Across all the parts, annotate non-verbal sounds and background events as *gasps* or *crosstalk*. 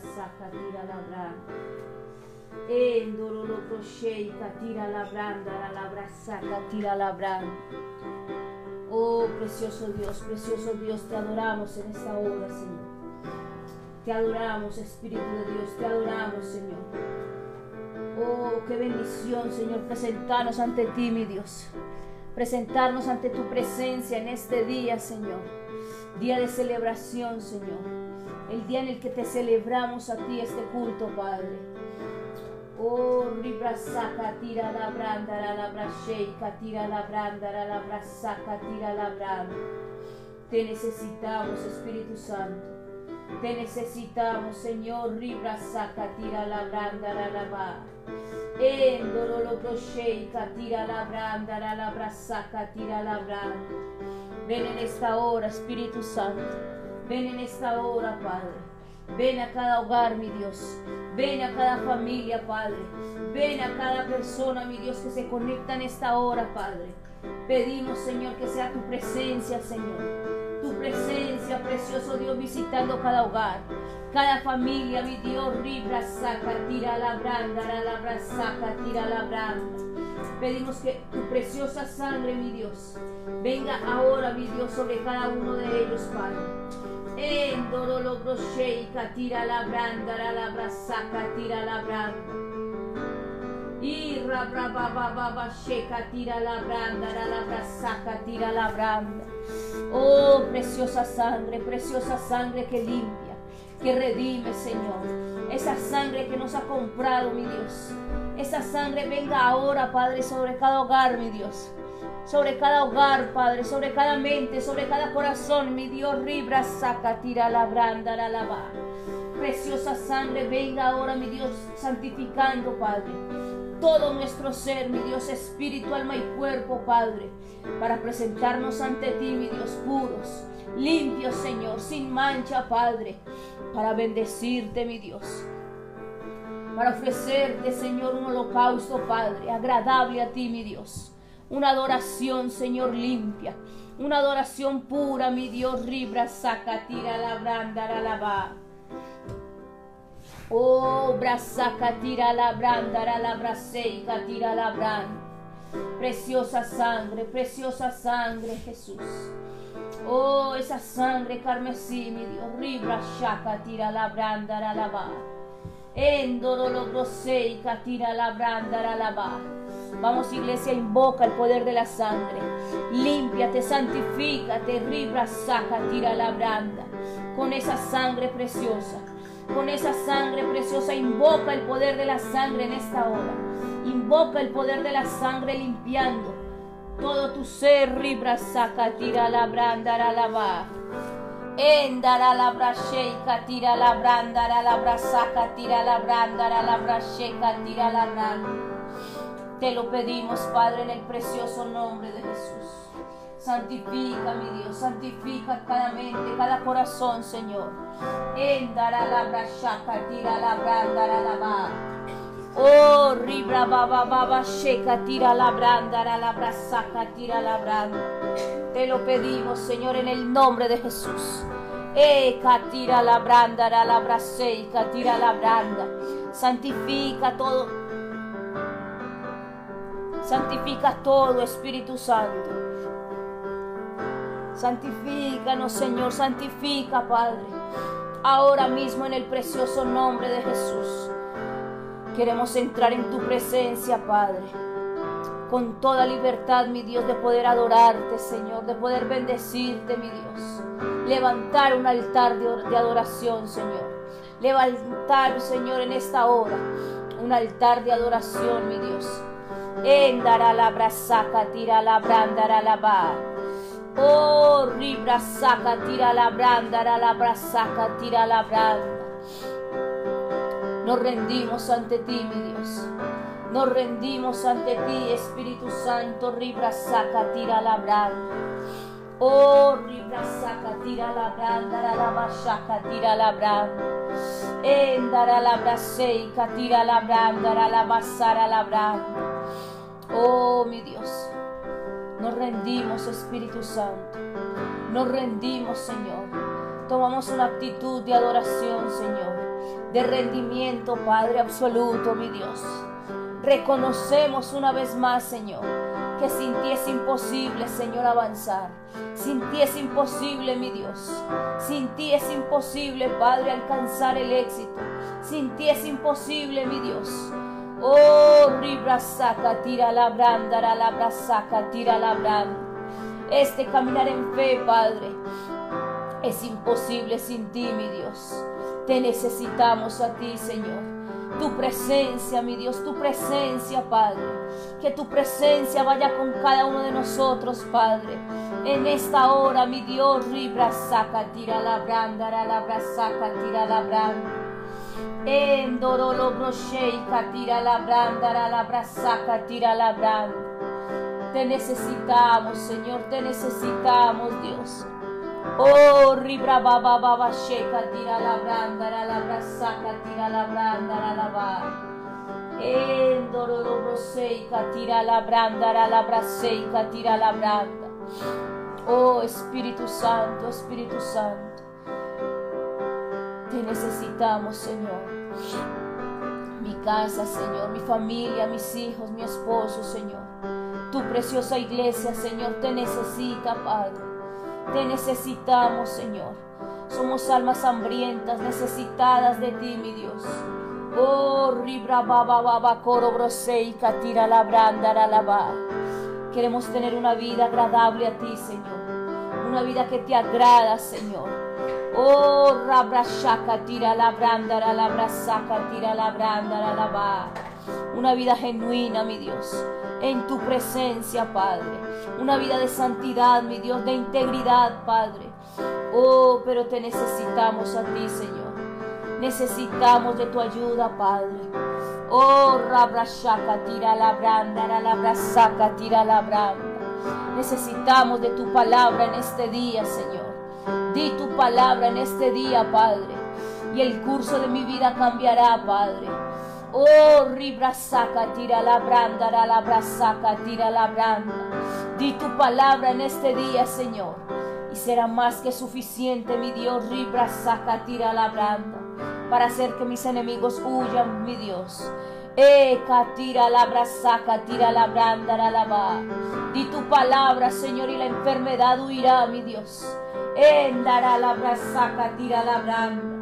saca, tira la. Endoro lo tira la branda, la labra, tira la. Oh, precioso Dios, precioso Dios, te adoramos en esta hora, Señor. Te adoramos, Espíritu de Dios, te adoramos, Señor. Oh, qué bendición, Señor, presentarnos ante ti, mi Dios. Presentarnos ante tu presencia en este día, Señor. Día de celebración, Señor. El día en el que te celebramos a ti este culto, Padre. Oh, ribra saca, tira la branda, la labra sheika, tira la branda, la labra saca, tira la branda. Te necesitamos, Espíritu Santo. Te necesitamos, Señor. Ribra saca, tira la branda, la lava. Endoro lo prosheika, tira la branda, la labra saca, tira la branda. Ven en esta hora, Espíritu Santo. Ven en esta hora, Padre. Ven a cada hogar, mi Dios. Ven a cada familia, Padre. Ven a cada persona, mi Dios, que se conecta en esta hora, Padre. Pedimos, Señor, que sea tu presencia, Señor. Tu presencia, precioso Dios, visitando cada hogar, cada familia, mi Dios, ribra, saca, tira la branda, la labra, saca, tira la branda. Pedimos que tu preciosa sangre, mi Dios, venga ahora, mi Dios, sobre cada uno de ellos, Padre. Endoro lo brocheika, tira la branda, la labra, tira la branda. Sheka, tira la branda, la labra, tira la branda. Oh, preciosa sangre, preciosa sangre que limpia, que redime, Señor. Esa sangre que nos ha comprado, mi Dios. Esa sangre venga ahora, Padre, sobre cada hogar, mi Dios. Sobre cada hogar, Padre, sobre cada mente, sobre cada corazón, mi Dios, ribra, saca, tira la branda, la lava. Preciosa sangre, venga ahora, mi Dios, santificando, Padre todo nuestro ser, mi Dios, espíritu, alma y cuerpo, Padre, para presentarnos ante ti, mi Dios, puros, limpios, Señor, sin mancha, Padre, para bendecirte, mi Dios. Para ofrecerte, Señor, un holocausto, Padre, agradable a ti, mi Dios. Una adoración, Señor, limpia. Una adoración pura, mi Dios, ribra, saca, tira, la branda, la lava. Oh, tira la branda, la braseica, tira la branda. Preciosa sangre, preciosa sangre, Jesús. Oh, esa sangre carmesí, mi Dios. Ribra, shaca, tira la branda, la lava. Endoro lo tira la branda, la. Vamos, iglesia, invoca el poder de la sangre. Límpiate, santifícate, ribra, saca, tira la branda. Con esa sangre preciosa con esa sangre preciosa. Invoca el poder de la sangre en esta hora. Invoca el poder de la sangre limpiando todo tu ser. Ribra saca, tira la branda, la. Endara la brasheika, tira la branda, la brasaca, tira la branda, la brasheika, tira la branda. Te lo pedimos, Padre, en el precioso nombre de Jesús. Santifica, mi Dios, santifica cada mente, cada corazón, Señor. Endara la brashaka, tira la branda, la va. Oh, ribra baba baba sheka, tira la branda, la brasaca, tira la branda. Te lo pedimos, Señor, en el nombre de Jesús. Eka, tira la branda, la braseica, tira la branda. Santifica todo. Santifica todo, Espíritu Santo. Santifícanos, Señor, santifica, Padre. Ahora mismo en el precioso nombre de Jesús. Queremos entrar en tu presencia, Padre. Con toda libertad, mi Dios, de poder adorarte, Señor, de poder bendecirte, mi Dios. Levantar un altar de adoración, Señor. Levantar, Señor, en esta hora un altar de adoración, mi Dios. Endara la brasaca, tira la brandara la bar. Oh, ribra saca, tira la branda, la brasaca, tira la branda. Nos rendimos ante ti, mi Dios. Nos rendimos ante ti, Espíritu Santo. Ribra saca, tira la branda. Oh, ribra saca, tira la branda, la brasaca, tira la branda. Endara la braseica, tira la branda, la basara la branda. Oh, mi Dios. Nos rendimos, Espíritu Santo. Nos rendimos, Señor. Tomamos una actitud de adoración, Señor. De rendimiento, Padre absoluto, mi Dios. Reconocemos una vez más, Señor, que sin ti es imposible, Señor, avanzar. Sin ti es imposible, mi Dios. Sin ti es imposible, Padre, alcanzar el éxito. Sin ti es imposible, mi Dios. Oh, ribrasaca, tira la branda, la brasaca, tira la branda. Este caminar en fe, Padre, es imposible sin ti, mi Dios. Te necesitamos a ti, Señor tu presencia, mi Dios, tu presencia, Padre. Que tu presencia vaya con cada uno de nosotros, Padre. En esta hora, mi Dios, ribra, saca, tira la branda, la saca, tira la branda. Endorolo brocheika, tira la branda, la saca, tira la branda. Te necesitamos, Señor, te necesitamos, Dios. Oh, ribra baba baba sheka, tira la branda, la saca, tira la branda, la ba. Endoro lo tira la branda, la braseika, tira la branda. Oh, Espíritu Santo, Espíritu Santo. Te necesitamos, Señor. Mi casa, Señor, mi familia, mis hijos, mi esposo, Señor. Tu preciosa iglesia, Señor, te necesita, Padre. Te necesitamos, Señor. Somos almas hambrientas, necesitadas de ti, mi Dios. Oh, ribra baba baba coro broseica, tira la branda la Queremos tener una vida agradable a ti, Señor. Una vida que te agrada, Señor. Oh, rabra shaka, tira la branda la saca, tira la branda la Una vida genuina, mi Dios en tu presencia, Padre. Una vida de santidad, mi Dios, de integridad, Padre. Oh, pero te necesitamos a ti, Señor. Necesitamos de tu ayuda, Padre. Oh, rabrashaka, tira la branda, la saca, tira la branda. Necesitamos de tu palabra en este día, Señor. Di tu palabra en este día, Padre. Y el curso de mi vida cambiará, Padre. Oh, ribrasaca, tira la branda, la brasaca, tira la branda. Di tu palabra en este día, Señor. Y será más que suficiente, mi Dios, ribrasaca, tira la branda. Para hacer que mis enemigos huyan, mi Dios. Eca, tira la brasaca, tira la branda, la. Di tu palabra, Señor, y la enfermedad huirá, mi Dios. Endará la brasaca, tira la branda.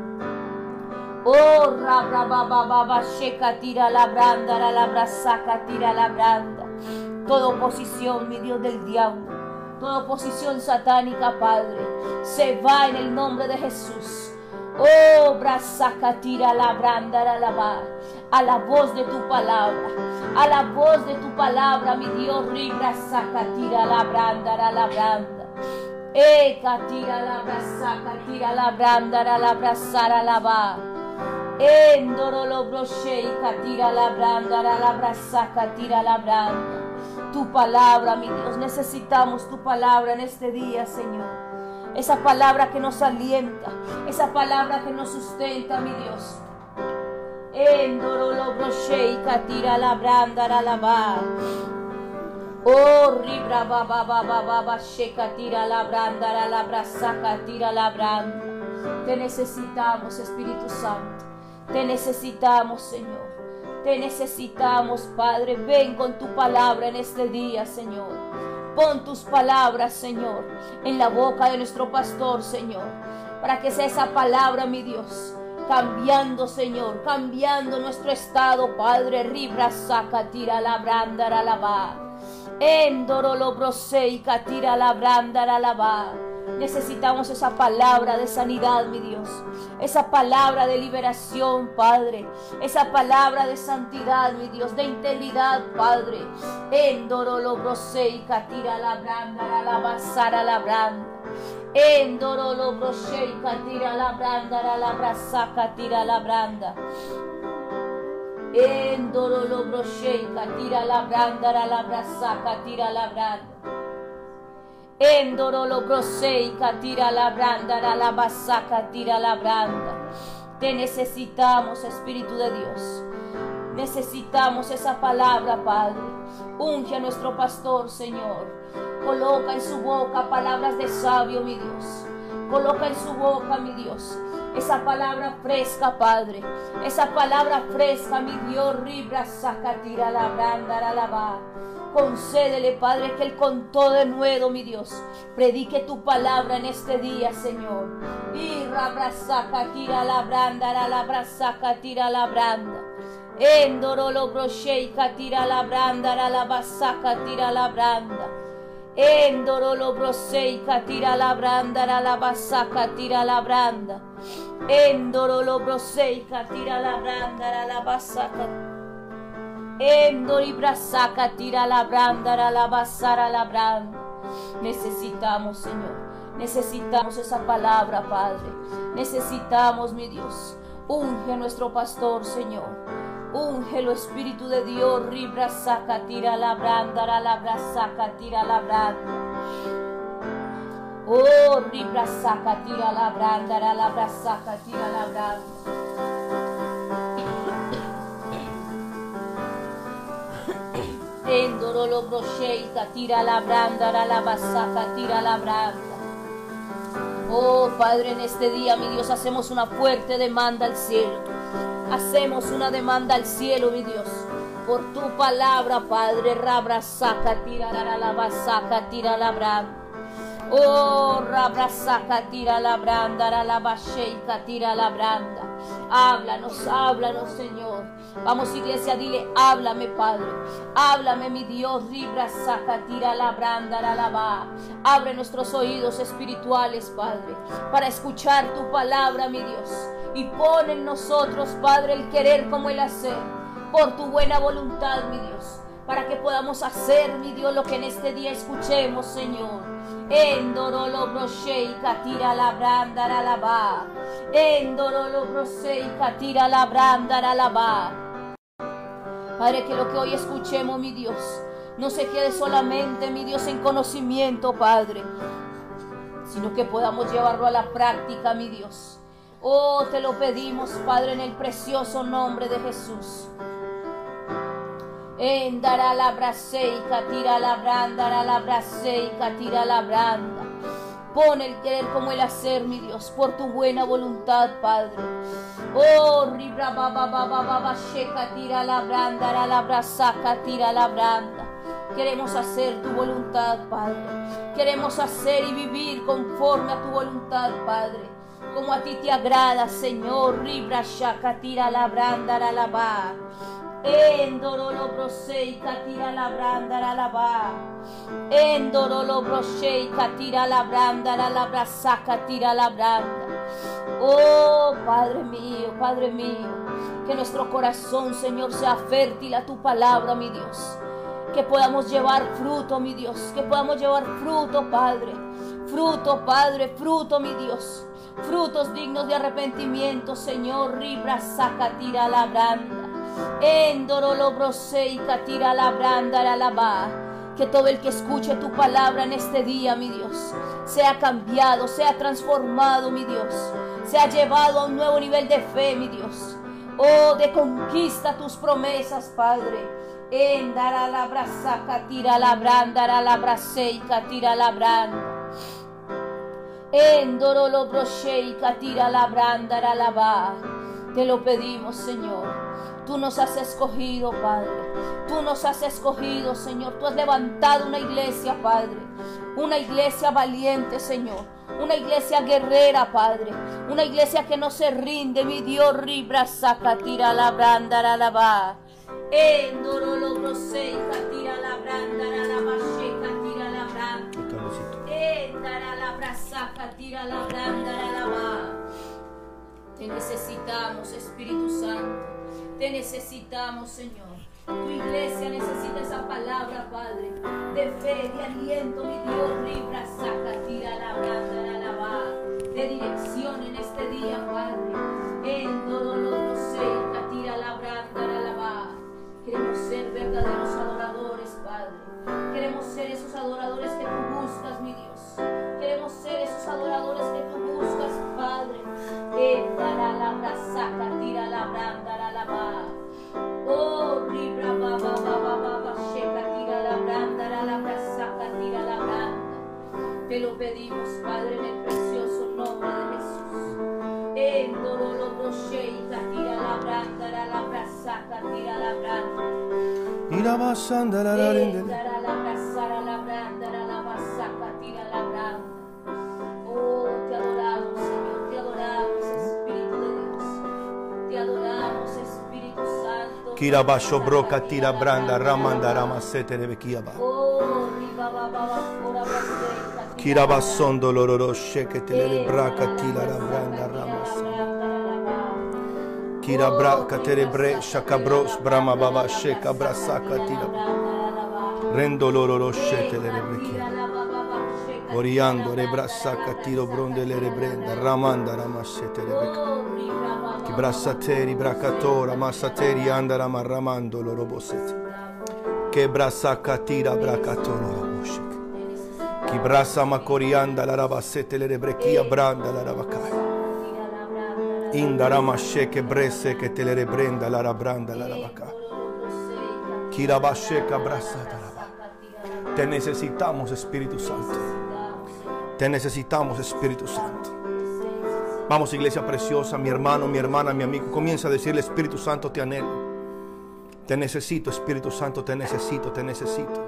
Oh, rabra baba baba sheka tira la branda, la labra saca, tira la branda. Toda oposición, mi Dios del diablo, toda oposición satánica, Padre, se va en el nombre de Jesús. Oh, brasaca, tira la branda, la a la voz de tu palabra, a la voz de tu palabra, mi Dios, ribra, saca, tira la branda, la branda. Eca, tira la brasaca, tira la branda, la labra, la lava. Endoro lo brocheika, tira la branda, la brasaca, tira la branda. Tu palabra, mi Dios, necesitamos tu palabra en este día, Señor. Esa palabra que nos alienta, esa palabra que nos sustenta, mi Dios. Endoro lo brocheika, tira la branda, la va. Oh, ribra, ba, ba, ba, ba, ba, ba, sheka, tira la branda, la brasaca, tira la branda. Te necesitamos, Espíritu Santo. Te necesitamos, Señor. Te necesitamos, Padre. Ven con tu palabra en este día, Señor. Pon tus palabras, Señor, en la boca de nuestro pastor, Señor. Para que sea esa palabra, mi Dios, cambiando, Señor, cambiando nuestro estado, Padre. Ribra, saca, tira la branda, la va. Endoro lo broseica, tira la branda, la va. Necesitamos esa palabra de sanidad, mi Dios. Esa palabra de liberación, Padre. Esa palabra de santidad, mi Dios. De integridad, Padre. Endoro lo broseica, tira la branda, la basara la branda. Endoro lo broseica, tira la branda, la brasaca, tira la branda. Endoro lo broseica, tira la branda, la brasaca, tira la branda. Endoro lo broseica, tira la branda, la basaca, tira la branda. Te necesitamos, Espíritu de Dios. Necesitamos esa palabra, Padre. Unge a nuestro pastor, Señor. Coloca en su boca palabras de sabio, mi Dios. Coloca en su boca, mi Dios, esa palabra fresca, Padre. Esa palabra fresca, mi Dios, ribra, saca, tira la branda, la va. Concédele, Padre, que Él con todo nuevo, mi Dios, predique tu palabra en este día, Señor. Y rabrasaca, tira la branda, la brasaca, tira la branda. Endoro lo brocheika, tira la branda, la basaca, tira la branda. Endoro lo broseika, tira la branda, la basaca, tira la branda. Endoro lo broseika, tira la branda, la basaca. Endori brasaca, tira la branda, la basara la branda. Necesitamos, Señor. Necesitamos esa palabra, Padre. Necesitamos, mi Dios. Unge a nuestro pastor, Señor. Ungelo Espíritu de Dios, ribra saca, tira la branda, la saca, tira la branda. Oh, ribra saca, tira la branda, la saca, tira la branda. Endoro lo tira la branda, la basaca, tira la branda. Oh Padre, en este día, mi Dios, hacemos una fuerte demanda al cielo. Hacemos una demanda al cielo, mi Dios. Por tu palabra, Padre, rabra saca, tira la basaca, tira la branda. Oh, rabra saca, tira la branda, la basheika, tira la branda. Háblanos, háblanos, Señor. Vamos, iglesia, dile, háblame, Padre. Háblame, mi Dios. Ribra, saca, tira la branda, la. Abre nuestros oídos espirituales, Padre, para escuchar tu palabra, mi Dios y pon en nosotros, Padre, el querer como el hacer, por tu buena voluntad, mi Dios, para que podamos hacer, mi Dios, lo que en este día escuchemos, Señor. Endoro lo catira la branda, la. Endoro lo catira la branda, la. Padre, que lo que hoy escuchemos, mi Dios, no se quede solamente, mi Dios, en conocimiento, Padre, sino que podamos llevarlo a la práctica, mi Dios Oh, te lo pedimos, Padre, en el precioso nombre de Jesús. Endara la braseica, tira la branda, la braseica, tira la branda. Pon el querer como el hacer, mi Dios, por tu buena voluntad, Padre. Oh, ribra baba baba baba sheka, tira la branda, la brasaca, tira la branda. Queremos hacer tu voluntad, Padre. Queremos hacer y vivir conforme a tu voluntad, Padre como a ti te agrada, Señor. Ribra tira la branda la va. Endoro lo brosei tira la branda la lava. Endoro lo brosei tira la branda la brasaca tira la branda. Oh Padre mío, Padre mío, que nuestro corazón, Señor, sea fértil a tu palabra, mi Dios. Que podamos llevar fruto, mi Dios. Que podamos llevar fruto, Padre. Fruto, Padre, fruto, mi Dios frutos dignos de arrepentimiento, Señor. Ribra saca, tira la branda. Endoro lo tira la branda, la lava. Que todo el que escuche tu palabra en este día, mi Dios, sea cambiado, sea transformado, mi Dios. Sea llevado a un nuevo nivel de fe, mi Dios. Oh, de conquista tus promesas, Padre. Endara la brasaca, tira la branda, la braseica, tira la branda. Endoro lo tira la branda, la. Te lo pedimos, Señor. Tú nos has escogido, Padre. Tú nos has escogido, Señor. Tú has levantado una iglesia, Padre. Una iglesia valiente, Señor. Una iglesia guerrera, Padre. Una iglesia que no se rinde. Mi Dios, ribra, saca, tira la branda, la va. Endoro lo brochei, tira la branda, la va. tira la blanda, la lava. Te necesitamos, Espíritu Santo. Te necesitamos, Señor. Tu iglesia necesita esa palabra, Padre, de fe, de aliento, mi Dios. Libra, saca, tira la blanda, la. De dirección en este día, Padre. En todo lo seca, tira la branda, la. Queremos ser verdaderos adoradores, Padre. Queremos ser esos adoradores que tú buscas, mi Dios queremos ser esos adoradores que tú la tira la la. Oh, ribra tira la la la. Te lo pedimos, Padre, en el precioso nombre de Jesús. Endo lo lo tira la branda la labra tira la branda. La la la la eh, la la la Eh, braka la tila la brasaca, branda tira rama la se. branda, la branda. Kira Oh, braka tere riba bre saca, shaka tira bros la brama branda, baba la sheka brasaca, brasaka tira la tira. branda, la branda. Rendo lororo Eh, shete le bekia. Oriando re brasaka tiro bronde le rebrenda ramanda rama sete le bekia. Ki brasateri brakatora masateri andara ramando loro bosete. Che brasaka tira brakatora loro boshek. Ki brasa makorianda la rabasete le rebrekia branda la rabakai. Indara masheke brese che te le rebrenda la rabranda la rabakai. Ki rabasheka brasata raba. Te necesitamos Espíritu Santo. Te necesitamos Espíritu Santo. Vamos iglesia preciosa, mi hermano, mi hermana, mi amigo. Comienza a decirle Espíritu Santo, te anhelo. Te necesito Espíritu Santo, te necesito, te necesito.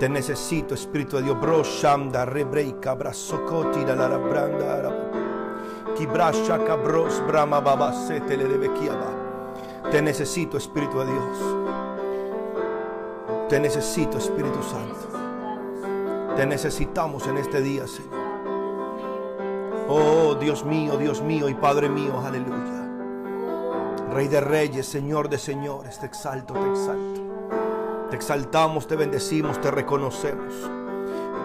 Te necesito Espíritu de Dios. Te necesito Espíritu de Dios. Te necesito Espíritu Santo. Te necesitamos en este día, Señor. Oh Dios mío, Dios mío y Padre mío, aleluya. Rey de reyes, Señor de señores, te exalto, te exalto. Te exaltamos, te bendecimos, te reconocemos.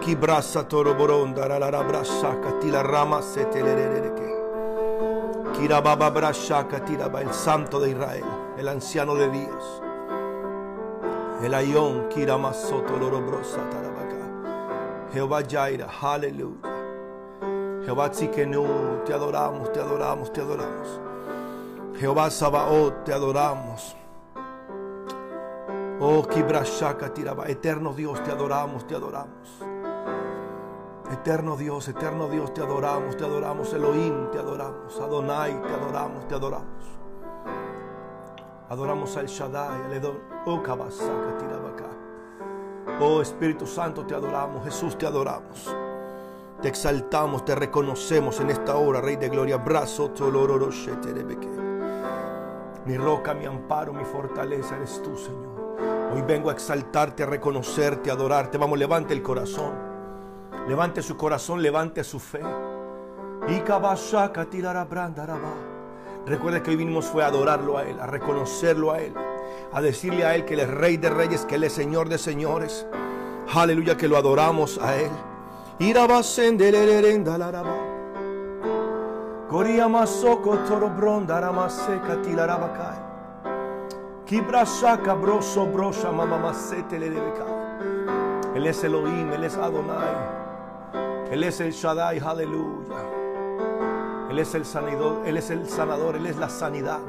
Ki brasa toro boronda, la la la brasa, katila rama se te le le le le que. Kira baba brasha, katila ba, el santo de Israel, el anciano de Dios. El ayón, kira masoto loro brosa tarabaka. Jehová Jaira, aleluya. Jehová Tzikenu, te adoramos, te adoramos, te adoramos. Jehová Sabaoth, te adoramos. Oh, Kibrashaka Tiraba, eterno Dios, te adoramos, te adoramos. Eterno Dios, eterno Dios, te adoramos, te adoramos. Elohim, te adoramos. Adonai, te adoramos, te adoramos. Adoramos al Shaddai, al Edom. Oh, Kabasaka Tirabaka. Oh, Espíritu Santo, te adoramos. Jesús, te adoramos. Te exaltamos, te reconocemos en esta hora, Rey de Gloria. Mi roca, mi amparo, mi fortaleza eres tú, Señor. Hoy vengo a exaltarte, a reconocerte, a adorarte. Vamos, levante el corazón. Levante su corazón, levante su fe. Recuerde que hoy vinimos fue a adorarlo a Él, a reconocerlo a Él, a decirle a Él que Él es Rey de Reyes, que Él es Señor de Señores. Aleluya, que lo adoramos a Él. Él es Elohim, Él es Adonai. Él es el Shaddai, aleluya. Él es el sanador, Él es el sanador, Él es la sanidad.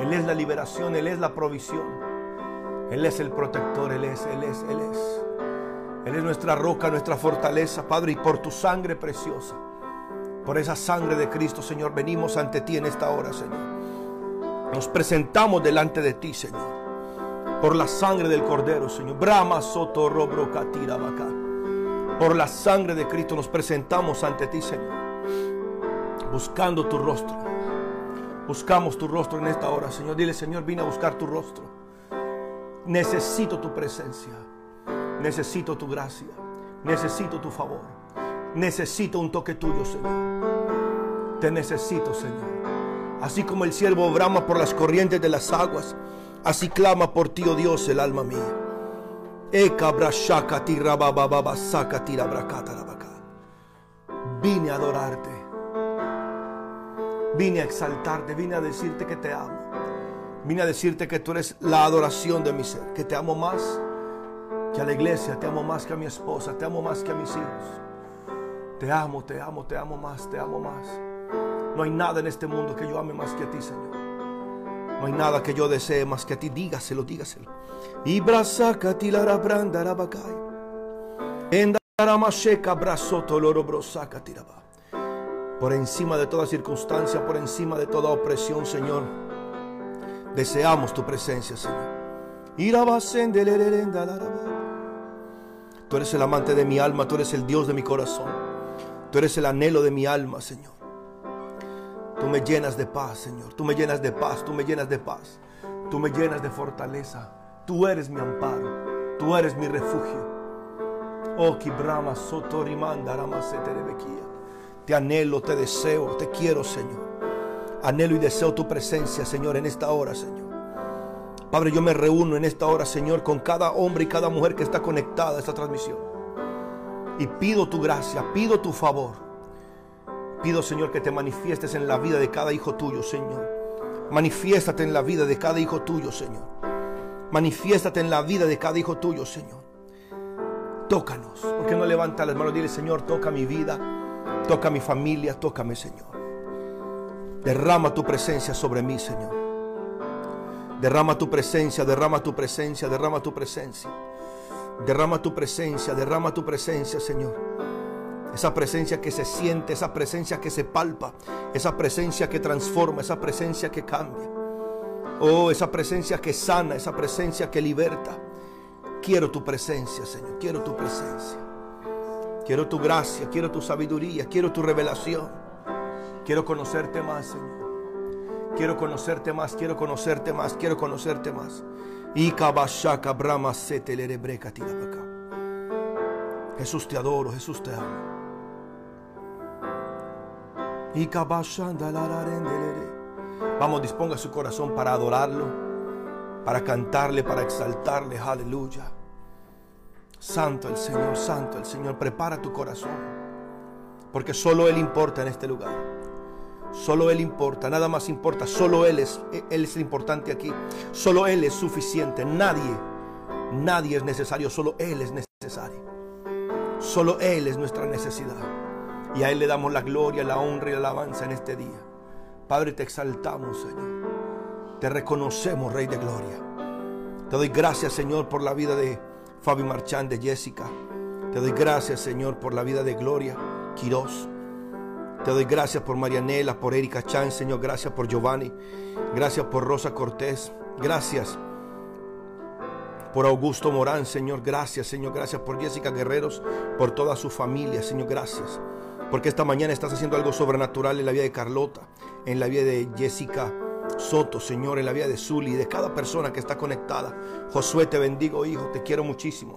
Él es la liberación, Él es la provisión. Él es el protector, Él es, Él es, Él es. Él es nuestra roca, nuestra fortaleza, Padre, y por tu sangre preciosa, por esa sangre de Cristo, Señor, venimos ante ti en esta hora, Señor. Nos presentamos delante de ti, Señor, por la sangre del Cordero, Señor. Brahma soto robro katira. Por la sangre de Cristo nos presentamos ante ti, Señor, buscando tu rostro. Buscamos tu rostro en esta hora, Señor. Dile, Señor, vine a buscar tu rostro. Necesito tu presencia. Necesito tu gracia. Necesito tu favor. Necesito un toque tuyo, Señor. Te necesito, Señor. Así como el siervo brama por las corrientes de las aguas, así clama por ti, oh Dios, el alma mía. Vine a adorarte. Vine a exaltarte, vine a decirte que te amo. Vine a decirte que tú eres la adoración de mi ser, que te amo más que a la iglesia, te amo más que a mi esposa, te amo más que a mis hijos. Te amo, te amo, te amo más, te amo más. No hay nada en este mundo que yo ame más que a ti, Señor. No hay nada que yo desee más que a ti. Dígaselo, dígaselo. Y brasaka tilara. Endaramasheka brazoto loro brosaka tiraba. Por encima de toda circunstancia, por encima de toda opresión, Señor, deseamos tu presencia, Señor. Tú eres el amante de mi alma, tú eres el Dios de mi corazón. Tú eres el anhelo de mi alma, Señor. Tú me llenas de paz, Señor. Tú me llenas de paz, tú me llenas de paz. Tú me llenas de fortaleza. Tú eres mi amparo. Tú eres mi refugio. Oh, Kibrama Sotorimanda Te anhelo, te deseo, te quiero, Señor. Anhelo y deseo tu presencia, Señor, en esta hora, Señor. Padre, yo me reúno en esta hora, Señor, con cada hombre y cada mujer que está conectada a esta transmisión. Y pido tu gracia, pido tu favor. Pido, Señor, que te manifiestes en la vida de cada hijo tuyo, Señor. Manifiéstate en la vida de cada hijo tuyo, Señor. Manifiéstate en la vida de cada hijo tuyo, Señor. Tócanos. ¿Por qué no levanta las manos dile, Señor, toca mi vida, toca mi familia, tócame, Señor. Derrama tu presencia sobre mí, Señor. Derrama tu presencia, derrama tu presencia, derrama tu presencia. Derrama tu presencia, derrama tu presencia, Señor. Esa presencia que se siente, esa presencia que se palpa, esa presencia que transforma, esa presencia que cambia. Oh, esa presencia que sana, esa presencia que liberta. Quiero tu presencia, Señor. Quiero tu presencia. Quiero tu gracia, quiero tu sabiduría, quiero tu revelación. Quiero conocerte más, Señor. Quiero conocerte más, quiero conocerte más, quiero conocerte más. Jesús te adoro, Jesús te amo. Vamos, disponga su corazón para adorarlo, para cantarle, para exaltarle. Aleluya. Santo el Señor, santo el Señor. Prepara tu corazón. Porque solo Él importa en este lugar. Solo Él importa, nada más importa. Solo Él es, Él es importante aquí. Solo Él es suficiente. Nadie, nadie es necesario. Solo Él es necesario. Solo Él es nuestra necesidad. Y a Él le damos la gloria, la honra y la alabanza en este día. Padre, te exaltamos, Señor. Te reconocemos, Rey de Gloria. Te doy gracias, Señor, por la vida de Fabi Marchán, de Jessica. Te doy gracias, Señor, por la vida de Gloria, Quirós. Te doy gracias por Marianela, por Erika Chan, Señor. Gracias por Giovanni. Gracias por Rosa Cortés. Gracias por Augusto Morán, Señor. Gracias, Señor. Gracias por Jessica Guerreros, por toda su familia, Señor. Gracias. Porque esta mañana estás haciendo algo sobrenatural en la vida de Carlota, en la vida de Jessica Soto, Señor, en la vida de Zully, de cada persona que está conectada. Josué, te bendigo, hijo, te quiero muchísimo.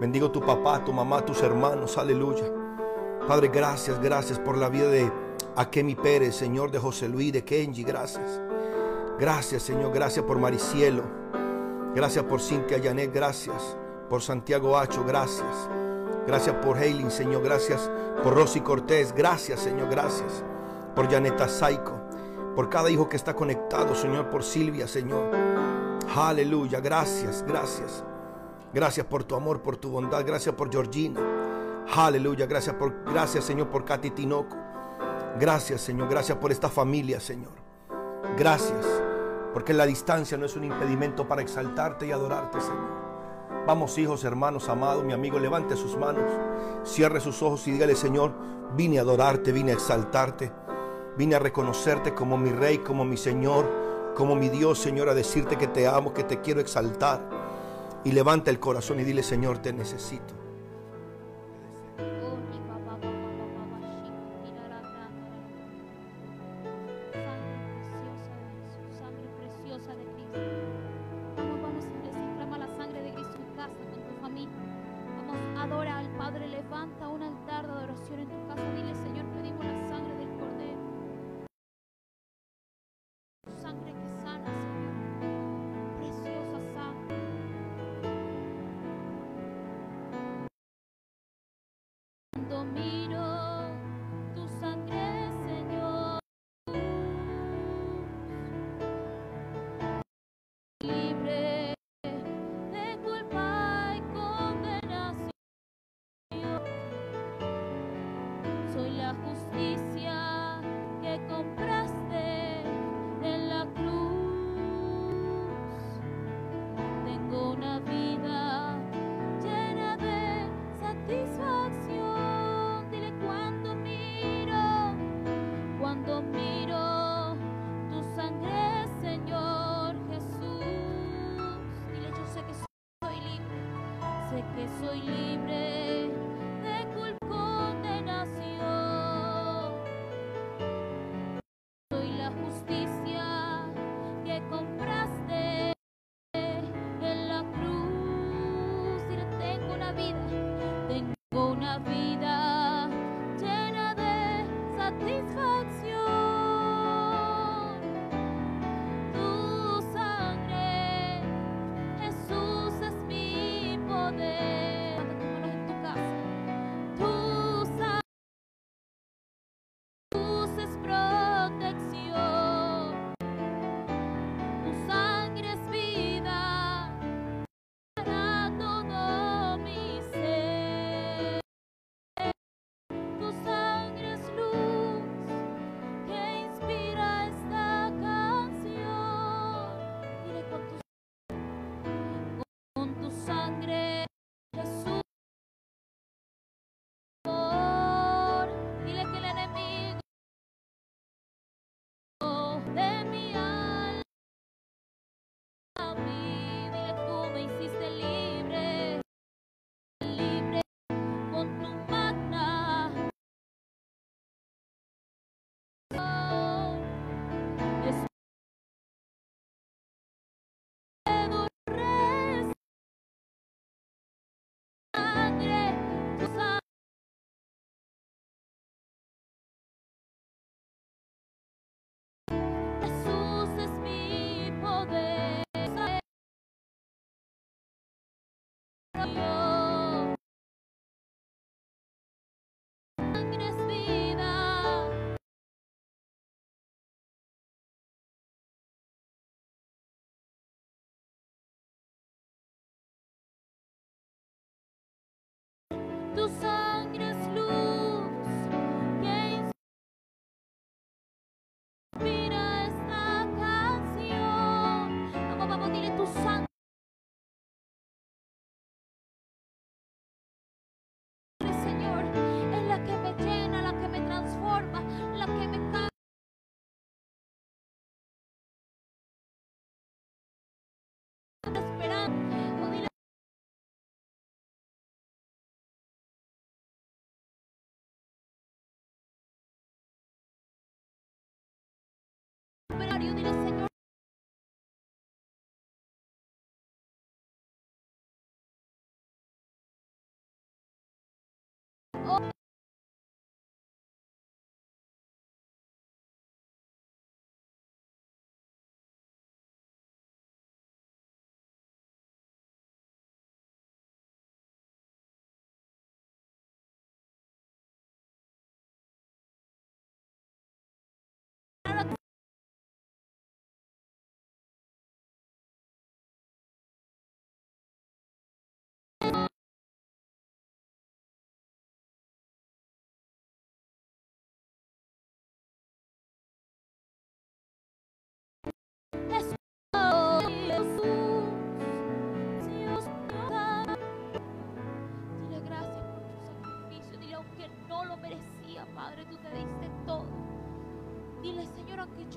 Bendigo tu papá, tu mamá, tus hermanos, aleluya. Padre, gracias, gracias por la vida de Akemi Pérez, Señor, de José Luis, de Kenji, gracias. Gracias, Señor, gracias por Maricielo. Gracias por Cintia Yanet, gracias. Por Santiago Hacho, gracias. Gracias por Hailing, Señor. Gracias por Rosy Cortés. Gracias, Señor. Gracias por Janeta Saiko. Por cada hijo que está conectado, Señor. Por Silvia, Señor. Aleluya. Gracias, gracias. Gracias por tu amor, por tu bondad. Gracias por Georgina. Aleluya. Gracias, por, gracias Señor, por Katy Tinoco. Gracias, Señor. Gracias por esta familia, Señor. Gracias. Porque la distancia no es un impedimento para exaltarte y adorarte, Señor. Vamos hijos, hermanos, amados, mi amigo, levante sus manos, cierre sus ojos y dígale, Señor, vine a adorarte, vine a exaltarte, vine a reconocerte como mi rey, como mi Señor, como mi Dios, Señor, a decirte que te amo, que te quiero exaltar. Y levanta el corazón y dile, Señor, te necesito. soy libre. Tu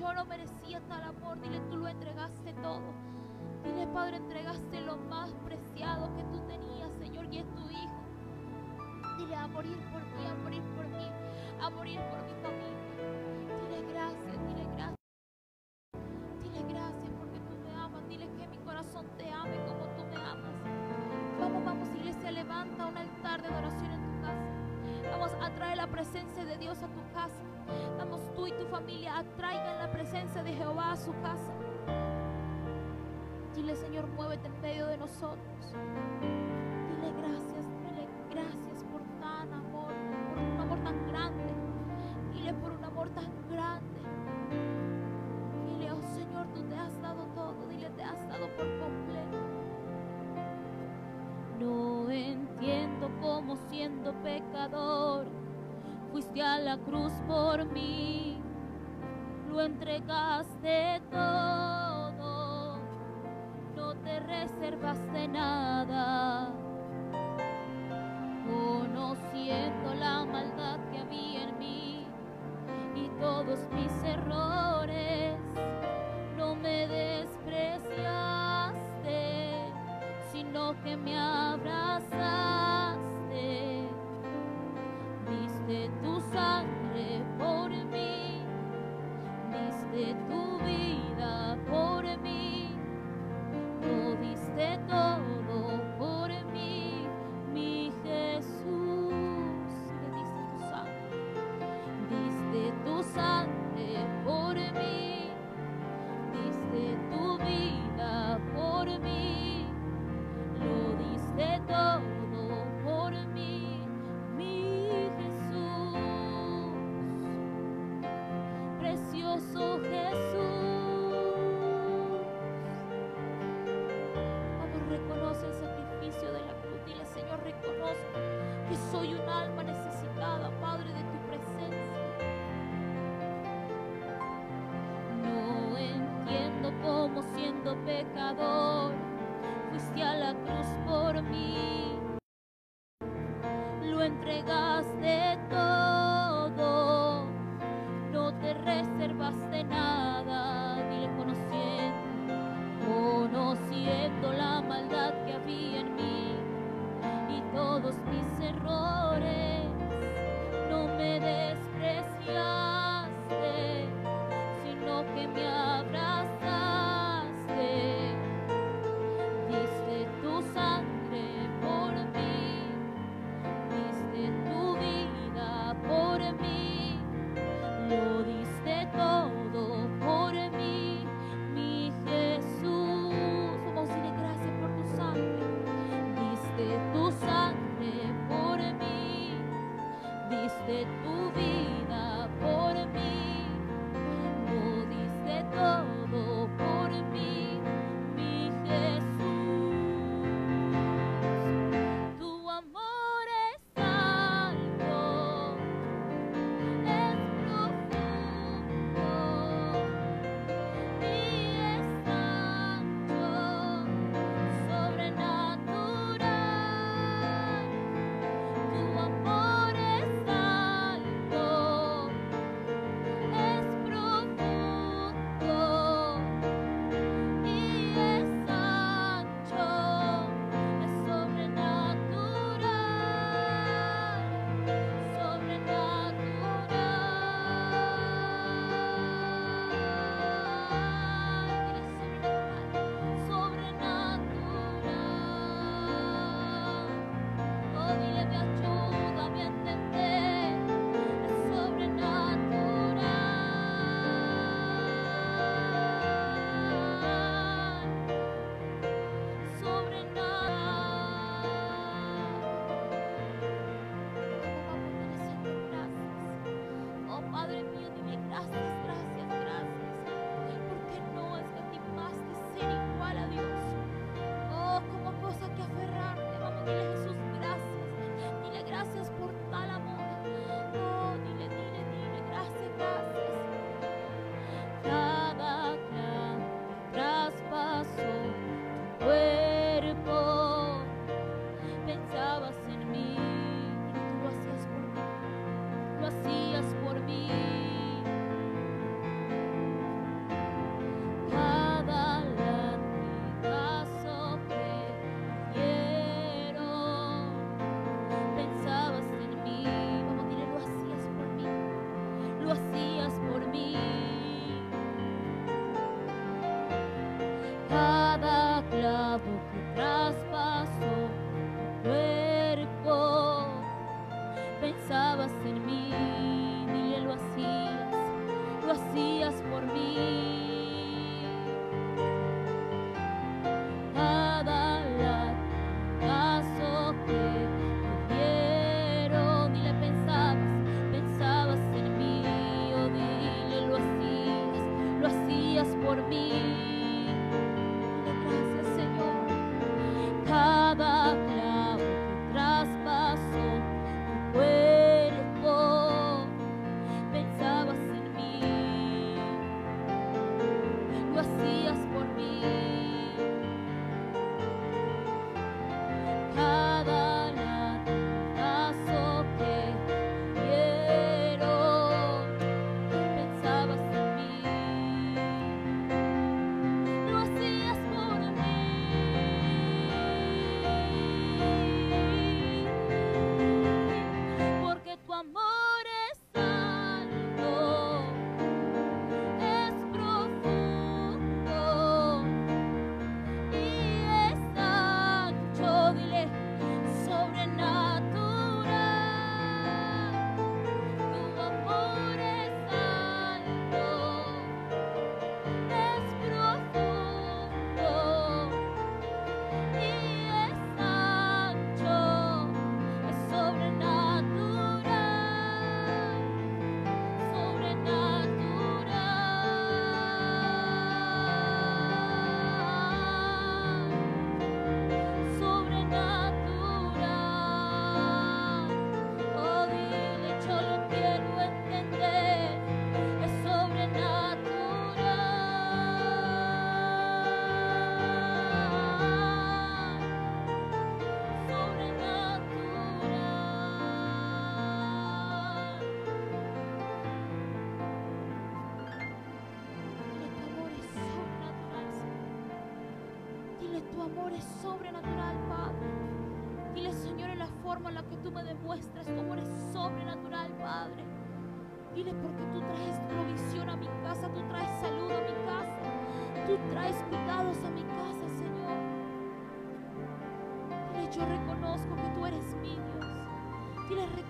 yo no merecía tal amor, dile, tú lo entregaste todo. Dile, Padre, entregaste lo más preciado que tú tenías, Señor, y es tu Hijo. Dile, a morir por mí, a morir por mí, a morir por mi familia. Familia atraigan la presencia de Jehová a su casa. Dile, Señor, muévete en medio de nosotros. Dile gracias, dile gracias por tan amor, por un amor tan grande. Dile por un amor tan grande. Dile, oh Señor, tú te has dado todo. Dile, te has dado por completo. No entiendo cómo siendo pecador fuiste a la cruz por mí. Lo entregaste todo. No te reservaste nada. Conociendo la maldad que había en mí y todos mis errores, no me despreciaste, sino que me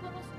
Vamos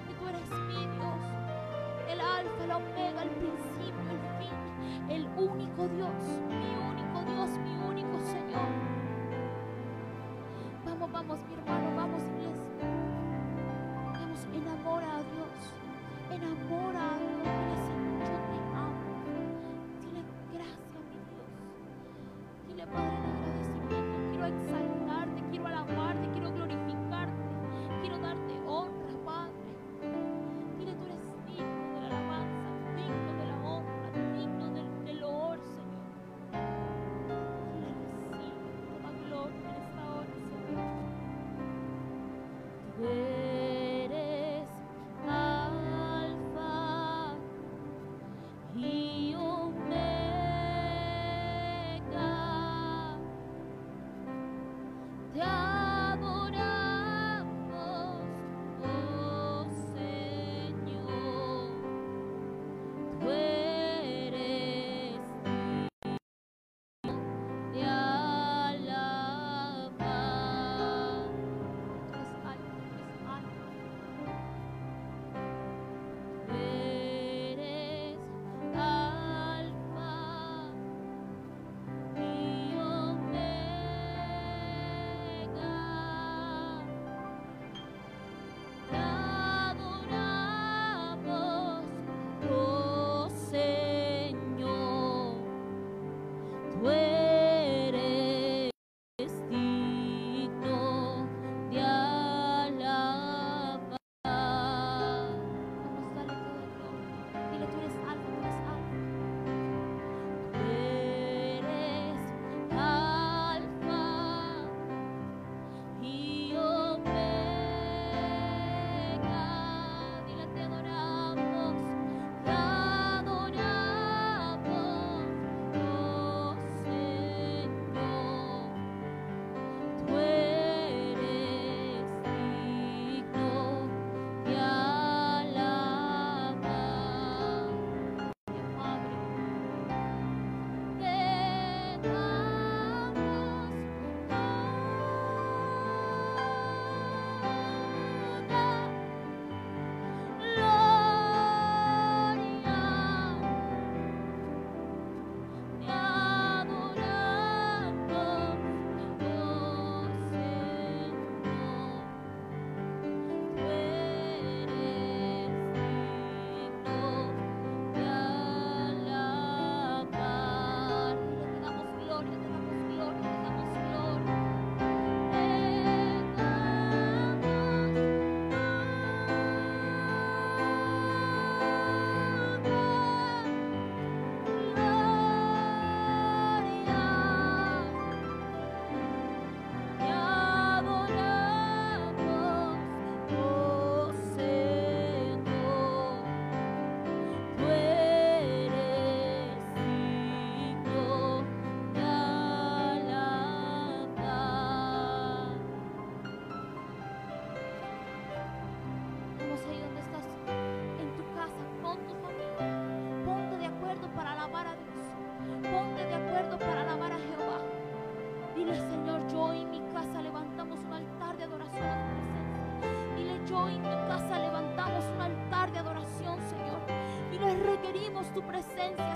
sense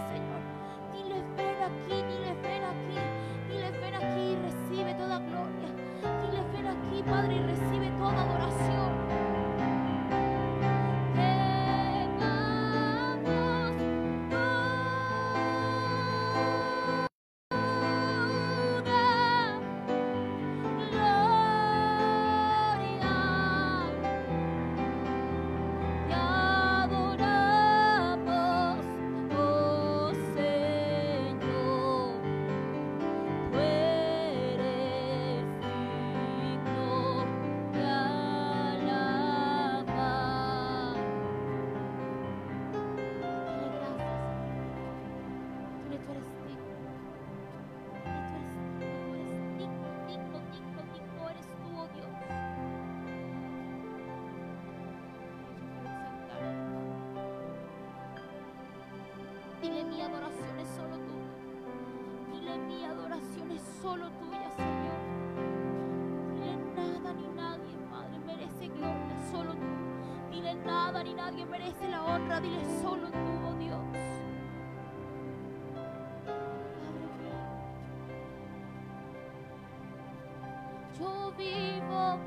nadie merece la honra, dile, solo tú, oh Dios. Yo vivo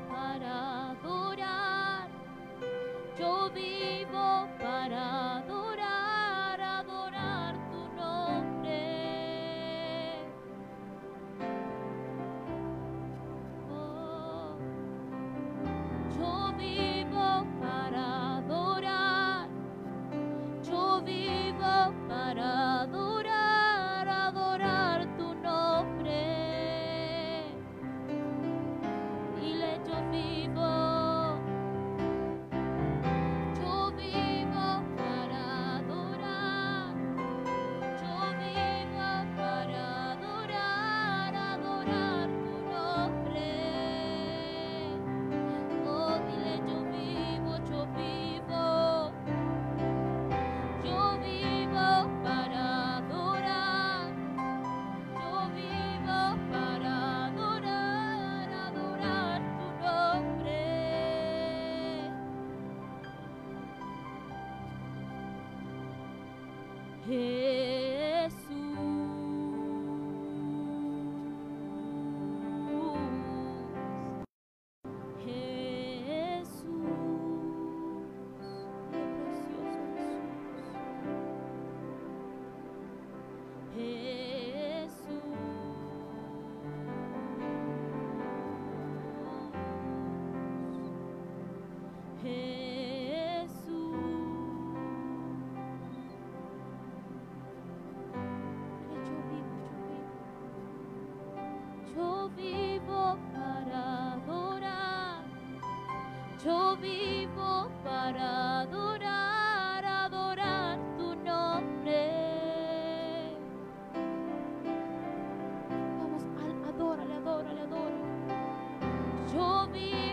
Yo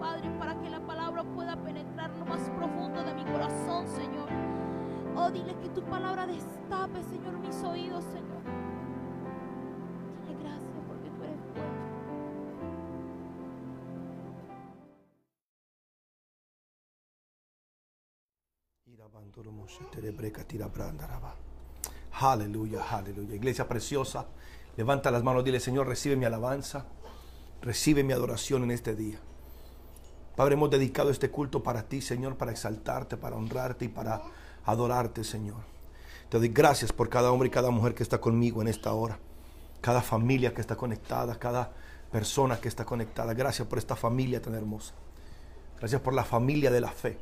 Padre, para que la palabra pueda penetrar lo más profundo de mi corazón, Señor. Oh, dile que tu palabra destape, Señor, mis oídos, Señor. Dile gracias porque tú eres bueno. Aleluya, aleluya. Iglesia preciosa, levanta las manos, dile Señor, recibe mi alabanza, recibe mi adoración en este día. Padre, hemos dedicado este culto para ti, Señor, para exaltarte, para honrarte y para adorarte, Señor. Te doy gracias por cada hombre y cada mujer que está conmigo en esta hora. Cada familia que está conectada, cada persona que está conectada. Gracias por esta familia tan hermosa. Gracias por la familia de la fe.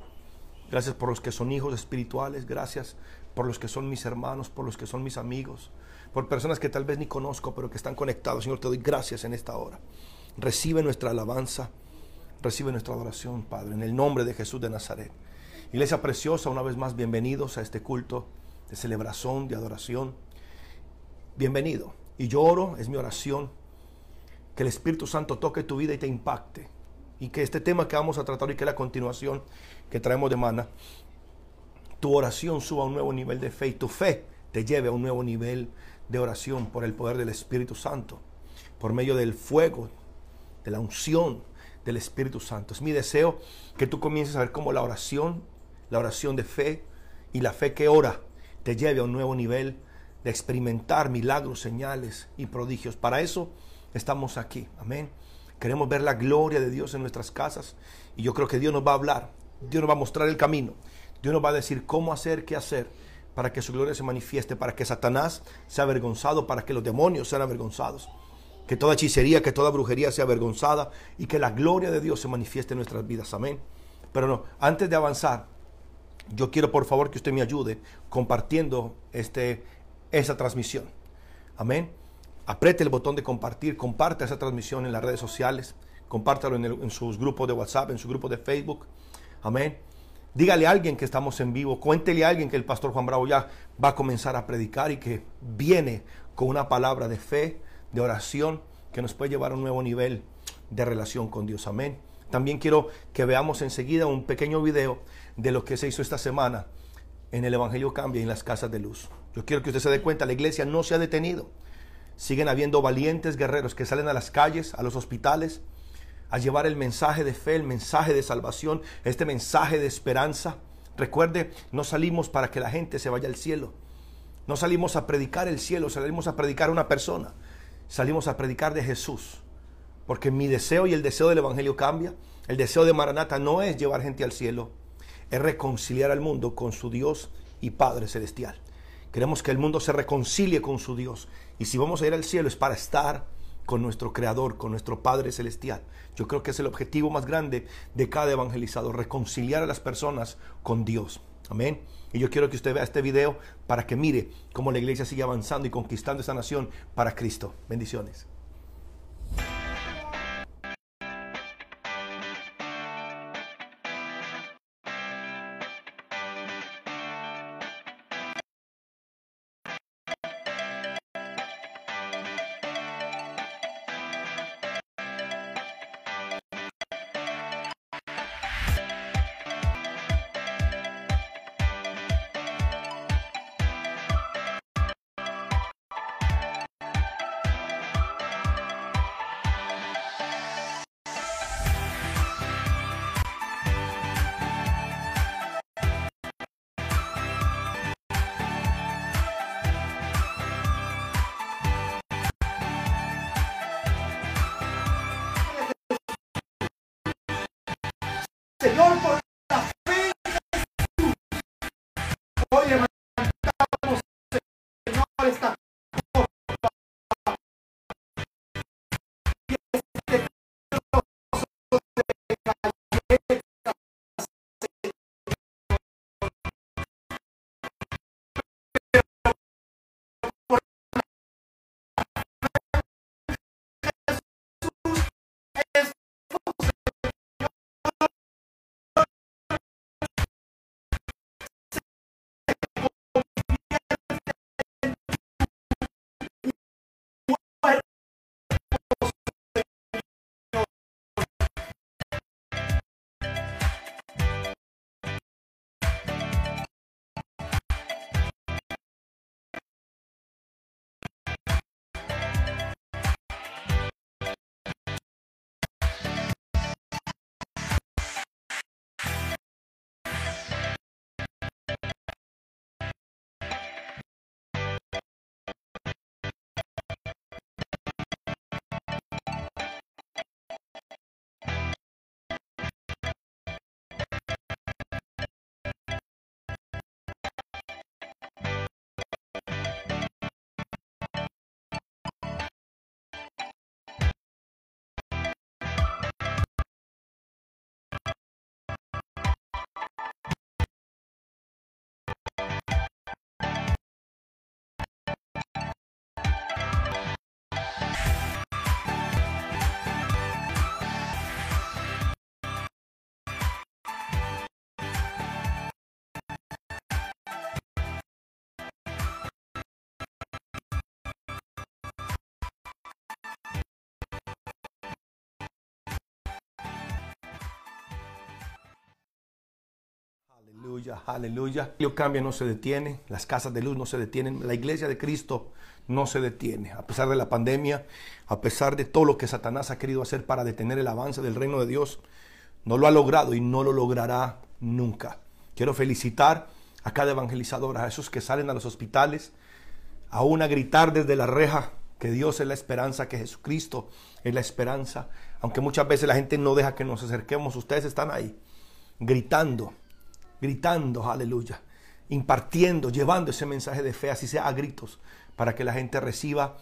Gracias por los que son hijos espirituales. Gracias por los que son mis hermanos, por los que son mis amigos, por personas que tal vez ni conozco, pero que están conectados. Señor, te doy gracias en esta hora. Recibe nuestra alabanza, recibe nuestra adoración, Padre, en el nombre de Jesús de Nazaret. Iglesia preciosa, una vez más, bienvenidos a este culto de celebración, de adoración. Bienvenido. Y yo oro, es mi oración, que el Espíritu Santo toque tu vida y te impacte. Y que este tema que vamos a tratar y que es la continuación que traemos de mana, tu oración suba a un nuevo nivel de fe y tu fe te lleve a un nuevo nivel de oración por el poder del Espíritu Santo, por medio del fuego, de la unción del Espíritu Santo. Es mi deseo que tú comiences a ver cómo la oración, la oración de fe y la fe que ora te lleve a un nuevo nivel de experimentar milagros, señales y prodigios. Para eso estamos aquí. Amén. Queremos ver la gloria de Dios en nuestras casas y yo creo que Dios nos va a hablar, Dios nos va a mostrar el camino, Dios nos va a decir cómo hacer, qué hacer para que su gloria se manifieste, para que Satanás sea avergonzado, para que los demonios sean avergonzados, que toda hechicería, que toda brujería sea avergonzada y que la gloria de Dios se manifieste en nuestras vidas. Amén. Pero no, antes de avanzar, yo quiero por favor que usted me ayude compartiendo este, esa transmisión. Amén. Apriete el botón de compartir, comparte esa transmisión en las redes sociales, compártalo en, el- en sus grupos de WhatsApp, en su grupo de Facebook. Amén. Dígale a alguien que estamos en vivo, cuéntele a alguien que el pastor Juan Bravo ya va a comenzar a predicar y que viene con una palabra de fe, de oración, que nos puede llevar a un nuevo nivel de relación con Dios. Amén. También quiero que veamos enseguida un pequeño video de lo que se hizo esta semana en el Evangelio Cambia y en las casas de luz. Yo quiero que usted se dé cuenta, la iglesia no se ha detenido. Siguen habiendo valientes guerreros que salen a las calles, a los hospitales, a llevar el mensaje de fe, el mensaje de salvación, este mensaje de esperanza. Recuerde, no salimos para que la gente se vaya al cielo. No salimos a predicar el cielo, salimos a predicar a una persona. Salimos a predicar de Jesús. Porque mi deseo y el deseo del Evangelio cambia. El deseo de Maranata no es llevar gente al cielo, es reconciliar al mundo con su Dios y Padre Celestial. Queremos que el mundo se reconcilie con su Dios. Y si vamos a ir al cielo es para estar con nuestro Creador, con nuestro Padre Celestial. Yo creo que es el objetivo más grande de cada evangelizador, reconciliar a las personas con Dios. Amén. Y yo quiero que usted vea este video para que mire cómo la iglesia sigue avanzando y conquistando esta nación para Cristo. Bendiciones. Aleluya, aleluya. Lo cambia, no se detiene. Las casas de luz no se detienen. La iglesia de Cristo no se detiene. A pesar de la pandemia, a pesar de todo lo que Satanás ha querido hacer para detener el avance del reino de Dios, no lo ha logrado y no lo logrará nunca. Quiero felicitar a cada evangelizador, a esos que salen a los hospitales, aún a gritar desde la reja que Dios es la esperanza, que Jesucristo es la esperanza. Aunque muchas veces la gente no deja que nos acerquemos, ustedes están ahí gritando, gritando, aleluya, impartiendo, llevando ese mensaje de fe, así sea a gritos, para que la gente reciba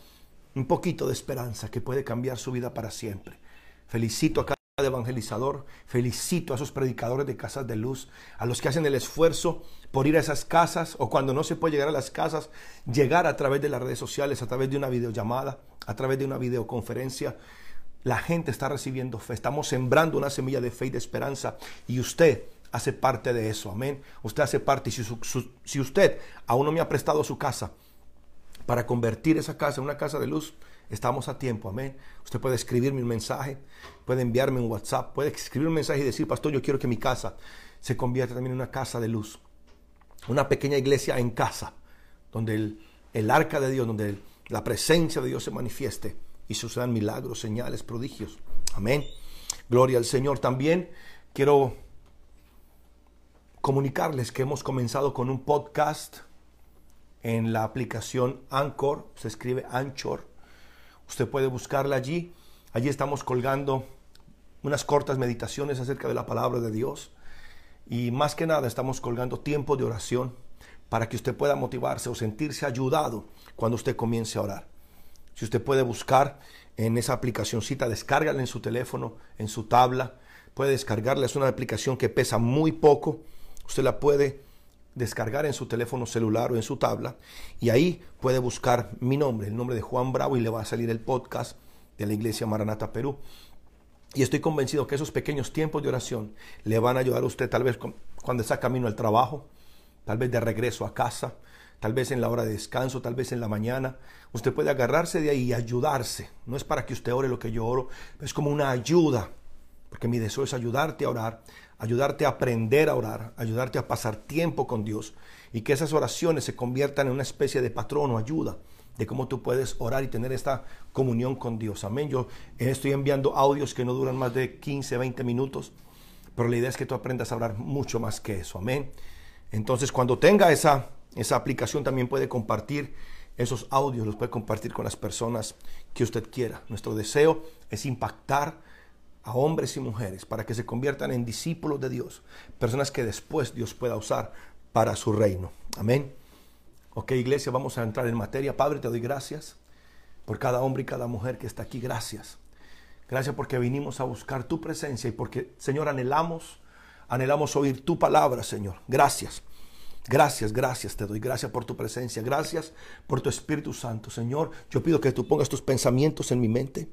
un poquito de esperanza que puede cambiar su vida para siempre. Felicito a cada evangelizador, felicito a esos predicadores de casas de luz, a los que hacen el esfuerzo por ir a esas casas o cuando no se puede llegar a las casas, llegar a través de las redes sociales, a través de una videollamada, a través de una videoconferencia. La gente está recibiendo fe, estamos sembrando una semilla de fe y de esperanza y usted hace parte de eso, amén. Usted hace parte y si, si usted aún no me ha prestado su casa para convertir esa casa en una casa de luz, Estamos a tiempo, amén. Usted puede escribirme un mensaje, puede enviarme un WhatsApp, puede escribir un mensaje y decir, pastor, yo quiero que mi casa se convierta también en una casa de luz. Una pequeña iglesia en casa, donde el arca de Dios, donde la presencia de Dios se manifieste y sucedan milagros, señales, prodigios. Amén. Gloria al Señor. También quiero comunicarles que hemos comenzado con un podcast en la aplicación Anchor, se escribe Anchor. Usted puede buscarla allí. Allí estamos colgando unas cortas meditaciones acerca de la palabra de Dios. Y más que nada estamos colgando tiempo de oración para que usted pueda motivarse o sentirse ayudado cuando usted comience a orar. Si usted puede buscar en esa aplicacióncita, descárgala en su teléfono, en su tabla. Puede descargarla, es una aplicación que pesa muy poco. Usted la puede descargar en su teléfono celular o en su tabla y ahí puede buscar mi nombre, el nombre de Juan Bravo y le va a salir el podcast de la Iglesia Maranata Perú. Y estoy convencido que esos pequeños tiempos de oración le van a ayudar a usted tal vez cuando está camino al trabajo, tal vez de regreso a casa, tal vez en la hora de descanso, tal vez en la mañana. Usted puede agarrarse de ahí y ayudarse. No es para que usted ore lo que yo oro, es como una ayuda, porque mi deseo es ayudarte a orar, ayudarte a aprender a orar, ayudarte a pasar tiempo con Dios y que esas oraciones se conviertan en una especie de patrón o ayuda de cómo tú puedes orar y tener esta comunión con Dios. Amén. Yo estoy enviando audios que no duran más de 15, 20 minutos, pero la idea es que tú aprendas a hablar mucho más que eso. Amén. Entonces, cuando tenga esa, esa aplicación, también puede compartir esos audios, los puede compartir con las personas que usted quiera. Nuestro deseo es impactar a hombres y mujeres para que se conviertan en discípulos de Dios, personas que después Dios pueda usar para su reino. Amén. Ok, iglesia, vamos a entrar en materia. Padre, te doy gracias por cada hombre y cada mujer que está aquí. Gracias. Gracias porque vinimos a buscar tu presencia y porque, Señor, anhelamos, anhelamos oír tu palabra, Señor. Gracias. Gracias, gracias, te doy gracias por tu presencia, gracias por tu Espíritu Santo. Señor, yo pido que tú pongas tus pensamientos en mi mente.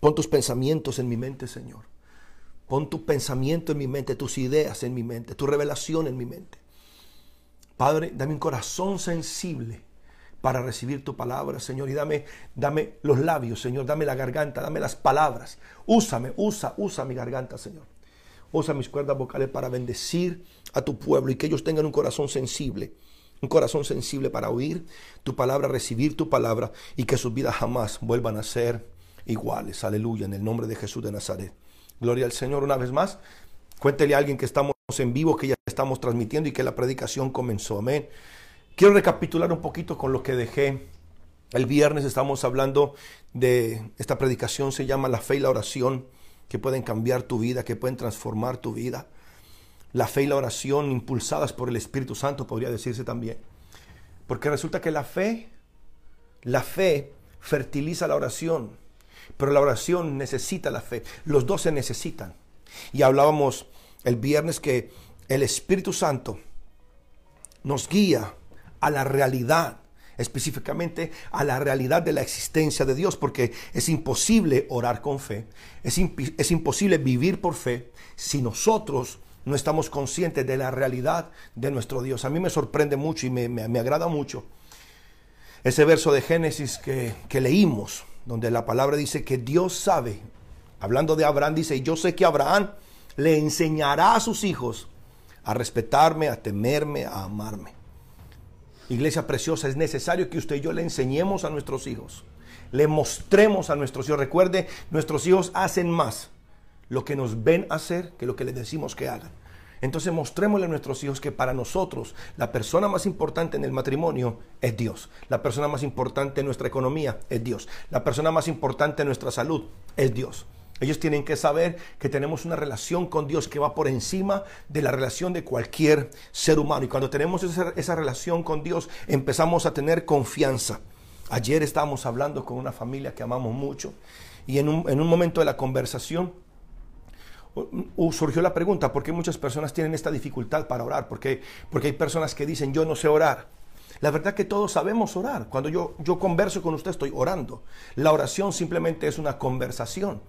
Pon tus pensamientos en mi mente, Señor. Pon tu pensamiento en mi mente, tus ideas en mi mente, tu revelación en mi mente. Padre, dame un corazón sensible para recibir tu palabra, Señor, y dame, dame los labios, Señor, dame la garganta, dame las palabras. Úsame, usa, usa mi garganta, Señor. Usa mis cuerdas vocales para bendecir a tu pueblo y que ellos tengan un corazón sensible, un corazón sensible para oír tu palabra, recibir tu palabra y que sus vidas jamás vuelvan a ser iguales. Aleluya, en el nombre de Jesús de Nazaret. Gloria al Señor una vez más. Cuéntele a alguien que estamos en vivo, que ya estamos transmitiendo y que la predicación comenzó. Amén. Quiero recapitular un poquito con lo que dejé el viernes. Estamos hablando de esta predicación, se llama La fe y la oración, que pueden cambiar tu vida, que pueden transformar tu vida. La fe y la oración impulsadas por el Espíritu Santo, podría decirse también. Porque resulta que la fe, la fe fertiliza la oración. Pero la oración necesita la fe. Los dos se necesitan. Y hablábamos el viernes que el Espíritu Santo nos guía a la realidad, específicamente a la realidad de la existencia de Dios, porque es imposible orar con fe, es, imposible vivir por fe si nosotros no estamos conscientes de la realidad de nuestro Dios. A mí me sorprende mucho y me, agrada mucho ese verso de Génesis que leímos, donde la palabra dice que Dios sabe, hablando de Abraham, dice, yo sé que Abraham le enseñará a sus hijos a respetarme, a temerme, a amarme. Iglesia preciosa, es necesario que usted y yo le enseñemos a nuestros hijos, le mostremos a nuestros hijos. Recuerde, nuestros hijos hacen más lo que nos ven hacer que lo que les decimos que hagan. Entonces mostrémosle a nuestros hijos que para nosotros la persona más importante en el matrimonio es Dios. La persona más importante en nuestra economía es Dios. La persona más importante en nuestra salud es Dios. Ellos tienen que saber que tenemos una relación con Dios que va por encima de la relación de cualquier ser humano. Y cuando tenemos esa, relación con Dios, empezamos a tener confianza. Ayer estábamos hablando con una familia que amamos mucho y en un, en un momento de la conversación surgió la pregunta, ¿por qué muchas personas tienen esta dificultad para orar? Porque, porque hay personas que dicen, yo no sé orar. La verdad que todos sabemos orar. Cuando yo, yo converso con usted estoy orando. La oración simplemente es una conversación.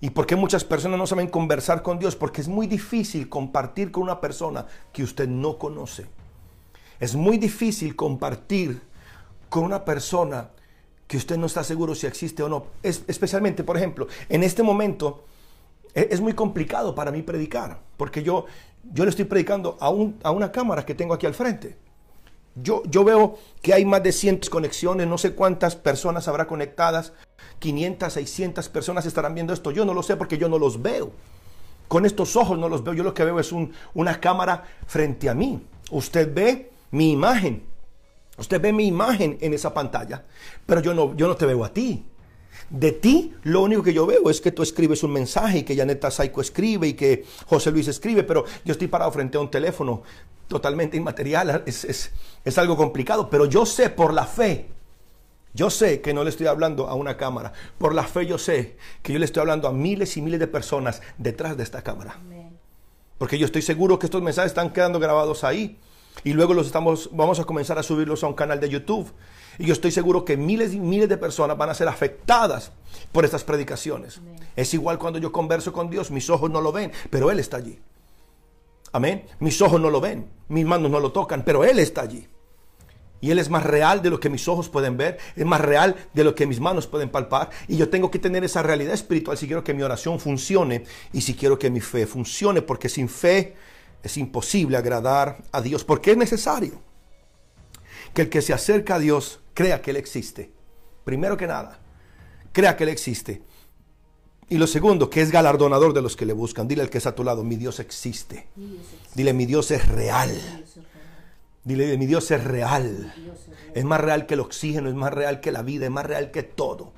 ¿Y por qué muchas personas no saben conversar con Dios? Porque es muy difícil compartir con una persona que usted no conoce. Es muy difícil compartir con una persona que usted no está seguro si existe o no. Es, especialmente, por ejemplo, en este momento es, muy complicado para mí predicar, porque yo, yo le estoy predicando a, un, a una cámara que tengo aquí al frente. Yo, yo veo que hay más de 100 conexiones, no sé cuántas personas habrá conectadas, 500, 600 personas estarán viendo esto. Yo no lo sé porque yo no los veo. Con estos ojos no los veo. Yo lo que veo es un, una cámara frente a mí. Usted ve mi imagen. Usted ve mi imagen en esa pantalla. Pero yo no, yo no te veo a ti. De ti, lo único que yo veo es que tú escribes un mensaje y que Janeta Saiko escribe y que José Luis escribe, pero yo estoy parado frente a un teléfono totalmente inmaterial. Es, es algo complicado, pero yo sé por la fe yo sé que no le estoy hablando a una cámara. Por la fe yo sé que yo le estoy hablando a miles y miles de personas detrás de esta cámara. Porque yo estoy seguro que estos mensajes están quedando grabados ahí. Y luego los estamos, vamos a comenzar a subirlos a un canal de YouTube. Y yo estoy seguro que miles y miles de personas van a ser afectadas por estas predicaciones. Es igual cuando yo converso con Dios, mis ojos no lo ven, pero Él está allí. Amén. Mis ojos no lo ven, mis manos no lo tocan, pero Él está allí. Y Él es más real de lo que mis ojos pueden ver, es más real de lo que mis manos pueden palpar. Y yo tengo que tener esa realidad espiritual si quiero que mi oración funcione y si quiero que mi fe funcione, porque sin fe es imposible agradar a Dios, porque es necesario que el que se acerca a Dios crea que Él existe. Primero que nada, crea que Él existe. Y lo segundo, que es galardonador de los que le buscan. Dile al que está a tu lado, mi Dios existe. Dile, mi Dios es real. Dile, mi Dios es real. Es más real que el oxígeno, es más real que la vida, es más real que todo.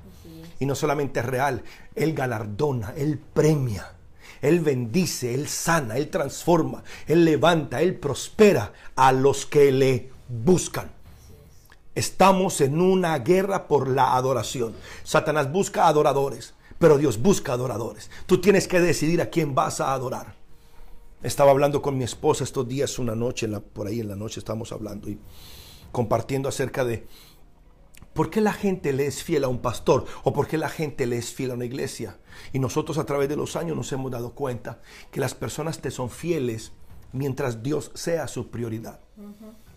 Y no solamente es real, Él galardona, Él premia, Él bendice, Él sana, Él transforma, Él levanta, Él prospera a los que le buscan. Estamos en una guerra por la adoración. Satanás busca adoradores, pero Dios busca adoradores. Tú tienes que decidir a quién vas a adorar. Estaba hablando con mi esposa estos días, una noche, por ahí en la noche estamos hablando y compartiendo acerca de por qué la gente le es fiel a un pastor o por qué la gente le es fiel a una iglesia. Y nosotros a través de los años nos hemos dado cuenta que las personas te son fieles mientras Dios sea su prioridad.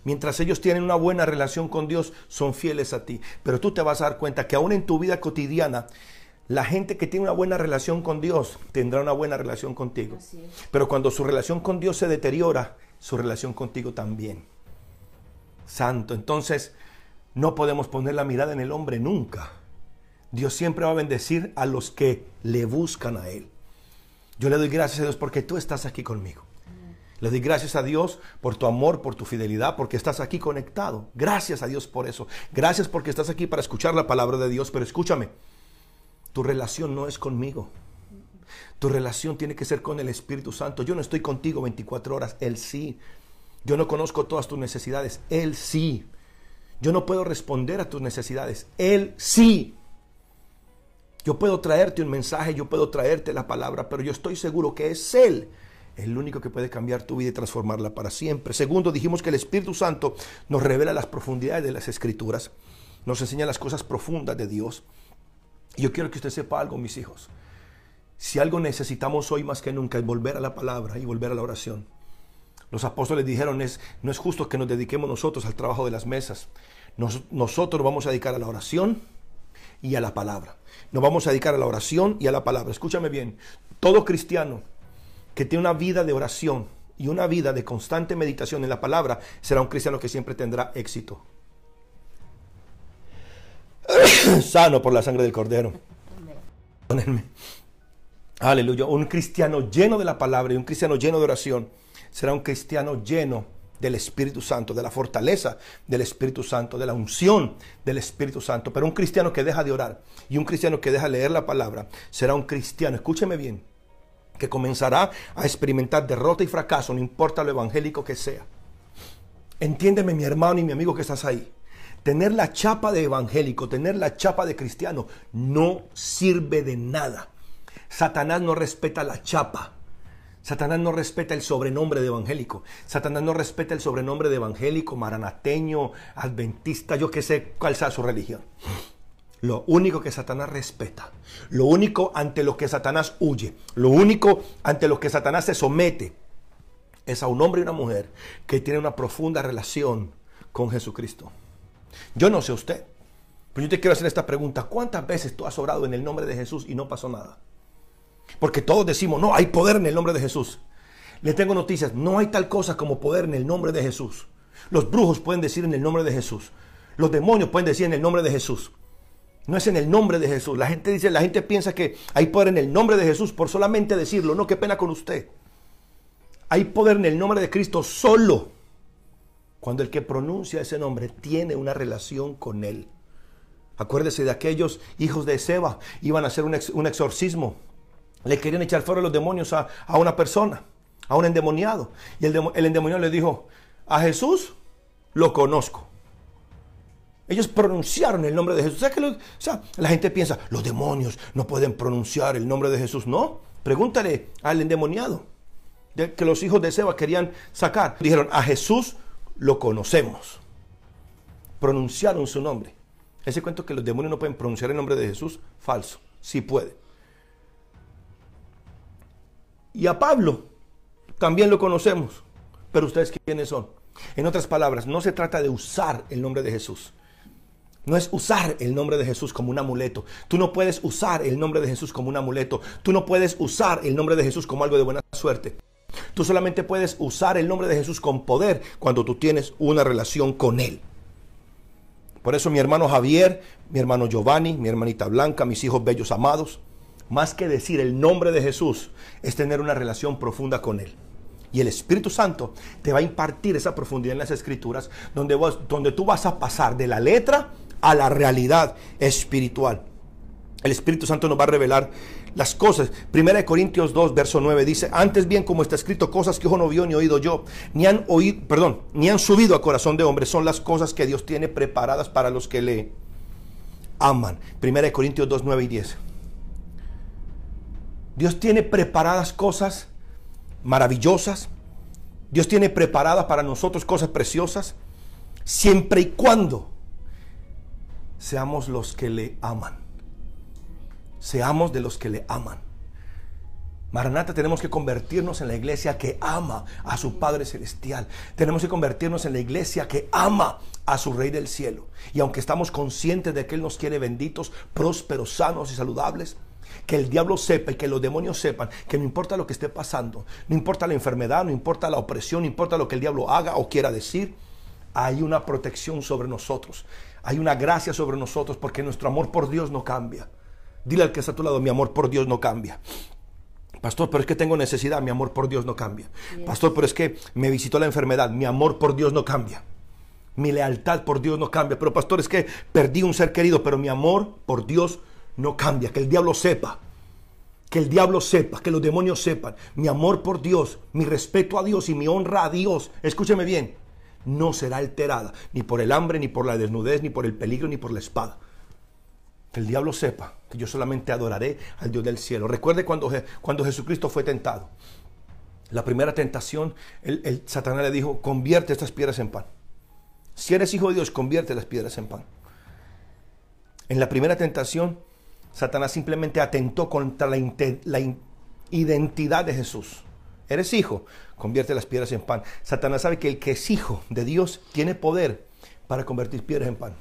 Mientras ellos tienen una buena relación con Dios, son fieles a ti. Pero tú te vas a dar cuenta que aún en tu vida cotidiana, la gente que tiene una buena relación con Dios tendrá una buena relación contigo. Pero cuando su relación con Dios se deteriora, su relación contigo también. Santo, entonces no podemos poner la mirada en el hombre nunca. Dios siempre va a bendecir a los que le buscan a Él. Yo le doy gracias a Dios porque tú estás aquí conmigo. Le doy gracias a Dios por tu amor, por tu fidelidad, porque estás aquí conectado. Gracias a Dios por eso. Gracias porque estás aquí para escuchar la palabra de Dios. Pero escúchame, tu relación no es conmigo. Tu relación tiene que ser con el Espíritu Santo. Yo no estoy contigo 24 horas, Él sí. Yo no conozco todas tus necesidades, Él sí. Yo no puedo responder a tus necesidades, Él sí. Yo puedo traerte un mensaje, yo puedo traerte la palabra, pero yo estoy seguro que es Él el único que puede cambiar tu vida y transformarla para siempre. Segundo, dijimos que el Espíritu Santo nos revela las profundidades de las Escrituras, nos enseña las cosas profundas de Dios. Yo quiero que usted sepa algo, mis hijos. Si algo necesitamos hoy más que nunca es volver a la palabra y volver a la oración. Los apóstoles dijeron, es, no es justo que nos dediquemos nosotros al trabajo de las mesas. nosotros vamos a dedicar a la oración y a la palabra. Nos vamos a dedicar a la oración y a la palabra. Escúchame bien, todo cristiano que tiene una vida de oración y una vida de constante meditación en la palabra, será un cristiano que siempre tendrá éxito. *coughs* Sano por la sangre del cordero. Perdónenme. Aleluya. Un cristiano lleno de la palabra y un cristiano lleno de oración será un cristiano lleno del Espíritu Santo, de la fortaleza del Espíritu Santo, de la unción del Espíritu Santo. Pero un cristiano que deja de orar y un cristiano que deja leer la palabra será un cristiano, escúcheme bien, que comenzará a experimentar derrota y fracaso, no importa lo evangélico que sea. Entiéndeme mi hermano y mi amigo que estás ahí. Tener la chapa de evangélico, tener la chapa de cristiano, no sirve de nada. Satanás no respeta la chapa. Satanás no respeta el sobrenombre de evangélico. Satanás no respeta el sobrenombre de evangélico, maranateño, adventista, yo que sé cuál sea su religión. Lo único que Satanás respeta, lo único ante lo que Satanás huye, lo único ante lo que Satanás se somete, es a un hombre y una mujer que tienen una profunda relación con Jesucristo. Yo no sé usted, pero yo te quiero hacer esta pregunta. ¿Cuántas veces tú has orado en el nombre de Jesús y no pasó nada? Porque todos decimos, no, hay poder en el nombre de Jesús. Le tengo noticias, no hay tal cosa como poder en el nombre de Jesús. Los brujos pueden decir en el nombre de Jesús. Los demonios pueden decir en el nombre de Jesús. No es en el nombre de Jesús. La gente dice, la gente piensa que hay poder en el nombre de Jesús por solamente decirlo. No, qué pena con usted. Hay poder en el nombre de Cristo solo cuando el que pronuncia ese nombre tiene una relación con él. Acuérdese de aquellos hijos de Seba, iban a hacer un, ex- un exorcismo. Le querían echar fuera los demonios a, una persona, a un endemoniado. Y el, el endemoniado le dijo, a Jesús lo conozco. Ellos pronunciaron el nombre de Jesús. Sea, que o sea, la gente piensa, los demonios no pueden pronunciar el nombre de Jesús. No, pregúntale al endemoniado de- que los hijos de Seba querían sacar. Dijeron, a Jesús lo conocemos. Pronunciaron su nombre. Ese cuento que los demonios no pueden pronunciar el nombre de Jesús, falso. Sí puede. Y a Pablo también lo conocemos. Pero ustedes quiénes son. En otras palabras, no se trata de usar el nombre de Jesús. No es usar el nombre de Jesús como un amuleto. Tú no puedes usar el nombre de Jesús como un amuleto. Tú no puedes usar el nombre de Jesús como algo de buena suerte. Tú solamente puedes usar el nombre de Jesús con poder cuando tú tienes una relación con Él. Por eso mi hermano Javier, mi hermano Giovanni, mi hermanita Blanca, mis hijos bellos amados, más que decir el nombre de Jesús, es tener una relación profunda con Él. Y el Espíritu Santo te va a impartir esa profundidad en las escrituras, donde, vos- donde tú vas a pasar de la letra a la realidad espiritual. El Espíritu Santo nos va a revelar las cosas. Primera de Corintios 2, verso 9 dice, antes bien como está escrito, cosas que ojo no vio ni oído yo, ni han oído, perdón, ni han subido a corazón de hombre, son las cosas que Dios tiene preparadas para los que le aman. Primera de Corintios 2, 9 y 10. Dios tiene preparadas cosas maravillosas. Dios tiene preparadas para nosotros cosas preciosas, siempre y cuando seamos los que le aman. Seamos de los que le aman. Maranata, tenemos que convertirnos en la iglesia que ama a su Padre Celestial. Tenemos que convertirnos en la iglesia que ama a su Rey del Cielo. Y aunque estamos conscientes de que Él nos quiere benditos, prósperos, sanos y saludables, que el diablo sepa y que los demonios sepan que no importa lo que esté pasando, no importa la enfermedad, no importa la opresión, no importa lo que el diablo haga o quiera decir, hay una protección sobre nosotros. Hay una gracia sobre nosotros porque nuestro amor por Dios no cambia. Dile al que está a tu lado, mi amor por Dios no cambia. Pastor, pero es que tengo necesidad, mi amor por Dios no cambia. Pastor, pero es que me visitó la enfermedad, mi amor por Dios no cambia. Mi lealtad por Dios no cambia. Pero pastor, es que perdí un ser querido, pero mi amor por Dios no cambia. Que el diablo sepa, que el diablo sepa, que los demonios sepan. Mi amor por Dios, mi respeto a Dios y mi honra a Dios, escúcheme bien, no será alterada ni por el hambre, ni por la desnudez, ni por el peligro, ni por la espada. Que el diablo sepa que yo solamente adoraré al Dios del cielo. Recuerde cuando, cuando Jesucristo fue tentado. La primera tentación, el, Satanás le dijo, convierte estas piedras en pan. Si eres hijo de Dios, convierte las piedras en pan. En la primera tentación, Satanás simplemente atentó contra la, identidad de Jesús. Eres hijo, convierte las piedras en pan. Satanás sabe que el que es hijo de Dios tiene poder para convertir piedras en pan.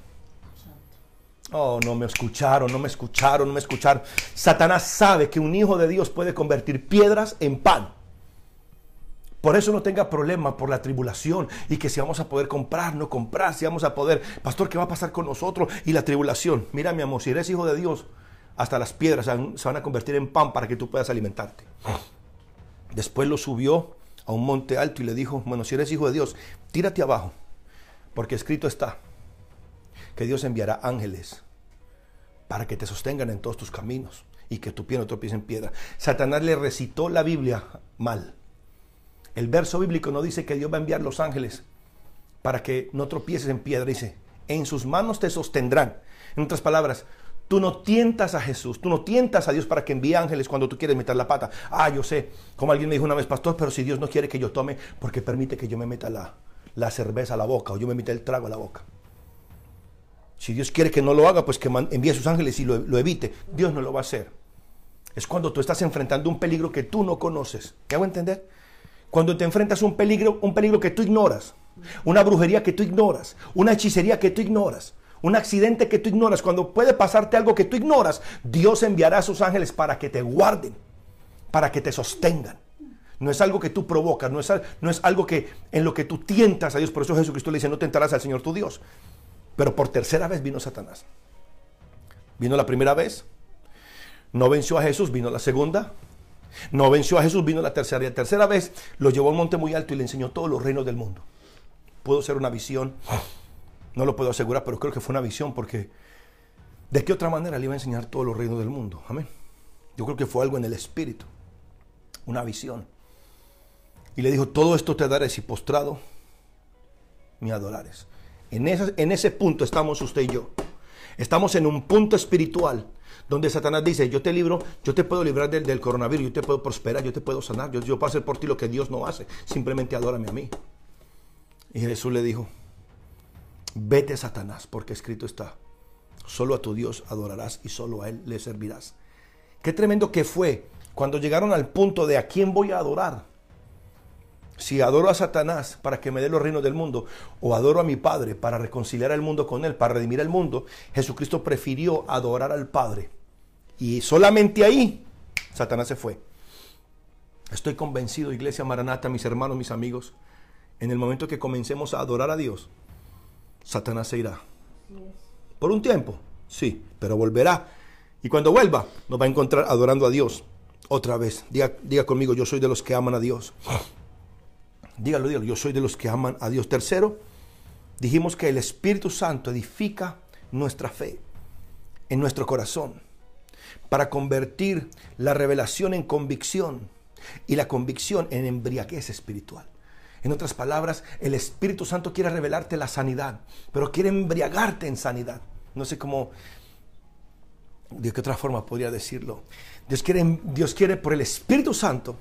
Oh, no me escucharon, no me escucharon, no me escucharon. Satanás sabe que un hijo de Dios puede convertir piedras en pan. Por eso no tenga problema por la tribulación y que si vamos a poder comprar, no comprar, si vamos a poder, pastor, ¿qué va a pasar con nosotros? Y la tribulación. Mira, mi amor, si eres hijo de Dios, hasta las piedras se van a convertir en pan para que tú puedas alimentarte. Después lo subió a un monte alto y le dijo, bueno, si eres hijo de Dios, tírate abajo, porque escrito está que Dios enviará ángeles para que te sostengan en todos tus caminos y que tu pie no tropiece en piedra. Satanás le recitó la Biblia mal. El verso bíblico no dice que Dios va a enviar los ángeles para que no tropieces en piedra. Dice, en sus manos te sostendrán. En otras palabras, tú no tientas a Jesús, tú no tientas a Dios para que envíe ángeles cuando tú quieres meter la pata. Ah, yo sé, como alguien me dijo una vez, pastor, pero si Dios no quiere que yo tome, porque permite que yo me meta la, la cerveza a la boca o yo me meta el trago a la boca. Si Dios quiere que no lo haga, pues que envíe a sus ángeles y lo, lo, evite. Dios no lo va a hacer. Es cuando tú estás enfrentando un peligro que tú no conoces. ¿Qué hago entender? Cuando te enfrentas a un peligro, un peligro que tú ignoras, una brujería que tú ignoras, una hechicería que tú ignoras, un accidente que tú ignoras, cuando puede pasarte algo que tú ignoras, Dios enviará a sus ángeles para que te guarden, para que te sostengan. No es algo que tú provocas, no es, no es algo que en lo que tú tientas a Dios. Por eso Jesucristo le dice, no tentarás al Señor tu Dios. Pero por tercera vez vino Satanás. Vino la primera vez, no venció a Jesús, vino la segunda, no venció a Jesús, vino la tercera. Y la tercera vez lo llevó a un monte muy alto y le enseñó todos los reinos del mundo. Pudo ser una visión, no lo puedo asegurar, pero creo que fue una visión porque ¿de qué otra manera le iba a enseñar todos los reinos del mundo? Amén. Yo creo que fue algo en el espíritu, una visión. Y le dijo, todo esto te daré si postrado me adorares. En ese, en ese punto estamos usted y yo. Estamos en un punto espiritual donde Satanás dice, yo te libro, yo te puedo librar del, coronavirus, yo te puedo prosperar, yo te puedo sanar, yo, yo puedo hacer por ti lo que Dios no hace, simplemente adórame a mí. Y Jesús le dijo, vete Satanás, porque escrito está, solo a tu Dios adorarás y solo a Él le servirás. Qué tremendo que fue cuando llegaron al punto de a quién voy a adorar si adoro a Satanás para que me dé los reinos del mundo, o adoro a mi Padre para reconciliar al mundo con Él, para redimir al mundo, Jesucristo prefirió adorar al Padre. Y solamente ahí Satanás se fue. Estoy convencido, Iglesia Maranata, mis hermanos, mis amigos, en el momento que comencemos a adorar a Dios, Satanás se irá. Por un tiempo, sí, pero volverá. Y cuando vuelva, nos va a encontrar adorando a Dios otra vez. Diga, diga conmigo, yo soy de los que aman a Dios. *gasps* Dígalo, dígalo, yo soy de los que aman a Dios. Tercero, dijimos que el Espíritu Santo edifica nuestra fe en nuestro corazón para convertir la revelación en convicción y la convicción en embriaguez espiritual. En otras palabras, el Espíritu Santo quiere revelarte la sanidad, pero quiere embriagarte en sanidad. No sé cómo, de qué otra forma podría decirlo. Dios quiere, Dios quiere por el Espíritu Santo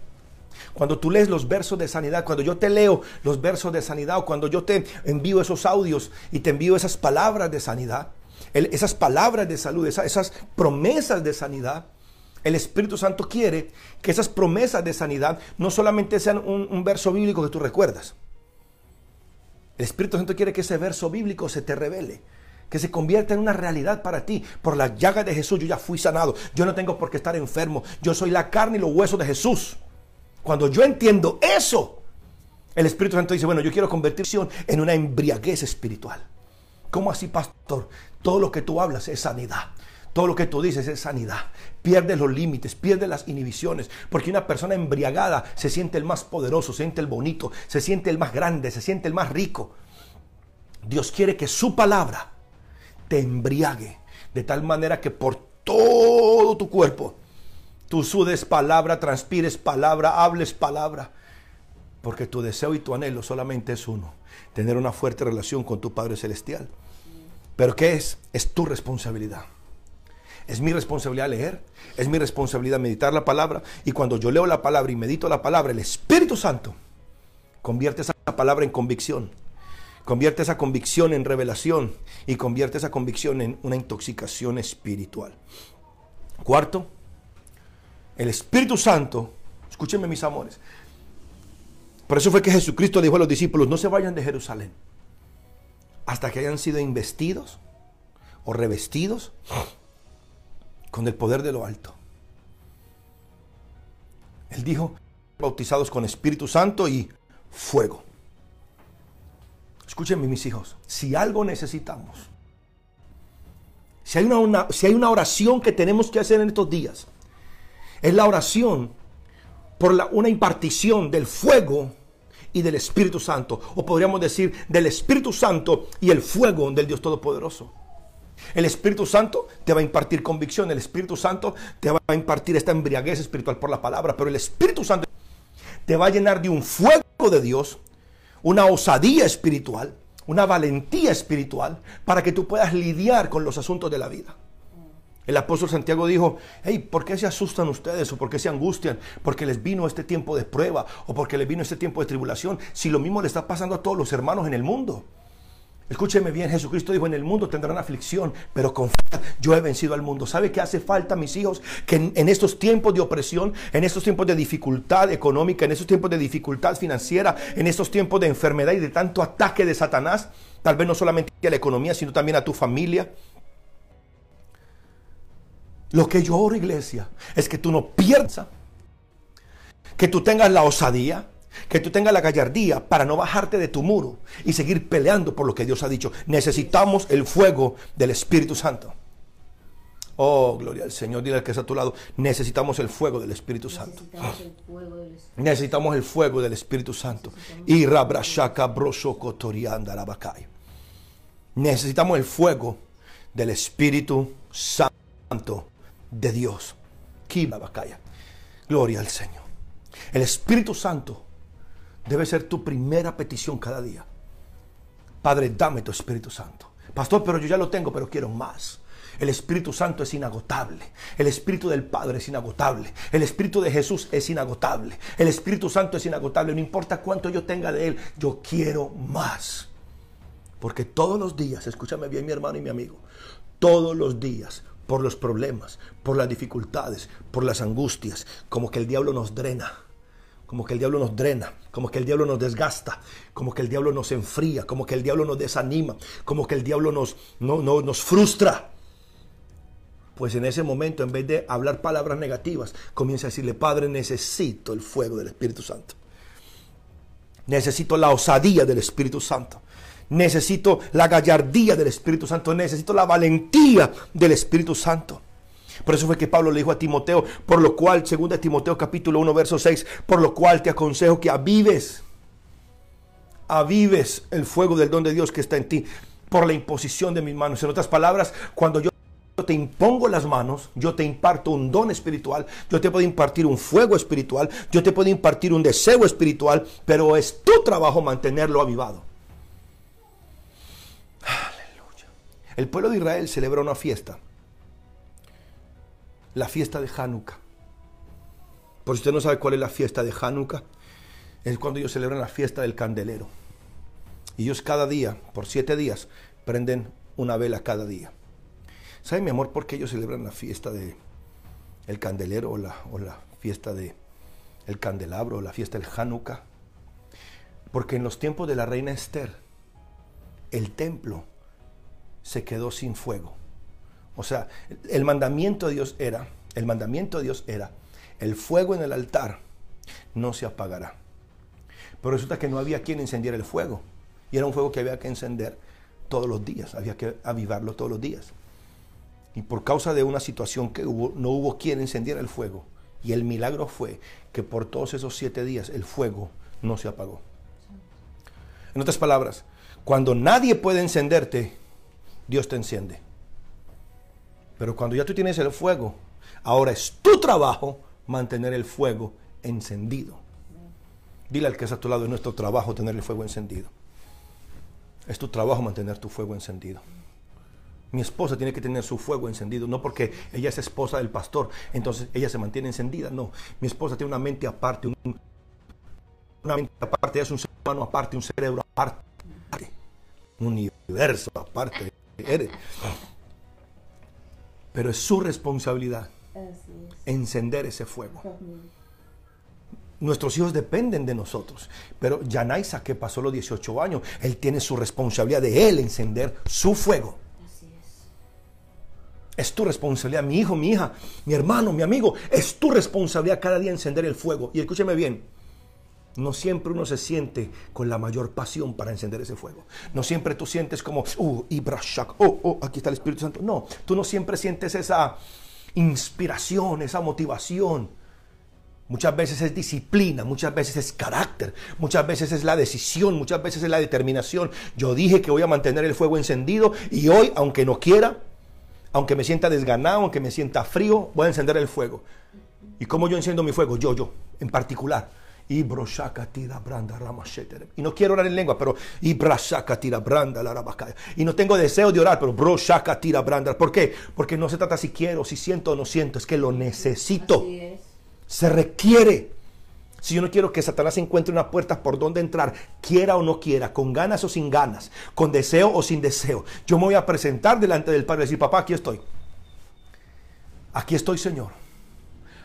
cuando tú lees los versos de sanidad, cuando yo te leo los versos de sanidad o cuando yo te envío esos audios y te envío esas palabras de sanidad, esas palabras de salud, esas, promesas de sanidad, el Espíritu Santo quiere que esas promesas de sanidad no solamente sean un, verso bíblico que tú recuerdas. El Espíritu Santo quiere que ese verso bíblico se te revele que se convierta en una realidad para ti. Por la llaga de Jesús yo ya fui sanado. Yo no tengo por qué estar enfermo. Yo soy la carne y los huesos de Jesús. Cuando yo entiendo eso, el Espíritu Santo dice, bueno, yo quiero convertirse en una embriaguez espiritual. ¿Cómo así, pastor? Todo lo que tú hablas es sanidad. Todo lo que tú dices es sanidad. Pierde los límites, pierde las inhibiciones. Porque una persona embriagada se siente el más poderoso, se siente el bonito, se siente el más grande, se siente el más rico. Dios quiere que su palabra te embriague de tal manera que por todo tu cuerpo Tú sudes palabra, transpires palabra, hables palabra. Porque tu deseo y tu anhelo solamente es uno. Tener una fuerte relación con tu Padre Celestial. Pero ¿qué es? Es tu responsabilidad. Es mi responsabilidad leer, es mi responsabilidad meditar la palabra. Y cuando yo leo la palabra y medito la palabra, el Espíritu Santo convierte esa palabra en convicción. Convierte esa convicción en revelación y convierte esa convicción en una intoxicación espiritual. Cuarto, el Espíritu Santo, escúchenme mis amores, por eso fue que Jesucristo dijo a los discípulos, no se vayan de Jerusalén hasta que hayan sido investidos o revestidos con el poder de lo alto. Él dijo, bautizados con Espíritu Santo y fuego. Escúchenme mis hijos, si algo necesitamos, si hay una, si hay una oración que tenemos que hacer en estos días, es la oración por una impartición del fuego y del Espíritu Santo, o podríamos decir del Espíritu Santo y el fuego del Dios Todopoderoso. El Espíritu Santo te va a impartir convicción, el Espíritu Santo te va a impartir esta embriaguez espiritual por la palabra, pero el Espíritu Santo te va a llenar de un fuego de Dios, una osadía espiritual, una valentía espiritual, para que tú puedas lidiar con los asuntos de la vida. El apóstol Santiago dijo, hey, ¿por qué se asustan ustedes o por qué se angustian? Porque les vino este tiempo de prueba o porque les vino este tiempo de tribulación. Si lo mismo le está pasando a todos los hermanos en el mundo. Escúcheme bien, Jesucristo dijo, en el mundo tendrán aflicción, pero confiad, yo he vencido al mundo. ¿Sabe qué hace falta, mis hijos? Que en, estos tiempos de opresión, en estos tiempos de dificultad económica, en estos tiempos de dificultad financiera, en estos tiempos de enfermedad y de tanto ataque de Satanás, tal vez no solamente a la economía, sino también a tu familia. Lo que yo oro, iglesia, es que tú no pierdas, que tú tengas la osadía, que tú tengas la gallardía para no bajarte de tu muro y seguir peleando por lo que Dios ha dicho. Necesitamos el fuego del Espíritu Santo. Oh, gloria al Señor. Dile al que está a tu lado. Necesitamos el fuego del Espíritu Santo. Necesitamos el fuego del Espíritu. Santo. Y rabrashaka. Necesitamos el fuego del Espíritu Santo de Dios. Gloria al Señor. El Espíritu Santo debe ser tu primera petición cada día. Padre, dame tu Espíritu Santo. Pastor, pero yo ya lo tengo, pero quiero más. El Espíritu Santo es inagotable. El Espíritu del Padre es inagotable. El Espíritu de Jesús es inagotable. El Espíritu Santo es inagotable. No importa cuánto yo tenga de Él, yo quiero más. Porque todos los días, escúchame bien mi hermano y mi amigo, todos los días, por los problemas, por las dificultades, por las angustias, como que el diablo nos drena como que el diablo nos drena, como que el diablo nos desgasta, como que el diablo nos enfría, como que el diablo nos desanima, como que el diablo nos, no, no, nos frustra. Pues en ese momento, en vez de hablar palabras negativas, comienza a decirle, Padre, necesito el fuego del Espíritu Santo. Necesito la osadía del Espíritu Santo. Necesito la gallardía del Espíritu Santo. Necesito la valentía del Espíritu Santo. Por eso fue que Pablo le dijo a Timoteo, por lo cual, 2 Timoteo capítulo 1, verso 6, por lo cual te aconsejo que avives, avives el fuego del don de Dios que está en ti por la imposición de mis manos. En otras palabras, cuando yo te impongo las manos, yo te imparto un don espiritual, yo te puedo impartir un fuego espiritual, yo te puedo impartir un deseo espiritual, pero es tu trabajo mantenerlo avivado. Aleluya. El pueblo de Israel celebra una fiesta la fiesta de Hanukkah. Por si usted no sabe cuál es la fiesta de Hanukkah, es cuando ellos celebran la fiesta del candelero. Y ellos cada día, por siete días, prenden una vela cada día. ¿Sabe, mi amor, por qué ellos celebran la fiesta de el candelero o la, o la fiesta de el candelabro o la fiesta del Hanukkah? Porque en los tiempos de la reina Esther, el templo se quedó sin fuego. O sea, el mandamiento de Dios era, el mandamiento de Dios era, el fuego en el altar no se apagará. Pero resulta que no había quien encendiera el fuego. Y era un fuego que había que encender todos los días, había que avivarlo todos los días. Y por causa de una situación que hubo, no hubo quien encendiera el fuego. Y el milagro fue que por todos esos siete días el fuego no se apagó. En otras palabras, cuando nadie puede encenderte, Dios te enciende. Pero cuando ya tú tienes el fuego, ahora es tu trabajo mantener el fuego encendido. Dile al que está a tu lado, es nuestro trabajo tener el fuego encendido. Es tu trabajo mantener tu fuego encendido. Mi esposa tiene que tener su fuego encendido, no porque ella es esposa del pastor, entonces ella se mantiene encendida, no. Mi esposa tiene una mente aparte, un, una mente aparte, es un ser humano aparte, un cerebro aparte, un universo aparte. Eres pero es su responsabilidad encender ese fuego. Nuestros hijos dependen de nosotros, pero Yanaisa, que pasó los 18 años, él tiene su responsabilidad de él encender su fuego. Así es. Es tu responsabilidad, mi hijo, mi hija, mi hermano, mi amigo. Es tu responsabilidad cada día encender el fuego. Y escúcheme bien, no siempre uno se siente con la mayor pasión para encender ese fuego. No siempre tú sientes como, uh, Ibrashak, oh, oh, aquí está el Espíritu Santo. No, tú no siempre sientes esa inspiración, esa motivación. Muchas veces es disciplina, muchas veces es carácter, muchas veces es la decisión, muchas veces es la determinación. Yo dije que voy a mantener el fuego encendido y hoy, aunque no quiera, aunque me sienta desganado, aunque me sienta frío, voy a encender el fuego. ¿Y cómo yo enciendo mi fuego? Yo, yo, en particular. Y no quiero orar en lengua, pero y no tengo deseo de orar, pero ¿Por qué? Porque no se trata si quiero, si siento o no siento, es que lo necesito. Se requiere. Si yo no quiero que Satanás encuentre una puerta por donde entrar, quiera o no quiera, con ganas o sin ganas, con deseo o sin deseo, yo me voy a presentar delante del Padre y decir, papá, aquí estoy. Aquí estoy, Señor.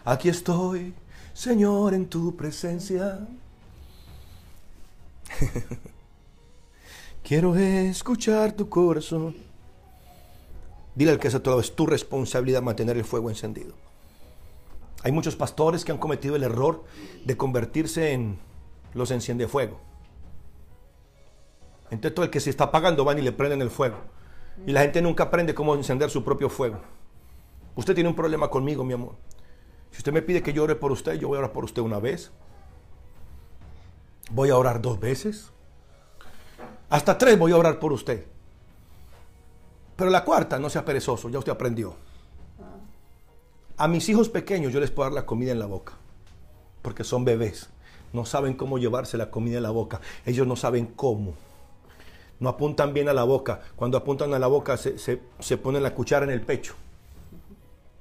Aquí estoy, Señor, en tu presencia. *laughs* Quiero escuchar tu corazón. Dile al que se todo, es tu responsabilidad mantener el fuego encendido. Hay muchos pastores que han cometido el error de convertirse en los enciende fuego. Entonces todo el que se está apagando van y le prenden el fuego. Y la gente nunca aprende cómo encender su propio fuego. Usted tiene un problema conmigo, mi amor. Si usted me pide que yo ore por usted, yo voy a orar por usted una vez. Voy a orar dos veces. Hasta tres voy a orar por usted. Pero la cuarta, no sea perezoso, ya usted aprendió. A mis hijos pequeños yo les puedo dar la comida en la boca, porque son bebés. No saben cómo llevarse la comida en la boca. Ellos no saben cómo. No apuntan bien a la boca. Cuando apuntan a la boca se, se ponen la cuchara en el pecho.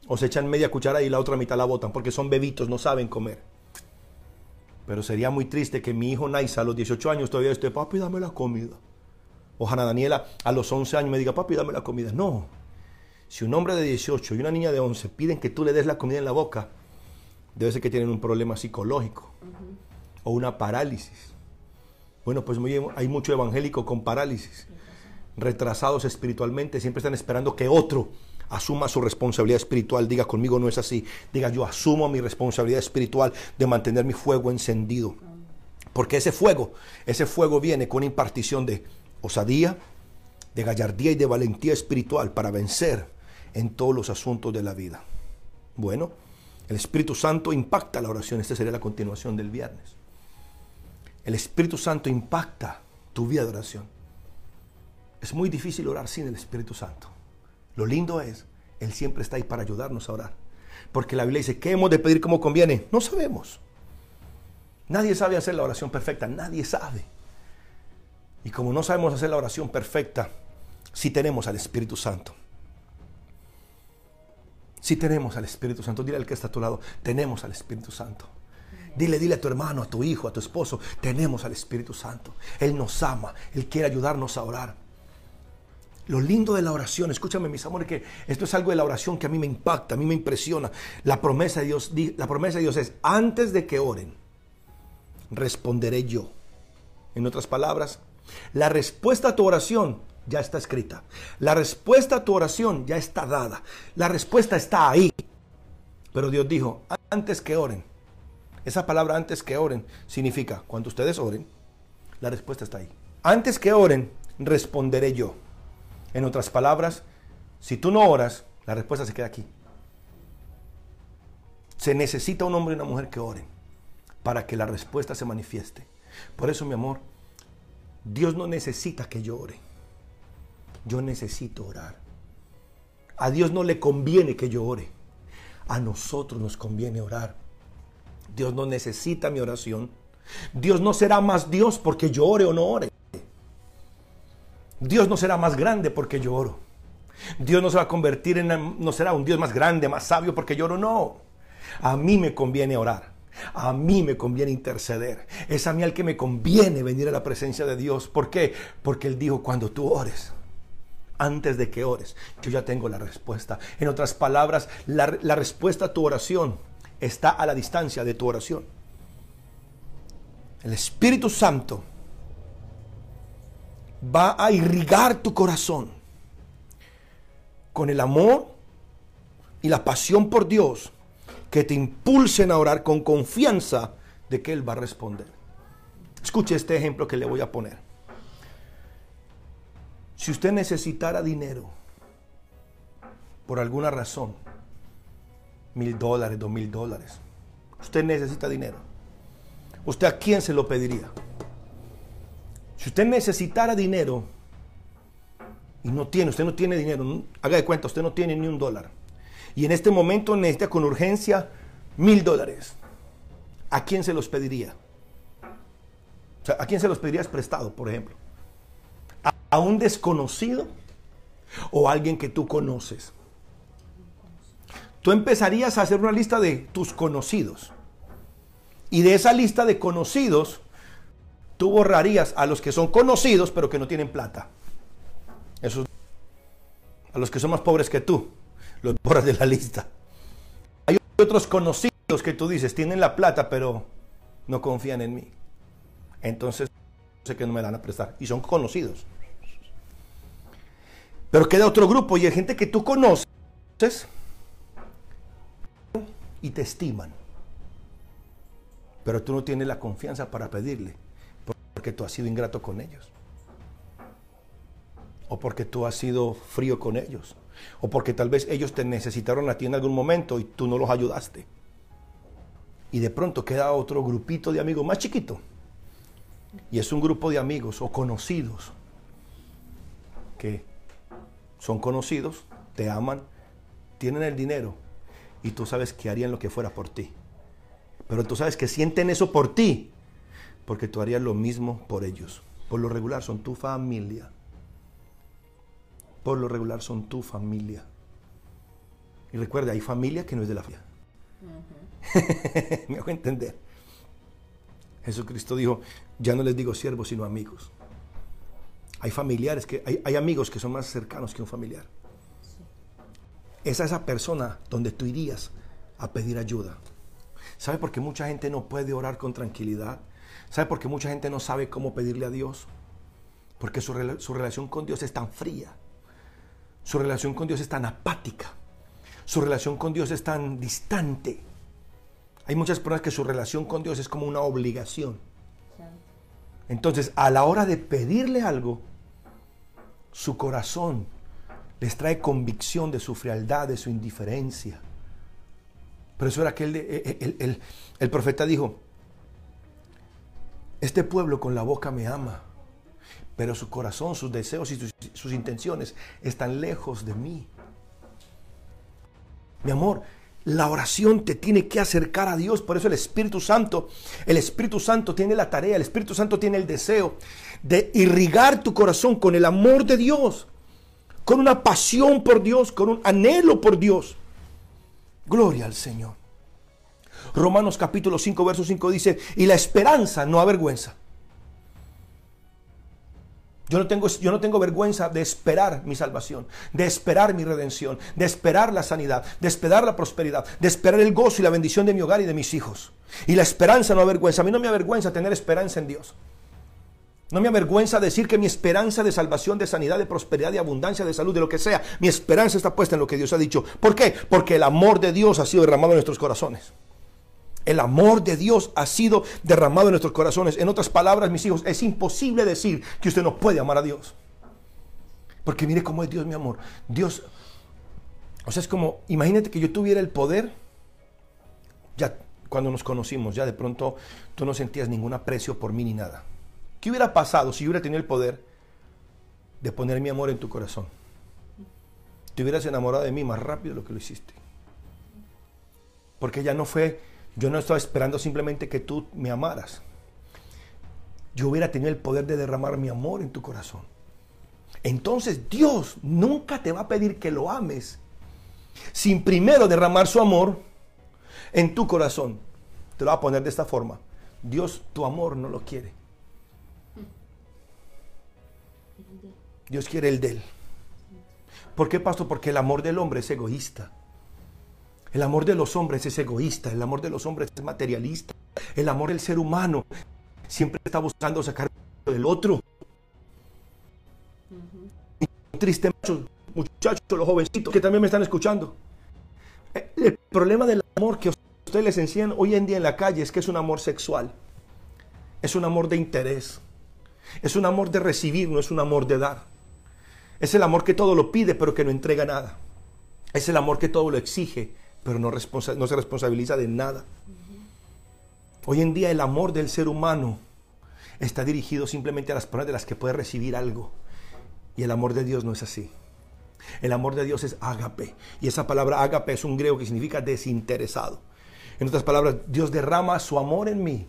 O se echan media cuchara y la otra mitad la botan, porque son bebitos, no saben comer. Pero sería muy triste que mi hijo Naisa a los 18 años todavía esté, papi, dame la comida. O Hanna Daniela a los 11 años me diga, papi, dame la comida. No, si un hombre de 18 y una niña de 11 piden que tú le des la comida en la boca, debe ser que tienen un problema psicológico o una parálisis. Bueno, pues hay mucho evangélico con parálisis, retrasados espiritualmente, siempre están esperando que otro asuma su responsabilidad espiritual. Diga conmigo, no es así. Diga, yo asumo mi responsabilidad espiritual de mantener mi fuego encendido. Porque ese fuego, ese fuego viene con impartición de osadía, de gallardía y de valentía espiritual para vencer en todos los asuntos de la vida. Bueno, el Espíritu Santo impacta la oración. Esta sería la continuación del viernes. El Espíritu Santo impacta tu vida de oración. Es muy difícil orar sin el Espíritu Santo. Lo lindo es, Él siempre está ahí para ayudarnos a orar. Porque la Biblia dice, ¿qué hemos de pedir como conviene? No sabemos. Nadie sabe hacer la oración perfecta, nadie sabe. Y como no sabemos hacer la oración perfecta, si tenemos al Espíritu Santo. Si tenemos al Espíritu Santo, dile al que está a tu lado, tenemos al Espíritu Santo. Dile, dile a tu hermano, a tu hijo, a tu esposo, tenemos al Espíritu Santo. Él nos ama, Él quiere ayudarnos a orar. Lo lindo de la oración, escúchame mis amores, que esto es algo de la oración que a mí me impacta, a mí me impresiona. La promesa de Dios, la promesa de Dios es, antes de que oren, responderé yo. En otras palabras, la respuesta a tu oración ya está escrita. La respuesta a tu oración ya está dada. La respuesta está ahí. Pero Dios dijo, antes que oren. Esa palabra antes que oren significa, cuando ustedes oren, la respuesta está ahí. Antes que oren, responderé yo. En otras palabras, si tú no oras, la respuesta se queda aquí. Se necesita un hombre y una mujer que oren para que la respuesta se manifieste. Por eso, mi amor, Dios no necesita que yo ore. Yo necesito orar. A Dios no le conviene que yo ore. A nosotros nos conviene orar. Dios no necesita mi oración. Dios no será más Dios porque yo ore o no ore. Dios no será más grande porque yo oro. Dios no se va a convertir en, no será un Dios más grande, más sabio porque yo oro, no. A mí me conviene orar. A mí me conviene interceder. Es a mí al que me conviene venir a la presencia de Dios. ¿Por qué? Porque Él dijo, cuando tú ores, antes de que ores, yo ya tengo la respuesta. En otras palabras, la, la respuesta a tu oración está a la distancia de tu oración. El Espíritu Santo va a irrigar tu corazón con el amor y la pasión por Dios que te impulsen a orar con confianza de que Él va a responder. Escuche este ejemplo que le voy a poner. Si usted necesitara dinero por alguna razón, mil dólares, dos mil dólares, usted necesita dinero. ¿Usted a quién se lo pediría? Si usted necesitara dinero y no tiene, usted no tiene dinero, haga de cuenta, usted no tiene ni un dólar. Y en este momento necesita con urgencia mil dólares. ¿A quién se los pediría? O sea, ¿a quién se los pedirías prestado, por ejemplo? ¿A, a un desconocido o a alguien que tú conoces? Tú empezarías a hacer una lista de tus conocidos. Y de esa lista de conocidos, tú borrarías a los que son conocidos pero que no tienen plata. Esos, a los que son más pobres que tú, los borras de la lista. Hay otros conocidos que tú dices, tienen la plata pero no confían en mí. Entonces, sé que no me dan a prestar. Y son conocidos. Pero queda otro grupo y hay gente que tú conoces y te estiman. Pero tú no tienes la confianza para pedirle porque tú has sido ingrato con ellos. O porque tú has sido frío con ellos. O porque tal vez ellos te necesitaron a ti en algún momento y tú no los ayudaste. Y de pronto queda otro grupito de amigos más chiquito. Y es un grupo de amigos o conocidos que son conocidos, te aman, tienen el dinero y tú sabes que harían lo que fuera por ti. Pero tú sabes que sienten eso por ti porque tú harías lo mismo por ellos. Por lo regular son tu familia. Por lo regular son tu familia. Y recuerda, hay familia que no es de la familia. *laughs* Me hago entender. Jesucristo dijo, ya no les digo siervos, sino amigos. Hay familiares que, hay, hay amigos que son más cercanos que un familiar. Es a esa persona donde tú irías a pedir ayuda. ¿Sabe por qué mucha gente no puede orar con tranquilidad? ¿Sabe por qué mucha gente no sabe cómo pedirle a Dios? Porque su, su relación con Dios es tan fría. Su relación con Dios es tan apática. Su relación con Dios es tan distante. Hay muchas personas que su relación con Dios es como una obligación. Entonces, a la hora de pedirle algo, su corazón les trae convicción de su frialdad, de su indiferencia. Pero eso era que el, el- el- el profeta dijo, este pueblo con la boca me ama, pero su corazón, sus deseos y sus, sus intenciones están lejos de mí. Mi amor, la oración te tiene que acercar a Dios. Por eso el Espíritu Santo, el Espíritu Santo tiene la tarea, el Espíritu Santo tiene el deseo de irrigar tu corazón con el amor de Dios, con una pasión por Dios, con un anhelo por Dios. Gloria al Señor. Romanos capítulo 5, verso 5 dice, y la esperanza no avergüenza. Yo no, tengo, yo no tengo vergüenza de esperar mi salvación, de esperar mi redención, de esperar la sanidad, de esperar la prosperidad, de esperar el gozo y la bendición de mi hogar y de mis hijos. Y la esperanza no avergüenza. A mí no me avergüenza tener esperanza en Dios. No me avergüenza decir que mi esperanza de salvación, de sanidad, de prosperidad, de abundancia, de salud, de lo que sea, mi esperanza está puesta en lo que Dios ha dicho. ¿Por qué? Porque el amor de Dios ha sido derramado en nuestros corazones. El amor de Dios ha sido derramado en nuestros corazones. En otras palabras, mis hijos, es imposible decir que usted no puede amar a Dios. Porque mire cómo es Dios, mi amor. Dios, o sea, es como, imagínate que yo tuviera el poder, ya cuando nos conocimos, ya de pronto tú no sentías ningún aprecio por mí ni nada. ¿Qué hubiera pasado si yo hubiera tenido el poder de poner mi amor en tu corazón? Te hubieras enamorado de mí más rápido de lo que lo hiciste. Porque ya no fue, yo no estaba esperando simplemente que tú me amaras. Yo hubiera tenido el poder de derramar mi amor en tu corazón. Entonces Dios nunca te va a pedir que lo ames sin primero derramar su amor en tu corazón. Te lo voy a poner de esta forma. Dios tu amor no lo quiere. Dios quiere el de él. ¿Por qué, pastor? Porque el amor del hombre es egoísta. El amor de los hombres es egoísta. El amor de los hombres es materialista. El amor del ser humano siempre está buscando sacar del otro. Triste muchachos, muchachos, los jovencitos que también me están escuchando. Eh, El problema del amor que ustedes les enseñan hoy en día en la calle es que es un amor sexual. Es un amor de interés. Es un amor de recibir, no es un amor de dar. Es el amor que todo lo pide, pero que no entrega nada. Es el amor que todo lo exige, pero no, se responsabiliza de nada. Hoy en día el amor del ser humano está dirigido simplemente a las personas de las que puede recibir algo. Y el amor de Dios no es así. El amor de Dios es ágape. Y esa palabra ágape es un griego que significa desinteresado. En otras palabras, Dios derrama su amor en mí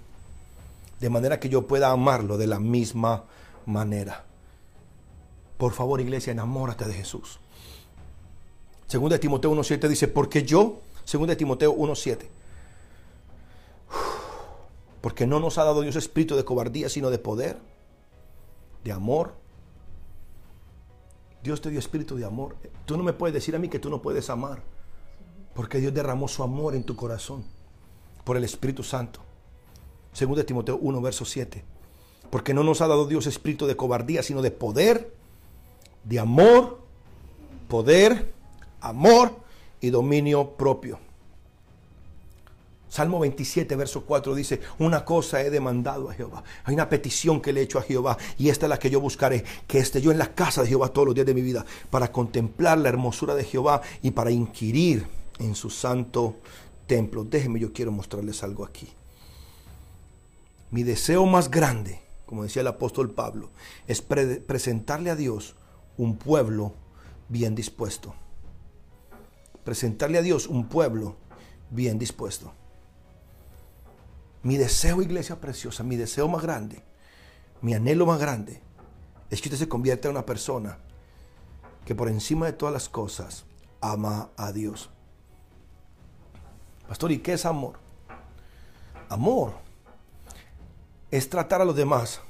de manera que yo pueda amarlo de la misma manera. Por favor, iglesia, enamórate de Jesús. Segunda de Timoteo 1.7 dice, porque yo, segunda de Timoteo 1.7, porque no nos ha dado Dios espíritu de cobardía, sino de poder, de amor. Dios te dio espíritu de amor. Tú no me puedes decir a mí que tú no puedes amar, porque Dios derramó su amor en tu corazón por el Espíritu Santo. Segunda de Timoteo 1, verso 7. Porque no nos ha dado Dios espíritu de cobardía, sino de poder, de amor, poder, amor y dominio propio. Salmo 27, verso 4 dice, una cosa he demandado a Jehová. Hay una petición que le he hecho a Jehová y esta es la que yo buscaré, que esté yo en la casa de Jehová todos los días de mi vida, para contemplar la hermosura de Jehová y para inquirir en su santo templo. Déjenme, yo quiero mostrarles algo aquí. Mi deseo más grande, como decía el apóstol Pablo, es pre- presentarle a Dios un pueblo bien dispuesto. Presentarle a Dios un pueblo bien dispuesto. Mi deseo, iglesia preciosa, mi deseo más grande, mi anhelo más grande, es que usted se convierta en una persona que por encima de todas las cosas ama a Dios. Pastor, ¿y qué es amor? Amor es tratar a los demás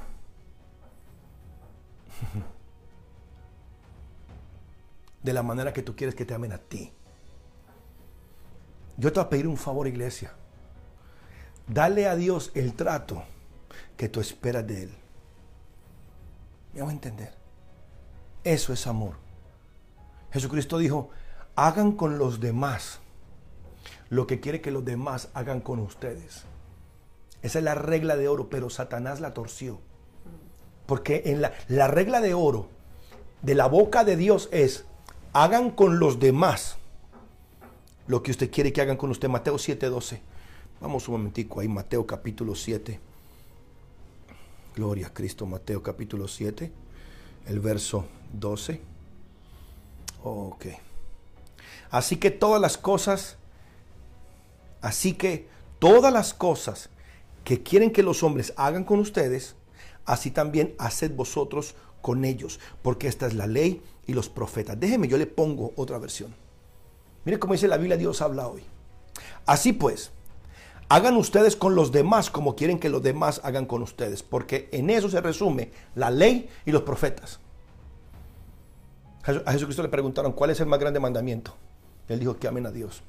*laughs* de la manera que tú quieres que te amen a ti. Yo te voy a pedir un favor, iglesia. Dale a Dios el trato que tú esperas de Él. ¿Me voy a entender? Eso es amor. Jesucristo dijo, hagan con los demás lo que quiere que los demás hagan con ustedes. Esa es la regla de oro, pero Satanás la torció. Porque en la, la regla de oro de la boca de Dios es, hagan con los demás lo que usted quiere que hagan con usted. Mateo 7:12. Vamos un momentico ahí, Mateo capítulo 7. Gloria a Cristo, Mateo capítulo 7, el verso 12. Ok. Así que todas las cosas, así que todas las cosas que quieren que los hombres hagan con ustedes, así también haced vosotros con ellos, porque esta es la ley y los profetas. Déjeme, yo le pongo otra versión. Mire cómo dice la Biblia, Dios habla hoy. Así pues, hagan ustedes con los demás como quieren que los demás hagan con ustedes, porque en eso se resume la ley y los profetas. A Jesucristo le preguntaron, ¿cuál es el más grande mandamiento? Él dijo que amen a Dios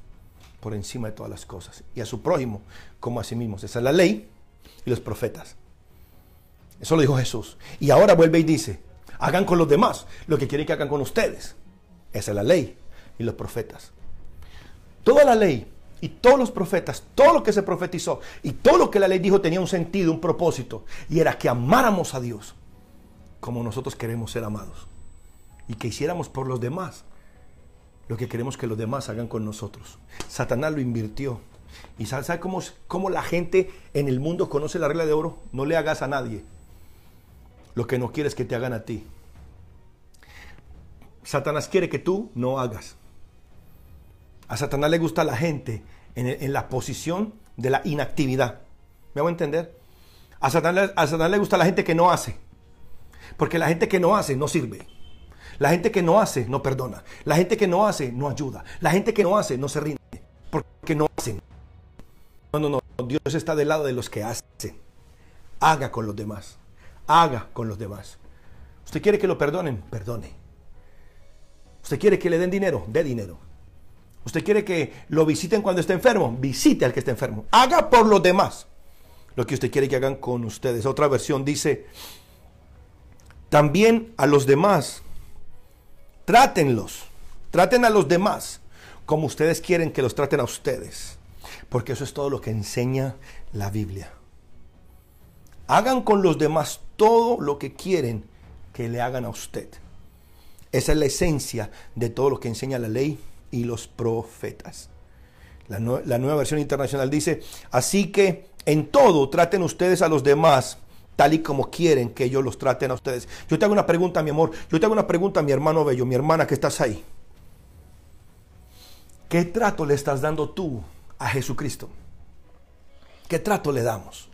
por encima de todas las cosas y a su prójimo como a sí mismos. Esa es la ley y los profetas. Eso lo dijo Jesús. Y ahora vuelve y dice, hagan con los demás lo que quieren que hagan con ustedes. Esa es la ley y los profetas. Toda la ley y todos los profetas, todo lo que se profetizó y todo lo que la ley dijo tenía un sentido, un propósito. Y era que amáramos a Dios como nosotros queremos ser amados. Y que hiciéramos por los demás lo que queremos que los demás hagan con nosotros. Satanás lo invirtió. ¿Y sabe, cómo, cómo la gente en el mundo conoce la regla de oro? No le hagas a nadie lo que no quieres que te hagan a ti. Satanás quiere que tú no hagas. A Satanás le gusta la gente en, la posición de la inactividad. ¿Me hago entender? A Satanás, a Satanás le gusta la gente que no hace. Porque la gente que no hace no sirve. La gente que no hace no perdona. La gente que no hace no ayuda. La gente que no hace no se rinde. Porque no hacen. No, no, no. Dios está del lado de los que hacen. Haga con los demás. Haga con los demás. ¿Usted quiere que lo perdonen? Perdone. ¿Usted quiere que le den dinero? Dé dinero. ¿Usted quiere que lo visiten cuando esté enfermo? Visite al que esté enfermo. Haga por los demás lo que usted quiere que hagan con ustedes. Otra versión dice, también a los demás, trátenlos, traten a los demás como ustedes quieren que los traten a ustedes. Porque eso es todo lo que enseña la Biblia. Hagan con los demás todo lo que quieren que le hagan a usted. Esa es la esencia de todo lo que enseña la ley y los profetas. La, nue- la nueva versión internacional dice, así que en todo traten ustedes a los demás tal y como quieren que ellos los traten a ustedes. Yo te hago una pregunta, mi amor. Yo te hago una pregunta, mi hermano bello, mi hermana que estás ahí. ¿Qué trato le estás dando tú a Jesucristo? ¿Qué trato le damos?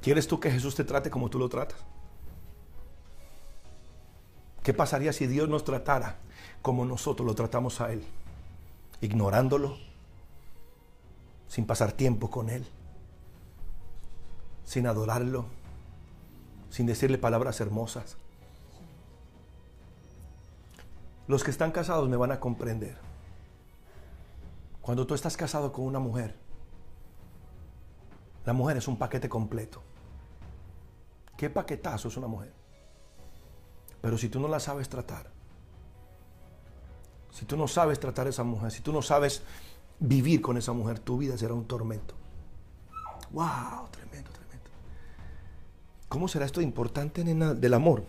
¿Quieres tú que Jesús te trate como tú lo tratas? ¿Qué pasaría si Dios nos tratara como nosotros lo tratamos a Él? Ignorándolo, sin pasar tiempo con Él, sin adorarlo, sin decirle palabras hermosas. Los que están casados me van a comprender. Cuando tú estás casado con una mujer, la mujer es un paquete completo. ¿Qué paquetazo es una mujer? Pero si tú no la sabes tratar, si tú no sabes tratar a esa mujer, si tú no sabes vivir con esa mujer, tu vida será un tormento. ¡Wow! Tremendo, tremendo. ¿Cómo será esto importante, nena, del amor?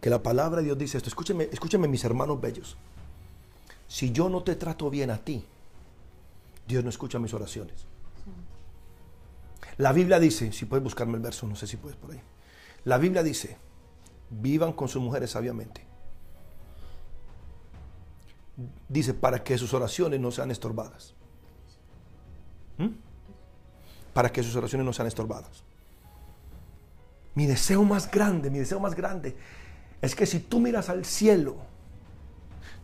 Que la palabra de Dios dice esto. Escúcheme, escúcheme mis hermanos bellos. Si yo no te trato bien a ti, Dios no escucha mis oraciones. La Biblia dice, si puedes buscarme el verso, no sé si puedes por ahí. La Biblia dice, vivan con sus mujeres sabiamente. Dice, para que sus oraciones no sean estorbadas. ¿Mm? Para que sus oraciones no sean estorbadas. Mi deseo más grande, mi deseo más grande es que si tú miras al cielo,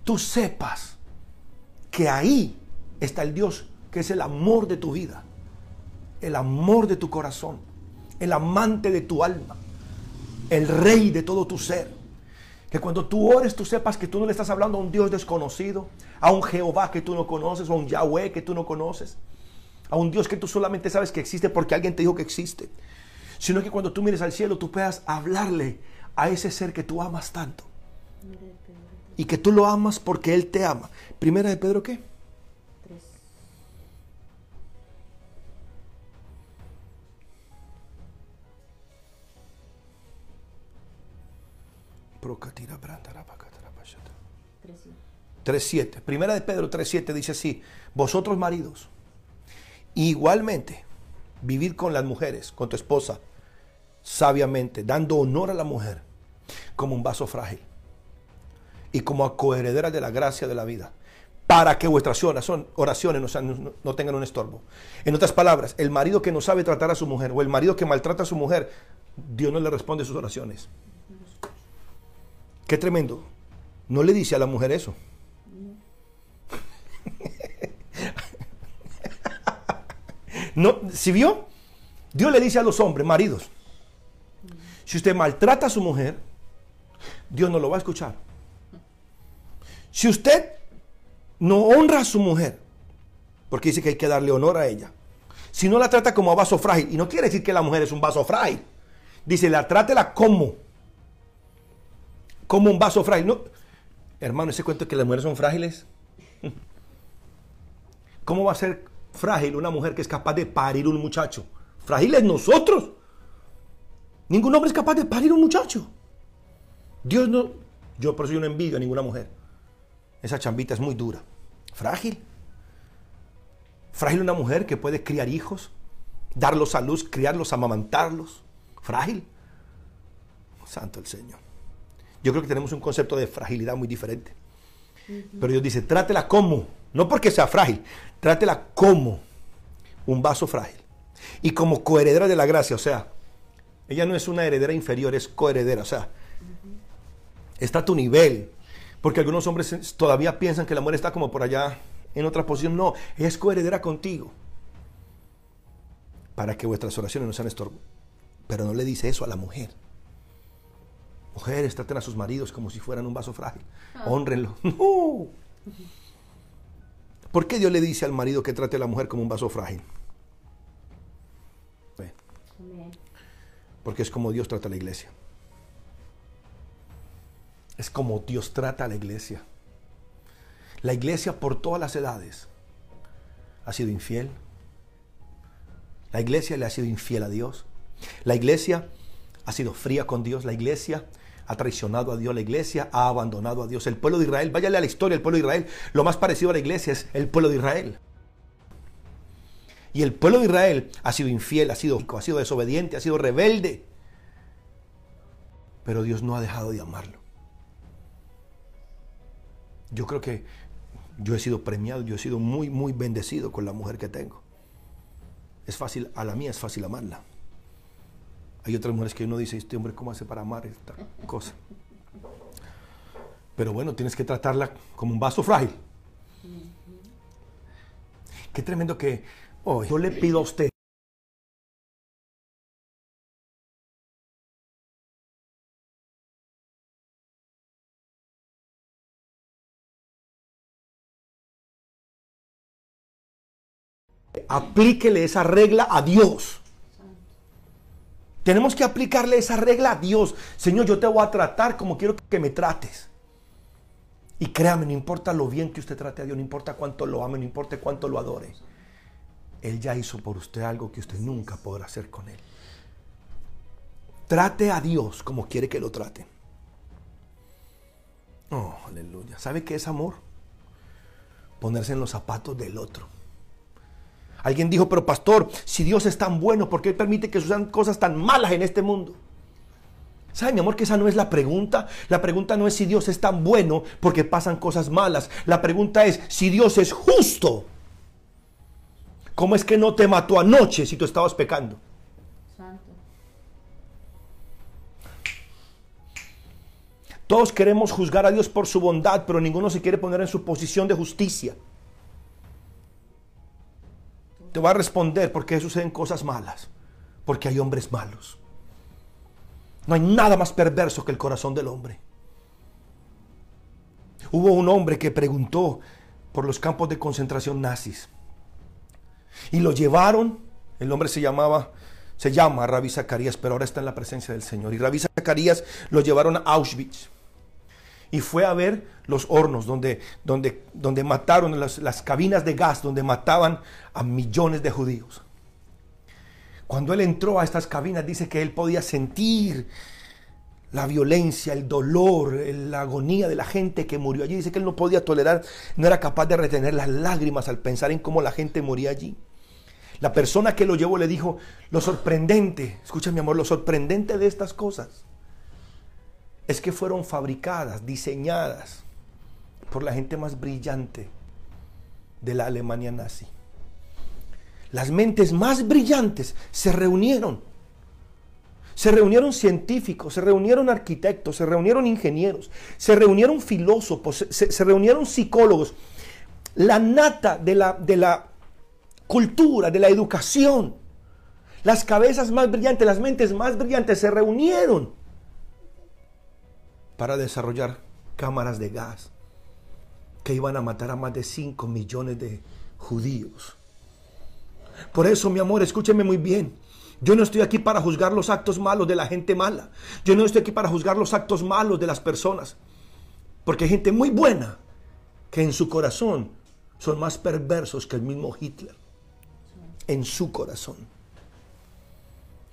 tú sepas que ahí está el Dios que es el amor de tu vida, el amor de tu corazón, el amante de tu alma, el rey de todo tu ser. Que cuando tú ores, tú sepas que tú no le estás hablando a un Dios desconocido, a un Jehová que tú no conoces, a un Yahweh que tú no conoces, a un Dios que tú solamente sabes que existe porque alguien te dijo que existe. Sino que cuando tú mires al cielo, tú puedas hablarle a ese ser que tú amas tanto. Y que tú lo amas porque Él te ama. Primera de Pedro, ¿qué? 3.7. Primera de Pedro 3.7 dice así, vosotros maridos, igualmente, vivid con las mujeres, con tu esposa, sabiamente, dando honor a la mujer como un vaso frágil y como a coherederas de la gracia de la vida, para que vuestras oraciones, oraciones no, sean- no- no tengan un estorbo. En otras palabras, el marido que no sabe tratar a su mujer o el marido que maltrata a su mujer, Dios no le responde sus oraciones. Qué tremendo. No le dice a la mujer eso. No, si vio, Dios le dice a los hombres, maridos, si usted maltrata a su mujer, Dios no lo va a escuchar. Si usted no honra a su mujer, porque dice que hay que darle honor a ella, si no la trata como a vaso frágil, y no quiere decir que la mujer es un vaso frágil, dice, la trátela como, como un vaso frágil. No, hermano, ese cuento que las mujeres son frágiles, ¿cómo va a ser frágil una mujer que es capaz de parir un muchacho? Frágiles nosotros. Ningún hombre es capaz de parir un muchacho. Dios no, yo por eso yo no envidio a ninguna mujer. Esa chambita es muy dura. Frágil. Frágil una mujer que puede criar hijos, darlos a luz, criarlos, amamantarlos. Frágil. Santo el Señor. Yo creo que tenemos un concepto de fragilidad muy diferente. Pero Dios dice, trátela como, no porque sea frágil, trátela como un vaso frágil. Y como coheredera de la gracia, o sea, ella no es una heredera inferior, es coheredera, o sea, está a tu nivel. Porque algunos hombres todavía piensan que la mujer está como por allá en otra posición. No, ella es coheredera contigo. Para que vuestras oraciones no sean estorbo. Pero no le dice eso a la mujer. Mujeres, traten a sus maridos como si fueran un vaso frágil. Honrenlo. *laughs* No. ¿Por qué Dios le dice al marido que trate a la mujer como un vaso frágil? Porque es como Dios trata a la iglesia. es como Dios trata a la iglesia. La iglesia por todas las edades ha sido infiel. La iglesia le ha sido infiel a Dios. La iglesia ha sido fría con Dios. La iglesia ha traicionado a Dios. La iglesia ha abandonado a Dios. El pueblo de Israel, váyale a la historia del pueblo de Israel. Lo más parecido a la iglesia es el pueblo de Israel. Y el pueblo de Israel ha sido infiel, ha sido, ha sido desobediente, ha sido rebelde. Pero Dios no ha dejado de amarlo. Yo creo que yo he sido premiado, yo he sido muy, muy bendecido con la mujer que tengo. Es fácil, a la mía es fácil amarla. Hay otras mujeres que uno dice, este hombre, ¿cómo hace para amar esta cosa? Pero bueno, tienes que tratarla como un vaso frágil. Qué tremendo que hoy yo le pido a usted aplíquele esa regla a Dios. Tenemos que aplicarle esa regla a Dios. Señor, yo te voy a tratar como quiero que me trates. Y créame, no importa lo bien que usted trate a Dios, no importa cuánto lo ame, no importa cuánto lo adore. Él ya hizo por usted algo que usted nunca podrá hacer con Él. Trate a Dios como quiere que lo trate. Oh, aleluya. ¿Sabe qué es amor? Ponerse en los zapatos del otro. Alguien dijo, pero pastor, si Dios es tan bueno, ¿por qué permite que sucedan cosas tan malas en este mundo? ¿Sabe, mi amor, que esa no es la pregunta? La pregunta no es si Dios es tan bueno porque pasan cosas malas. La pregunta es si Dios es justo. ¿Cómo es que no te mató anoche si tú estabas pecando? Santo. Todos queremos juzgar a Dios por su bondad, pero ninguno se quiere poner en su posición de justicia. Te va a responder por qué suceden cosas malas. Porque hay hombres malos. No hay nada más perverso que el corazón del hombre. Hubo un hombre que preguntó por los campos de concentración nazis. Y lo llevaron, el hombre se llamaba, se llama Rabí Zacarías, pero ahora está en la presencia del Señor. Y Rabí Zacarías lo llevaron a Auschwitz. Y fue a ver los hornos donde, donde, donde mataron, las, las cabinas de gas donde mataban a millones de judíos. Cuando él entró a estas cabinas, dice que él podía sentir la violencia, el dolor, la agonía de la gente que murió allí. Dice que él no podía tolerar, no era capaz de retener las lágrimas al pensar en cómo la gente moría allí. La persona que lo llevó le dijo, lo sorprendente, escucha mi amor, lo sorprendente de estas cosas es que fueron fabricadas, diseñadas por la gente más brillante de la Alemania nazi. Las mentes más brillantes se reunieron. Se reunieron científicos, se reunieron arquitectos, se reunieron ingenieros, se reunieron filósofos, se, reunieron psicólogos. La nata de la, de la cultura, de la educación, las cabezas más brillantes, las mentes más brillantes se reunieron para desarrollar cámaras de gas que iban a matar a más de 5 millones de judíos. Por eso, mi amor, escúcheme muy bien. Yo no estoy aquí para juzgar los actos malos de la gente mala. Yo no estoy aquí para juzgar los actos malos de las personas. Porque hay gente muy buena que en su corazón son más perversos que el mismo Hitler. En su corazón.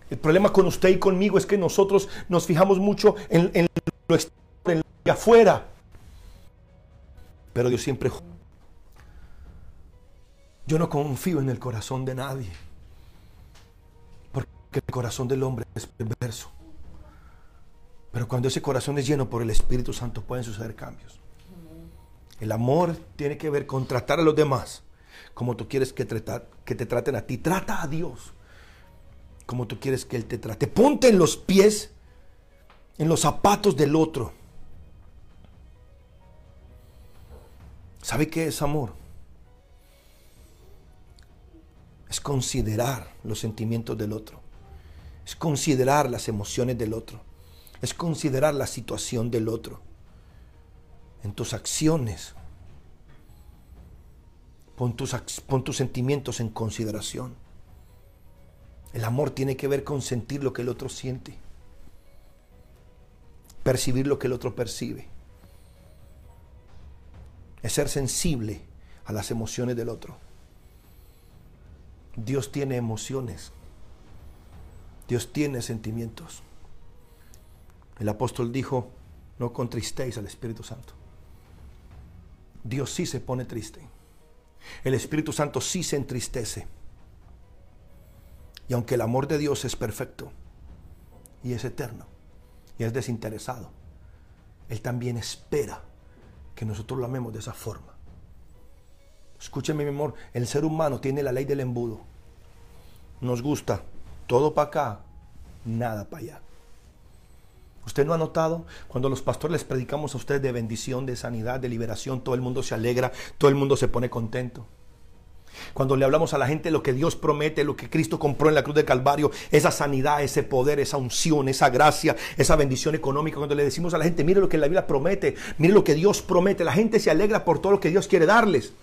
El problema con usted y conmigo es que nosotros nos fijamos mucho en, lo exterior, en lo de afuera. Pero Dios siempre... Yo no confío en el corazón de nadie. Porque el corazón del hombre es perverso. Pero cuando ese corazón es lleno por el Espíritu Santo pueden suceder cambios. El amor tiene que ver con tratar a los demás como tú quieres que, tratar, que te traten a ti. Trata a Dios como tú quieres que Él te trate. Ponte en los pies, en los zapatos del otro. ¿Sabe qué es amor? Es considerar los sentimientos del otro. Es considerar las emociones del otro. Es considerar la situación del otro. En tus acciones. Pon tus, pon tus sentimientos en consideración. El amor tiene que ver con sentir lo que el otro siente. Percibir lo que el otro percibe. Es ser sensible a las emociones del otro. Dios tiene emociones. Dios tiene sentimientos. El apóstol dijo, no contristéis al Espíritu Santo. Dios sí se pone triste. El Espíritu Santo sí se entristece. Y aunque el amor de Dios es perfecto y es eterno y es desinteresado, Él también espera que nosotros lo amemos de esa forma. Escúcheme, mi amor, el ser humano tiene la ley del embudo. Nos gusta todo para acá, nada para allá. ¿Usted no ha notado? Cuando los pastores les predicamos a ustedes de bendición, de sanidad, de liberación, todo el mundo se alegra, todo el mundo se pone contento. Cuando le hablamos a la gente lo que Dios promete, lo que Cristo compró en la cruz de Calvario, esa sanidad, ese poder, esa unción, esa gracia, esa bendición económica, cuando le decimos a la gente, mire lo que la Biblia promete, mire lo que Dios promete, la gente se alegra por todo lo que Dios quiere darles.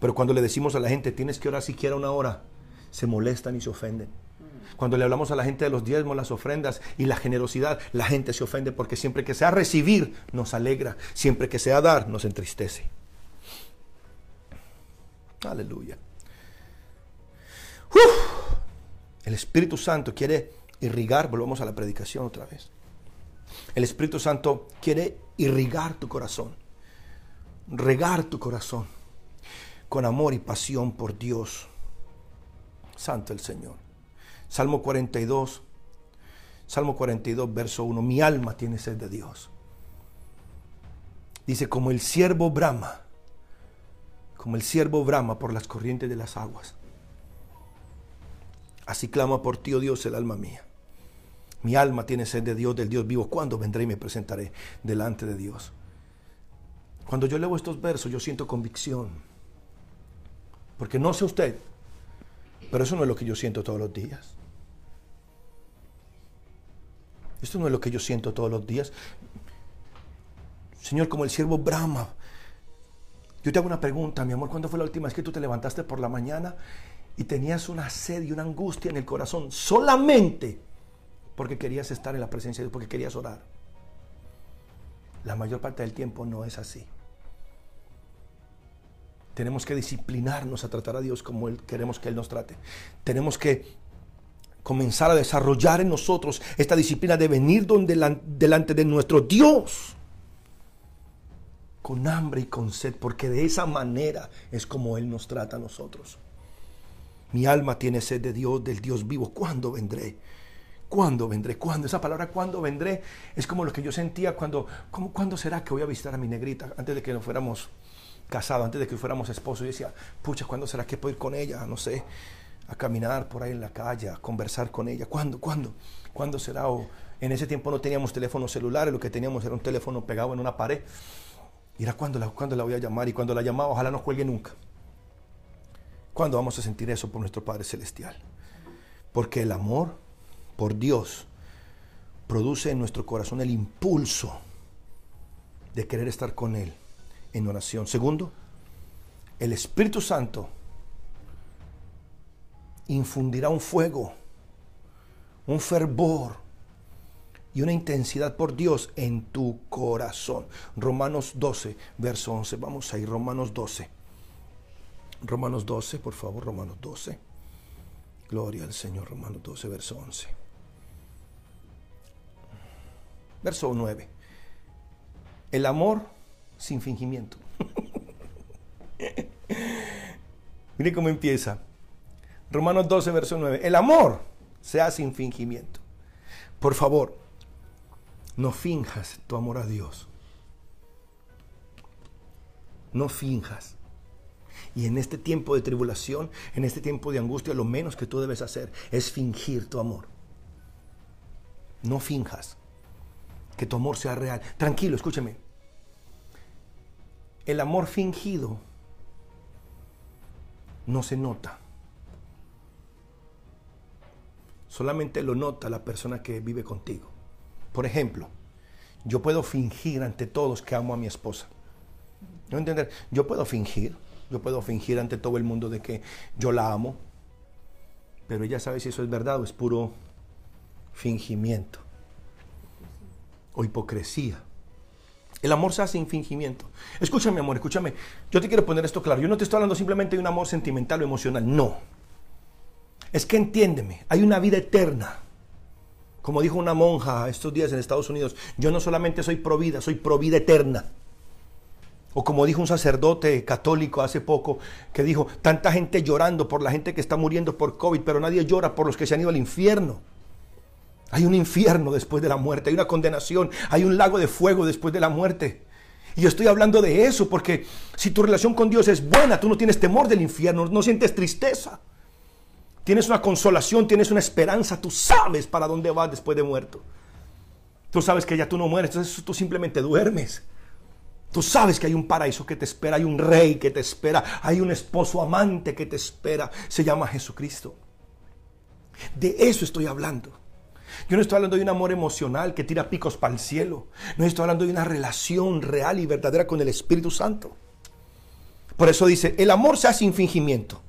Pero cuando le decimos a la gente, tienes que orar siquiera una hora, se molestan y se ofenden. Cuando le hablamos a la gente de los diezmos, las ofrendas y la generosidad, la gente se ofende porque siempre que sea recibir nos alegra, siempre que sea dar nos entristece. Aleluya. El Espíritu Santo quiere irrigar, volvemos a la predicación otra vez. El Espíritu Santo quiere irrigar tu corazón, regar tu corazón con amor y pasión por Dios. Santo el Señor. Salmo 42, Salmo 42, verso 1. Mi alma tiene sed de Dios. Dice, como el siervo brama, como el siervo brama por las corrientes de las aguas. Así clama por ti, oh Dios, el alma mía. Mi alma tiene sed de Dios, del Dios vivo. ¿Cuándo vendré y me presentaré delante de Dios? Cuando yo leo estos versos, yo siento convicción. Porque no sé usted, pero eso no es lo que yo siento todos los días. Esto no es lo que yo siento todos los días. Señor, como el siervo Brahma. Yo te hago una pregunta, mi amor. ¿Cuándo fue la última vez que tú te levantaste por la mañana y tenías una sed y una angustia en el corazón solamente porque querías estar en la presencia de Dios, porque querías orar? La mayor parte del tiempo no es así. Tenemos que disciplinarnos a tratar a Dios como él, queremos que Él nos trate. Tenemos que comenzar a desarrollar en nosotros esta disciplina de venir delante de nuestro Dios con hambre y con sed, porque de esa manera es como Él nos trata a nosotros. Mi alma tiene sed de Dios, del Dios vivo. ¿Cuándo vendré? ¿Cuándo vendré? ¿Cuándo? Esa palabra ¿cuándo vendré? Es como lo que yo sentía cuando, ¿cuándo será que voy a visitar a mi negrita? Antes de que nos fuéramos casado, antes de que fuéramos esposos, yo decía, pucha, ¿cuándo será que puedo ir con ella? No sé, a caminar por ahí en la calle, a conversar con ella. ¿Cuándo? ¿Cuándo? ¿Cuándo será? O en ese tiempo no teníamos teléfonos celulares, lo que teníamos era un teléfono pegado en una pared. Y era cuando la, cuando la voy a llamar y cuando la llamaba, ojalá no cuelgue nunca. ¿Cuándo vamos a sentir eso por nuestro Padre Celestial? Porque el amor por Dios produce en nuestro corazón el impulso de querer estar con Él en oración. Segundo, el Espíritu Santo infundirá un fuego, un fervor y una intensidad por Dios en tu corazón. Romanos 12, verso 11. Vamos ahí, Romanos 12. Romanos 12, por favor, Romanos 12. Gloria al Señor, Romanos 12, verso 11. Verso 9. El amor sin fingimiento. *laughs* Mire cómo empieza. Romanos 12, verso 9. El amor sea sin fingimiento. Por favor, no finjas tu amor a Dios. No finjas. Y en este tiempo de tribulación, en este tiempo de angustia, lo menos que tú debes hacer es fingir tu amor. No finjas que tu amor sea real. Tranquilo, escúcheme. El amor fingido no se nota. Solamente lo nota la persona que vive contigo. Por ejemplo, yo puedo fingir ante todos que amo a mi esposa. ¿No entender? Yo puedo fingir, yo puedo fingir ante todo el mundo de que yo la amo, pero ella sabe si eso es verdad o es puro fingimiento o hipocresía. El amor se hace sin fingimiento. Escúchame, amor, escúchame. Yo te quiero poner esto claro. Yo no te estoy hablando simplemente de un amor sentimental o emocional. No. Es que entiéndeme, hay una vida eterna. Como dijo una monja estos días en Estados Unidos, yo no solamente soy pro vida, soy pro vida eterna. O como dijo un sacerdote católico hace poco, que dijo, tanta gente llorando por la gente que está muriendo por COVID, pero nadie llora por los que se han ido al infierno. Hay un infierno después de la muerte, hay una condenación, hay un lago de fuego después de la muerte. Y yo estoy hablando de eso porque si tu relación con Dios es buena, tú no tienes temor del infierno, no sientes tristeza. Tienes una consolación, tienes una esperanza, tú sabes para dónde vas después de muerto. Tú sabes que ya tú no mueres, entonces tú simplemente duermes. Tú sabes que hay un paraíso que te espera, hay un rey que te espera, hay un esposo amante que te espera. Se llama Jesucristo. De eso estoy hablando. Yo no estoy hablando de un amor emocional que tira picos para el cielo. No estoy hablando de una relación real y verdadera con el Espíritu Santo. Por eso dice, el amor se hace sin fingimiento.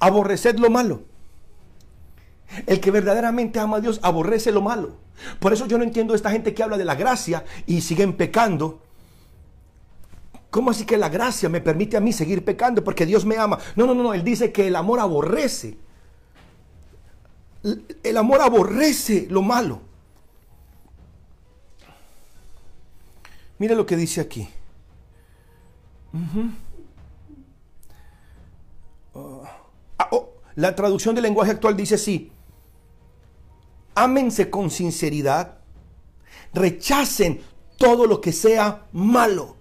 Aborreced lo malo. El que verdaderamente ama a Dios aborrece lo malo. Por eso yo no entiendo esta gente que habla de la gracia y siguen pecando. ¿Cómo así que la gracia me permite a mí seguir pecando porque Dios me ama? No, no, no, Él dice que el amor aborrece el amor aborrece lo malo. Mira lo que dice aquí. Ah, oh, la traducción del lenguaje actual dice así. Ámense con sinceridad. Rechacen todo lo que sea malo.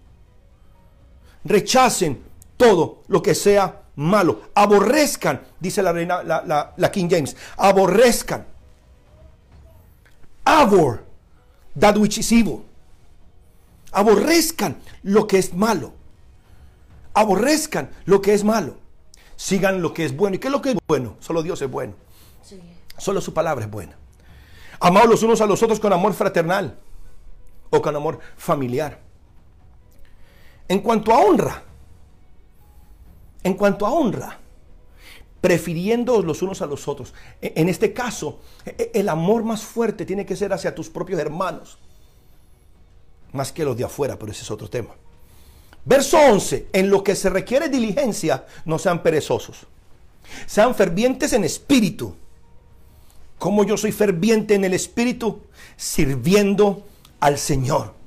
Rechacen todo lo que sea malo. Aborrezcan, dice la reina, la, King James, aborrezcan. Abor, that which is evil. Aborrezcan lo que es malo. Aborrezcan lo que es malo. Sigan lo que es bueno. ¿Y qué es lo que es bueno? Solo Dios es bueno. Solo su palabra es buena. Amados los unos a los otros con amor fraternal o con amor familiar. En cuanto a honra, en cuanto a honra, prefiriendo los unos a los otros. E, en este caso, e, el amor más fuerte tiene que ser hacia tus propios hermanos, más que los de afuera, pero ese es otro tema. Verso 11, en lo que se requiere diligencia, no sean perezosos. Sean fervientes en espíritu. Como yo soy ferviente en el espíritu, sirviendo al Señor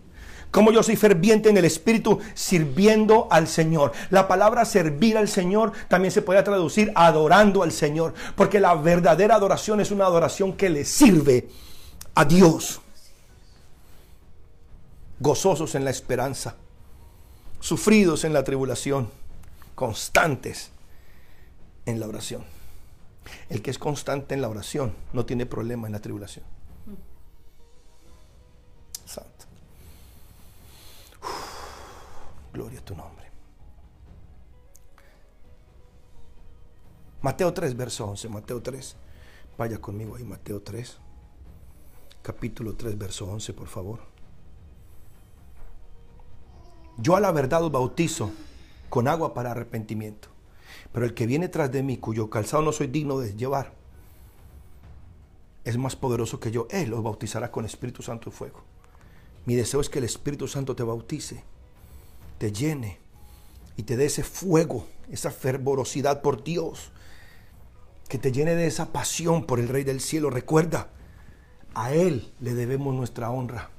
como yo soy ferviente en el Espíritu sirviendo al Señor. La palabra servir al Señor también se puede traducir adorando al Señor, porque la verdadera adoración es una adoración que le sirve a Dios. Gozosos en la esperanza, sufridos en la tribulación, constantes en la oración. El que es constante en la oración no tiene problema en la tribulación. Gloria a tu nombre. Mateo 3, verso 11. Mateo 3. Vaya conmigo ahí, Mateo 3. Capítulo 3, verso 11, por favor. Yo a la verdad os bautizo con agua para arrepentimiento. Pero el que viene tras de mí, cuyo calzado no soy digno de llevar, es más poderoso que yo. Él os bautizará con Espíritu Santo y fuego. Mi deseo es que el Espíritu Santo te bautice te llene y te dé ese fuego, esa fervorosidad por Dios, que te llene de esa pasión por el Rey del Cielo. Recuerda, a Él le debemos nuestra honra,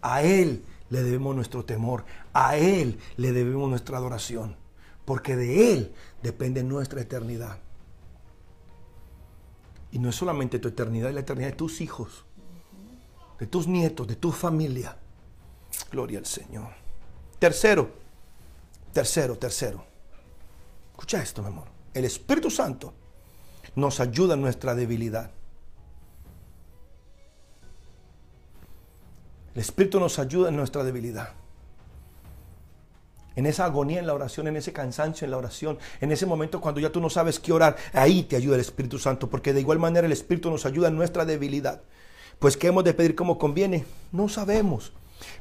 a Él le debemos nuestro temor, a Él le debemos nuestra adoración, porque de Él depende nuestra eternidad. Y no es solamente tu eternidad, es la eternidad de tus hijos, de tus nietos, de tu familia. Gloria al Señor. Tercero, Tercero, tercero. Escucha esto, mi amor. El Espíritu Santo nos ayuda en nuestra debilidad. El Espíritu nos ayuda en nuestra debilidad. En esa agonía en la oración, en ese cansancio en la oración, en ese momento cuando ya tú no sabes qué orar, ahí te ayuda el Espíritu Santo, porque de igual manera el Espíritu nos ayuda en nuestra debilidad. Pues ¿qué hemos de pedir como conviene? No sabemos,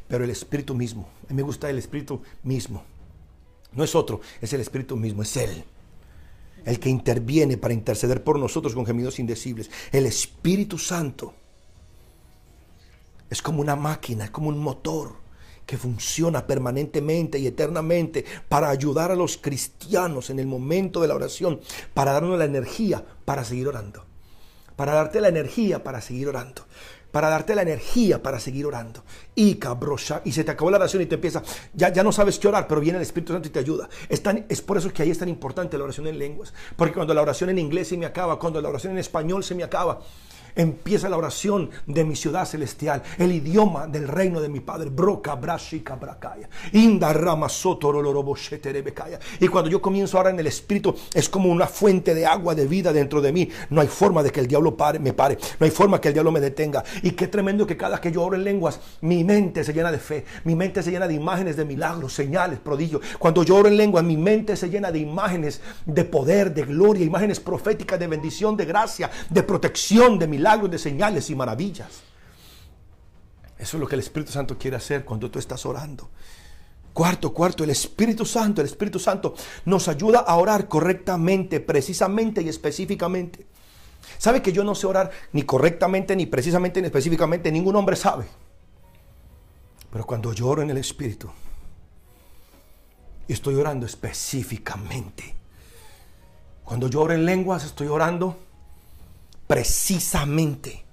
pero el Espíritu mismo, a mí me gusta el Espíritu mismo, no es otro, es el Espíritu mismo, es Él. El que interviene para interceder por nosotros con gemidos indecibles. El Espíritu Santo es como una máquina, es como un motor que funciona permanentemente y eternamente para ayudar a los cristianos en el momento de la oración, para darnos la energía para seguir orando, para darte la energía para seguir orando para darte la energía para seguir orando. Y cabrosha, y se te acabó la oración y te empieza, ya, ya no sabes qué orar, pero viene el Espíritu Santo y te ayuda. Es, es por eso que ahí es tan importante la oración en lenguas. Porque cuando la oración en inglés se me acaba, cuando la oración en español se me acaba, empieza la oración de mi ciudad celestial, el idioma del reino de mi Padre. Broca, brashika, bracaya. Inda rama Y cuando yo comienzo ahora en el Espíritu, es como una fuente de agua de vida dentro de mí. No hay forma de que el diablo pare, me pare. No hay forma que el diablo me detenga. Y qué tremendo que cada que yo oro en lenguas, mi mente se llena de fe. Mi mente se llena de imágenes de milagros, señales, prodigios. Cuando yo oro en lenguas, mi mente se llena de imágenes de poder, de gloria, imágenes proféticas de bendición, de gracia, de protección, de milagros milagros, de señales y maravillas. Eso es lo que el Espíritu Santo quiere hacer cuando tú estás orando. Cuarto, cuarto, el Espíritu Santo, el Espíritu Santo nos ayuda a orar correctamente, precisamente y específicamente. ¿Sabe que yo no sé orar ni correctamente, ni precisamente, ni específicamente? Ningún hombre sabe. Pero cuando yo oro en el Espíritu, estoy orando específicamente. Cuando yo oro en lenguas, estoy orando precisamente.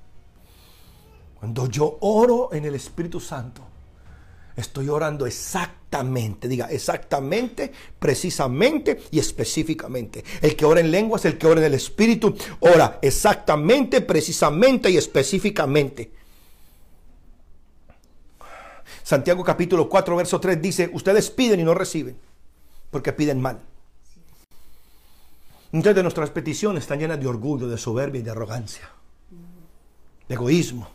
Cuando yo oro en el Espíritu Santo, estoy orando exactamente, diga exactamente, precisamente y específicamente. El que ora en lenguas, el que ora en el Espíritu, ora exactamente, precisamente y específicamente. Santiago capítulo 4, verso 3 dice, ustedes piden y no reciben, porque piden mal. Muchas de nuestras peticiones están llenas de orgullo, de soberbia y de arrogancia, de egoísmo.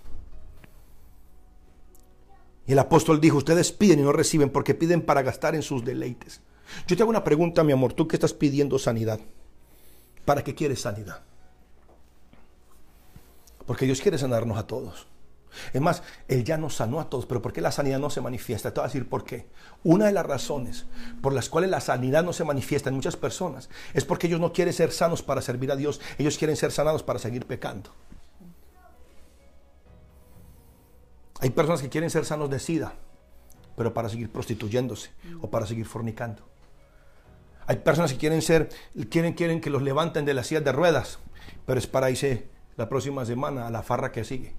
Y el apóstol dijo, ustedes piden y no reciben porque piden para gastar en sus deleites. Yo te hago una pregunta, mi amor, tú que estás pidiendo sanidad. ¿Para qué quieres sanidad? Porque Dios quiere sanarnos a todos. Es más, Él ya nos sanó a todos, pero ¿por qué la sanidad no se manifiesta? Te voy a decir por qué. Una de las razones por las cuales la sanidad no se manifiesta en muchas personas es porque ellos no quieren ser sanos para servir a Dios, ellos quieren ser sanados para seguir pecando. Hay personas que quieren ser sanos de sida, pero para seguir prostituyéndose o para seguir fornicando. Hay personas que quieren ser, quieren, quieren que los levanten de las sillas de ruedas, pero es para irse la próxima semana a la farra que sigue.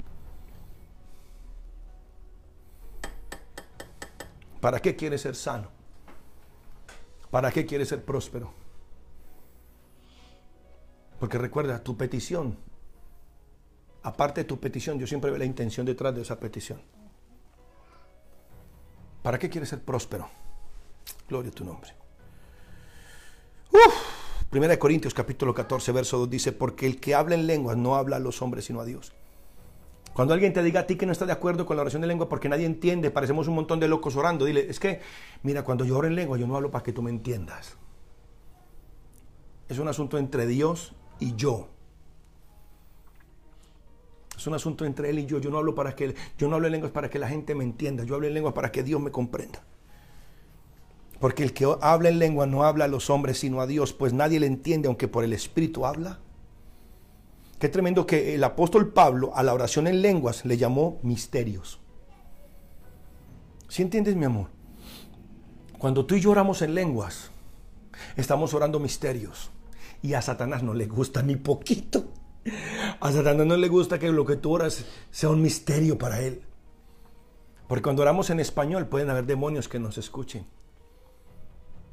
¿Para qué quieres ser sano? ¿Para qué quieres ser próspero? Porque recuerda, tu petición, aparte de tu petición, yo siempre veo la intención detrás de esa petición. ¿Para qué quieres ser próspero? Gloria a tu nombre. Primera de Corintios capítulo 14, verso 2 dice, porque el que habla en lenguas no habla a los hombres sino a Dios. Cuando alguien te diga a ti que no está de acuerdo con la oración de lengua porque nadie entiende, parecemos un montón de locos orando, dile, es que, mira, cuando yo oro en lengua, yo no hablo para que tú me entiendas. Es un asunto entre Dios y yo. Es un asunto entre él y yo. Yo no hablo para que yo no hablo en lenguas para que la gente me entienda. Yo hablo en lengua para que Dios me comprenda. Porque el que habla en lengua no habla a los hombres sino a Dios, pues nadie le entiende aunque por el Espíritu habla. Qué tremendo que el apóstol Pablo a la oración en lenguas le llamó misterios. ¿Sí entiendes, mi amor? Cuando tú y yo oramos en lenguas, estamos orando misterios. Y a Satanás no le gusta ni poquito. A Satanás no le gusta que lo que tú oras sea un misterio para él. Porque cuando oramos en español pueden haber demonios que nos escuchen.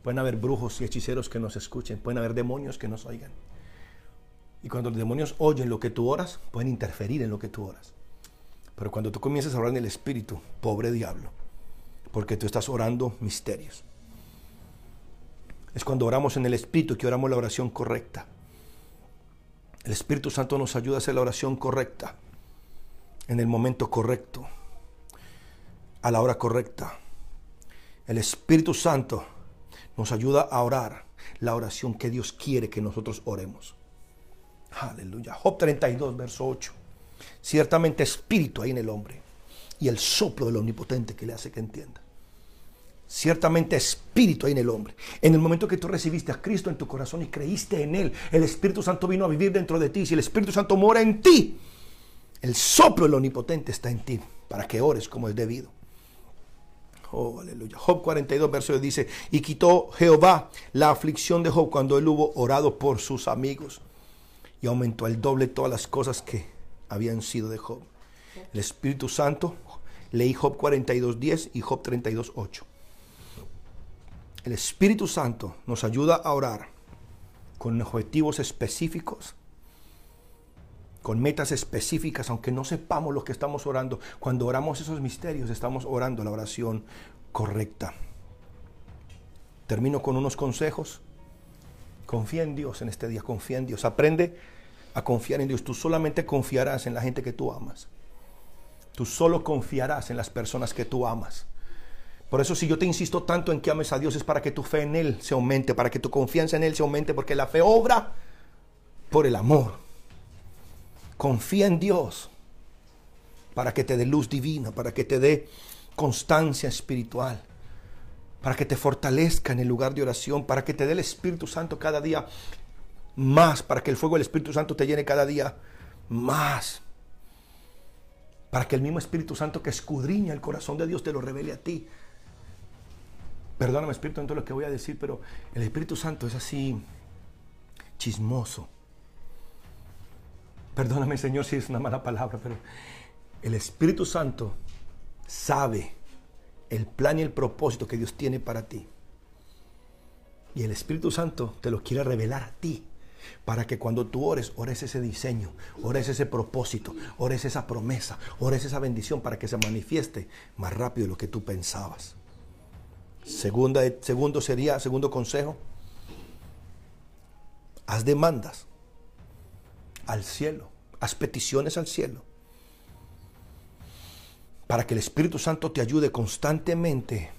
Pueden haber brujos y hechiceros que nos escuchen. Pueden haber demonios que nos oigan. Y cuando los demonios oyen lo que tú oras, pueden interferir en lo que tú oras. Pero cuando tú comienzas a orar en el Espíritu, pobre diablo, porque tú estás orando misterios. Es cuando oramos en el Espíritu que oramos la oración correcta. El Espíritu Santo nos ayuda a hacer la oración correcta, en el momento correcto, a la hora correcta. El Espíritu Santo nos ayuda a orar la oración que Dios quiere que nosotros oremos. Aleluya. Job 32, verso 8. Ciertamente espíritu hay en el hombre y el soplo del omnipotente que le hace que entienda. Ciertamente espíritu hay en el hombre. En el momento que tú recibiste a Cristo en tu corazón y creíste en Él, el Espíritu Santo vino a vivir dentro de ti. Si el Espíritu Santo mora en ti, el soplo del omnipotente está en ti para que ores como es debido. Oh, aleluya. Job 42, verso 10 dice, y quitó Jehová la aflicción de Job cuando él hubo orado por sus amigos y aumentó el doble todas las cosas que habían sido de Job. El Espíritu Santo, leí Job 42, 10 y Job 32, 8. El Espíritu Santo nos ayuda a orar con objetivos específicos, con metas específicas, aunque no sepamos lo que estamos orando. Cuando oramos esos misterios, estamos orando la oración correcta. Termino con unos consejos. Confía en Dios en este día, confía en Dios. Aprende a confiar en Dios. Tú solamente confiarás en la gente que tú amas. Tú solo confiarás en las personas que tú amas. Por eso si yo te insisto tanto en que ames a Dios es para que tu fe en Él se aumente, para que tu confianza en Él se aumente, porque la fe obra por el amor. Confía en Dios para que te dé luz divina, para que te dé constancia espiritual, para que te fortalezca en el lugar de oración, para que te dé el Espíritu Santo cada día más, para que el fuego del Espíritu Santo te llene cada día más, para que el mismo Espíritu Santo que escudriña el corazón de Dios te lo revele a ti. Perdóname Espíritu en todo lo que voy a decir, pero el Espíritu Santo es así chismoso. Perdóname Señor si es una mala palabra, pero el Espíritu Santo sabe el plan y el propósito que Dios tiene para ti. Y el Espíritu Santo te lo quiere revelar a ti. Para que cuando tú ores, ores ese diseño, ores ese propósito, ores esa promesa, ores esa bendición para que se manifieste más rápido de lo que tú pensabas. Segunda, segundo sería, segundo consejo, haz demandas al cielo, haz peticiones al cielo, para que el Espíritu Santo te ayude constantemente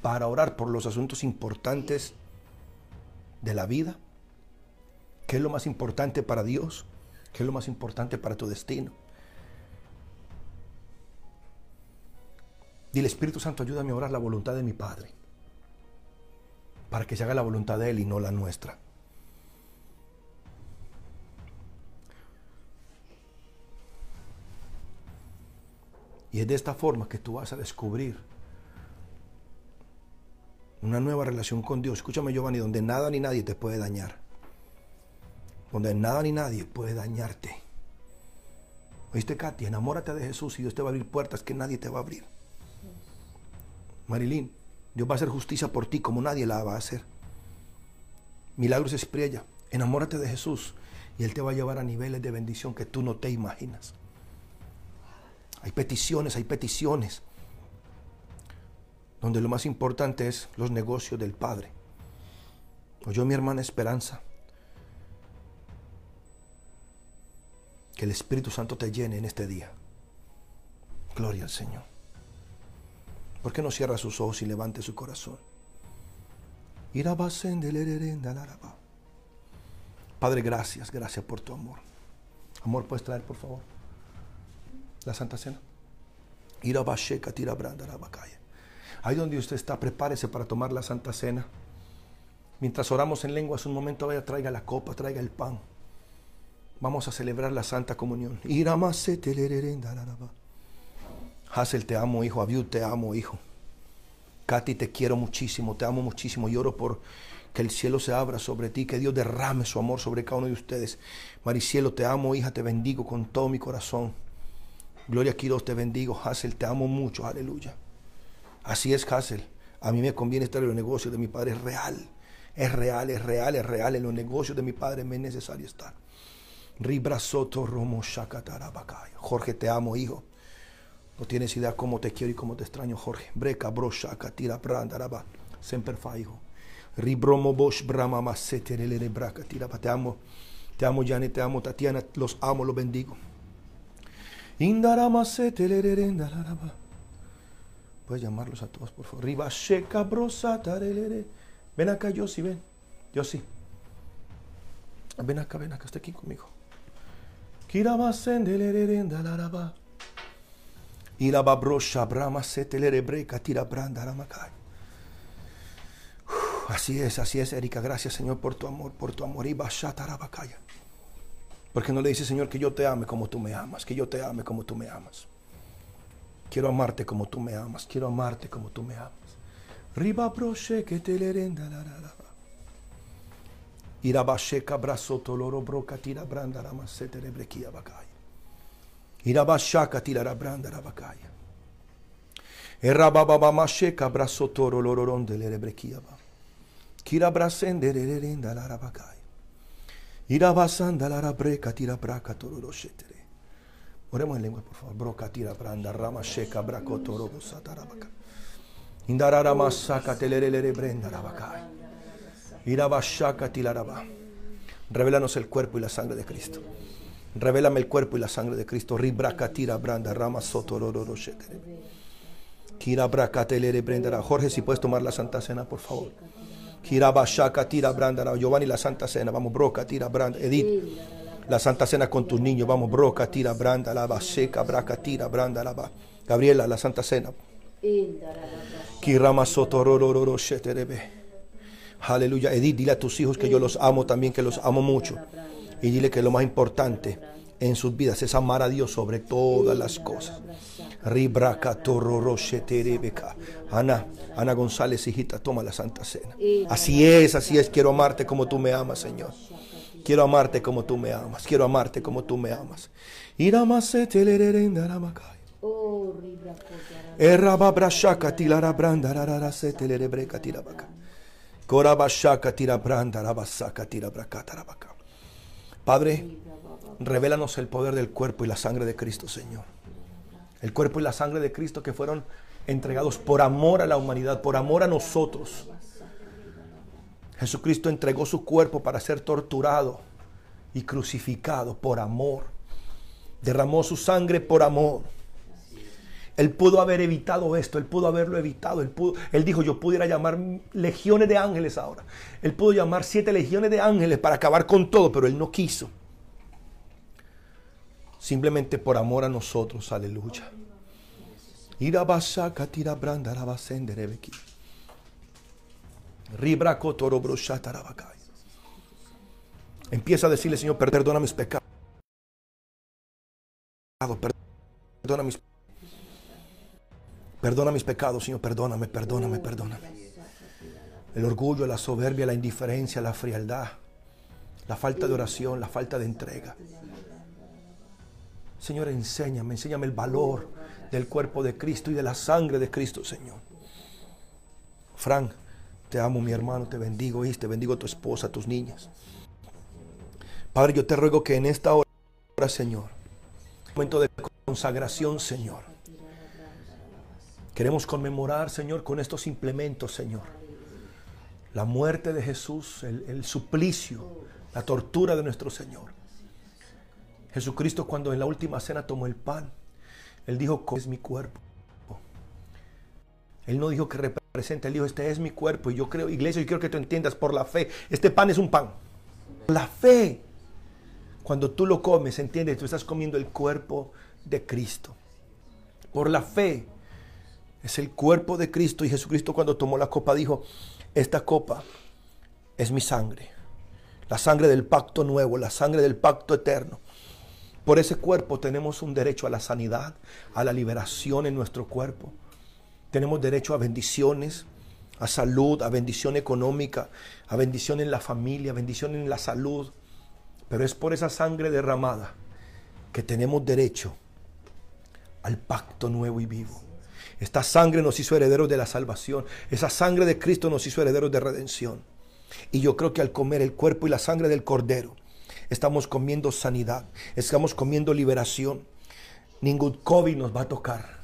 para orar por los asuntos importantes de la vida, qué es lo más importante para Dios, qué es lo más importante para tu destino. Dile, Espíritu Santo, ayúdame a orar la voluntad de mi Padre, para que se haga la voluntad de Él y no la nuestra. Y es de esta forma que tú vas a descubrir una nueva relación con Dios. Escúchame, Giovanni, donde nada ni nadie te puede dañar. Donde nada ni nadie puede dañarte. ¿Oíste, Katy? Enamórate de Jesús y Dios te va a abrir puertas que nadie te va a abrir. Marilyn, Dios va a hacer justicia por ti como nadie la va a hacer. Milagros Espriella, enamórate de Jesús y Él te va a llevar a niveles de bendición que tú no te imaginas. Hay peticiones, hay peticiones, donde lo más importante es los negocios del Padre. O yo, mi hermana Esperanza, que el Espíritu Santo te llene en este día. Gloria al Señor. ¿Por qué no cierra sus ojos y levante su corazón? Padre, gracias, gracias por tu amor. Amor, puedes traer, por favor, la Santa Cena. Ahí donde usted está, prepárese para tomar la Santa Cena. Mientras oramos en lenguas, un momento vaya, traiga la copa, traiga el pan. Vamos a celebrar la Santa Comunión. Hazel, te amo, hijo. Abiud, te amo, hijo. Katy, te quiero muchísimo, te amo muchísimo. Lloro por que el cielo se abra sobre ti, que Dios derrame su amor sobre cada uno de ustedes. Maricielo, te amo, hija, te bendigo con todo mi corazón. Gloria Quiroz, te bendigo. Hazel, te amo mucho, aleluya. Así es, Hazel. A mí me conviene estar en los negocios de mi padre. Es real, es real, es real, es real. En los negocios de mi padre me es necesario estar. Ribrasoto Romo Jorge, te amo, hijo. No tienes idea cómo te quiero y cómo te extraño, Jorge. Breca, brocha, catira, brandaraba. Semper fa, hijo. Ribromo bosh brama masete lele braca tira. Te amo, te amo, Janet, te amo, Tatiana. Los amo, los bendigo. Puedes llamarlos a todos, por favor. Riba sheca brosa tarelere. Ven acá, yo sí, ven. Yo sí. Ven acá, ven acá, está aquí conmigo. Kiraba sendelererenda laraba. Y la babrosha brama breca tira branda ramacay. Así es, así es, Erika. Gracias, Señor, por tu amor, por tu amor. Y bashatarabacaya. Porque no le dices, Señor, que yo te ame como tú me amas, que yo te ame como tú me amas. Quiero amarte como tú me amas. Quiero amarte como tú me amas. Riba broche que te le renda la la la. Irabasheka brazo toloro broca tira branda la masete de brequia bacaya. Irabashaka tira la branda la bacaya. Erababa masheka brazo toro lororon de le brequia ba. Kira brasende le renda la la bacaya. Irabasanda la breca tira braca toro shetere. Oremos en lengua, por favor. Broca tira branda rama sheka braco toro satarabaca. Indarara masaka telelele brenda la bacaya. Irabashaka tilaraba. Revélanos el cuerpo y la sangre de Cristo. Revélame el cuerpo y la sangre de Cristo. Ribraka tira branda rama soto lororo shetere. Kira braka telere brenda. Jorge, si puedes tomar la Santa Cena, por favor. Kira bashaka tira branda. Giovanni, la Santa Cena. Vamos, broca tira branda. Edith, la Santa Cena con tus niños. Vamos, broca tira branda. Lava seca, braca tira branda. Lava. Gabriela, la Santa Cena. Kirama soto lororo sheterebe. Aleluya. Edith, dile a tus hijos que yo los amo también, que los amo mucho. Y dile que lo más importante en sus vidas es amar a Dios sobre todas las cosas. Ana, Ana González, hijita, toma la Santa Cena. Así es, así es. Quiero amarte como tú me amas, Señor. Quiero amarte como tú me amas. Quiero amarte como tú me amas. Padre, revélanos el poder del cuerpo y la sangre de Cristo, Señor. El cuerpo y la sangre de Cristo que fueron entregados por amor a la humanidad, por amor a nosotros. Jesucristo entregó su cuerpo para ser torturado y crucificado por amor. Derramó su sangre por amor. Él pudo haber evitado esto, él pudo haberlo evitado. Él, pudo, él dijo, yo pudiera llamar legiones de ángeles ahora. Él pudo llamar siete legiones de ángeles para acabar con todo, pero él no quiso. Simplemente por amor a nosotros, aleluya. Empieza a decirle, Señor, perdona mis pecados. Perdona mis Perdona mis pecados, Señor, perdóname, perdóname, perdóname. El orgullo, la soberbia, la indiferencia, la frialdad, la falta de oración, la falta de entrega. Señor, enséñame, enséñame el valor del cuerpo de Cristo y de la sangre de Cristo, Señor. Frank, te amo, mi hermano, te bendigo, y te bendigo a tu esposa, tus niñas. Padre, yo te ruego que en esta hora, Señor, momento de consagración, Señor, Queremos conmemorar, Señor, con estos implementos, Señor. La muerte de Jesús, el, suplicio, la tortura de nuestro Señor. Jesucristo cuando en la última cena tomó el pan, Él dijo, es mi cuerpo. Él no dijo que representa, Él dijo, este es mi cuerpo. Y yo creo, iglesia, yo quiero que tú entiendas por la fe. Este pan es un pan. La fe. Cuando tú lo comes, entiendes, tú estás comiendo el cuerpo de Cristo. Por la fe. Es el cuerpo de Cristo y Jesucristo cuando tomó la copa dijo, esta copa es mi sangre, la sangre del pacto nuevo, la sangre del pacto eterno. Por ese cuerpo tenemos un derecho a la sanidad, a la liberación en nuestro cuerpo. Tenemos derecho a bendiciones, a salud, a bendición económica, a bendición en la familia, bendición en la salud. Pero es por esa sangre derramada que tenemos derecho al pacto nuevo y vivo. Esta sangre nos hizo herederos de la salvación. Esa sangre de Cristo nos hizo herederos de redención. Y yo creo que al comer el cuerpo y la sangre del Cordero, estamos comiendo sanidad, estamos comiendo liberación. Ningún COVID nos va a tocar.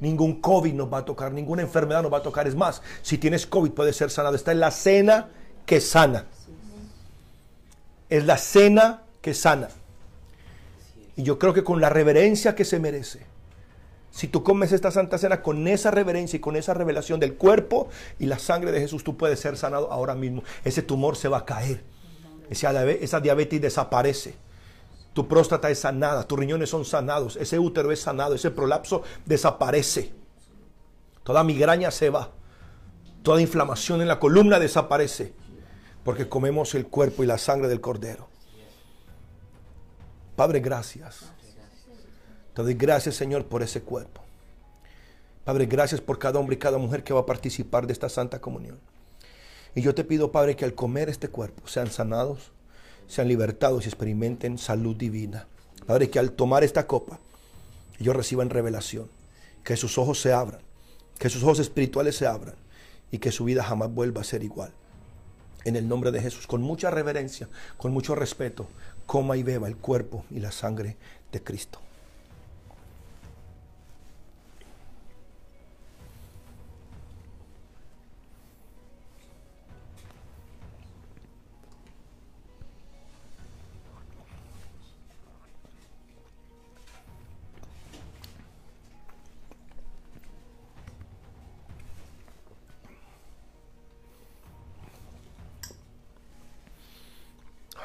Ningún COVID nos va a tocar, ninguna enfermedad nos va a tocar. Es más, si tienes COVID puede ser sanado. Está en la cena que sana. Es la cena que sana. Y yo creo que con la reverencia que se merece, si tú comes esta Santa Cena con esa reverencia y con esa revelación del cuerpo y la sangre de Jesús, tú puedes ser sanado ahora mismo. Ese tumor se va a caer. Esa diabetes desaparece. Tu próstata es sanada, tus riñones son sanados, ese útero es sanado, ese prolapso desaparece. Toda migraña se va. Toda inflamación en la columna desaparece. Porque comemos el cuerpo y la sangre del Cordero. Padre, gracias. Te doy gracias, Señor, por ese cuerpo. Padre, gracias por cada hombre y cada mujer que va a participar de esta Santa Comunión. Y yo te pido, Padre, que al comer este cuerpo sean sanados, sean libertados y experimenten salud divina. Padre, que al tomar esta copa, ellos reciban revelación, que sus ojos se abran, que sus ojos espirituales se abran y que su vida jamás vuelva a ser igual. En el nombre de Jesús, con mucha reverencia, con mucho respeto, coma y beba el cuerpo y la sangre de Cristo.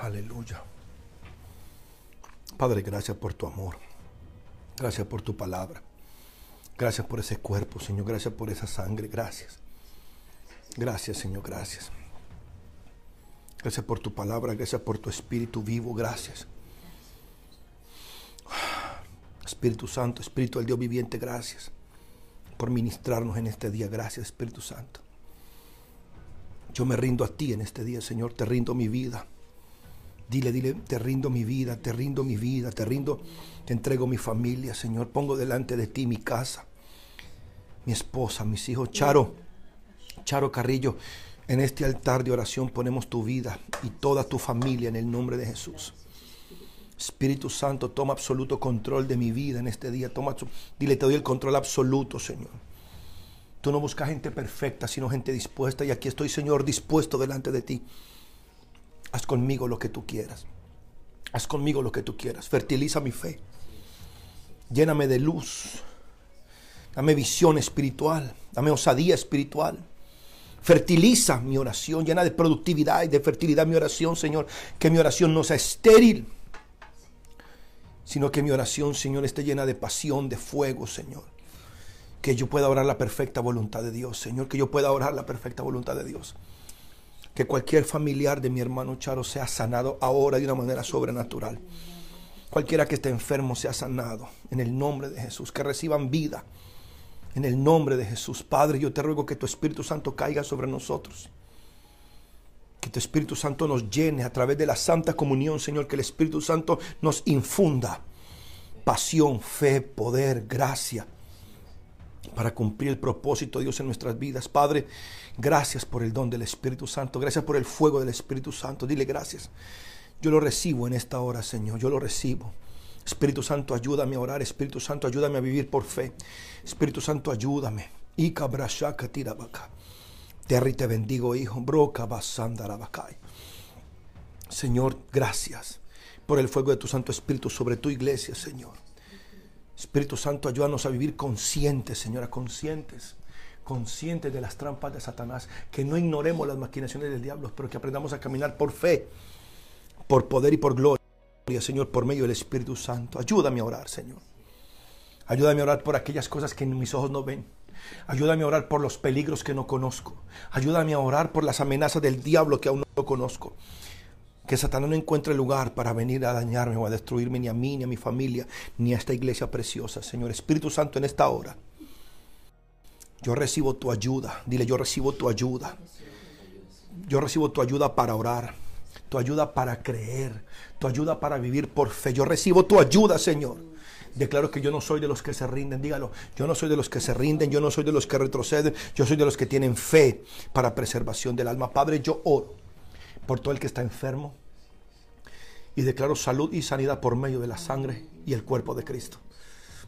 Aleluya. Padre, gracias por tu amor. Gracias por tu palabra. Gracias por ese cuerpo, Señor. Gracias por esa sangre. Gracias. Gracias, Señor. Gracias. Gracias por tu palabra. Gracias por tu espíritu vivo. Gracias. Espíritu Santo, Espíritu del Dios viviente, gracias por ministrarnos en este día. Gracias, Espíritu Santo. Yo me rindo a ti en este día, Señor. Te rindo mi vida. Dile, dile, te rindo mi vida, te rindo mi vida, te rindo, te entrego mi familia, Señor. Pongo delante de ti mi casa, mi esposa, mis hijos. Charo, Charo Carrillo, en este altar de oración ponemos tu vida y toda tu familia en el nombre de Jesús. Espíritu Santo, toma absoluto control de mi vida en este día. Toma, dile, te doy el control absoluto, Señor. Tú no buscas gente perfecta, sino gente dispuesta. Y aquí estoy, Señor, dispuesto delante de ti. Haz conmigo lo que tú quieras. Haz conmigo lo que tú quieras. Fertiliza mi fe. Lléname de luz. Dame visión espiritual. Dame osadía espiritual. Fertiliza mi oración. Llena de productividad y de fertilidad mi oración, Señor. Que mi oración no sea estéril. Sino que mi oración, Señor, esté llena de pasión, de fuego, Señor. Que yo pueda orar la perfecta voluntad de Dios, Señor. Que yo pueda orar la perfecta voluntad de Dios que cualquier familiar de mi hermano Charo sea sanado ahora de una manera sobrenatural. Cualquiera que esté enfermo sea sanado en el nombre de Jesús, que reciban vida en el nombre de Jesús. Padre, yo te ruego que tu Espíritu Santo caiga sobre nosotros. Que tu Espíritu Santo nos llene a través de la Santa Comunión, Señor, que el Espíritu Santo nos infunda pasión, fe, poder, gracia para cumplir el propósito de Dios en nuestras vidas. Padre, gracias por el don del Espíritu Santo, gracias por el fuego del Espíritu Santo. Dile gracias. Yo lo recibo en esta hora, Señor, yo lo recibo. Espíritu Santo, ayúdame a orar. Espíritu Santo, ayúdame a vivir por fe. Espíritu Santo, ayúdame. Terry, te bendigo, hijo. Broca Señor, gracias por el fuego de tu Santo Espíritu sobre tu iglesia, Señor. Espíritu Santo, ayúdanos a vivir conscientes, Señora, conscientes, conscientes de las trampas de Satanás, que no ignoremos las maquinaciones del diablo, pero que aprendamos a caminar por fe, por poder y por gloria, Señor, por medio del Espíritu Santo. Ayúdame a orar, Señor. Ayúdame a orar por aquellas cosas que mis ojos no ven. Ayúdame a orar por los peligros que no conozco. Ayúdame a orar por las amenazas del diablo que aún no conozco. Que Satanás no encuentre lugar para venir a dañarme o a destruirme ni a mí, ni a mi familia, ni a esta iglesia preciosa. Señor Espíritu Santo, en esta hora, yo recibo tu ayuda. Dile, yo recibo tu ayuda. Yo recibo tu ayuda para orar, tu ayuda para creer, tu ayuda para vivir por fe. Yo recibo tu ayuda, Señor. Declaro que yo no soy de los que se rinden, dígalo. Yo no soy de los que se rinden, yo no soy de los que retroceden, yo soy de los que tienen fe para preservación del alma. Padre, yo oro por todo el que está enfermo. Y declaro salud y sanidad por medio de la sangre y el cuerpo de Cristo.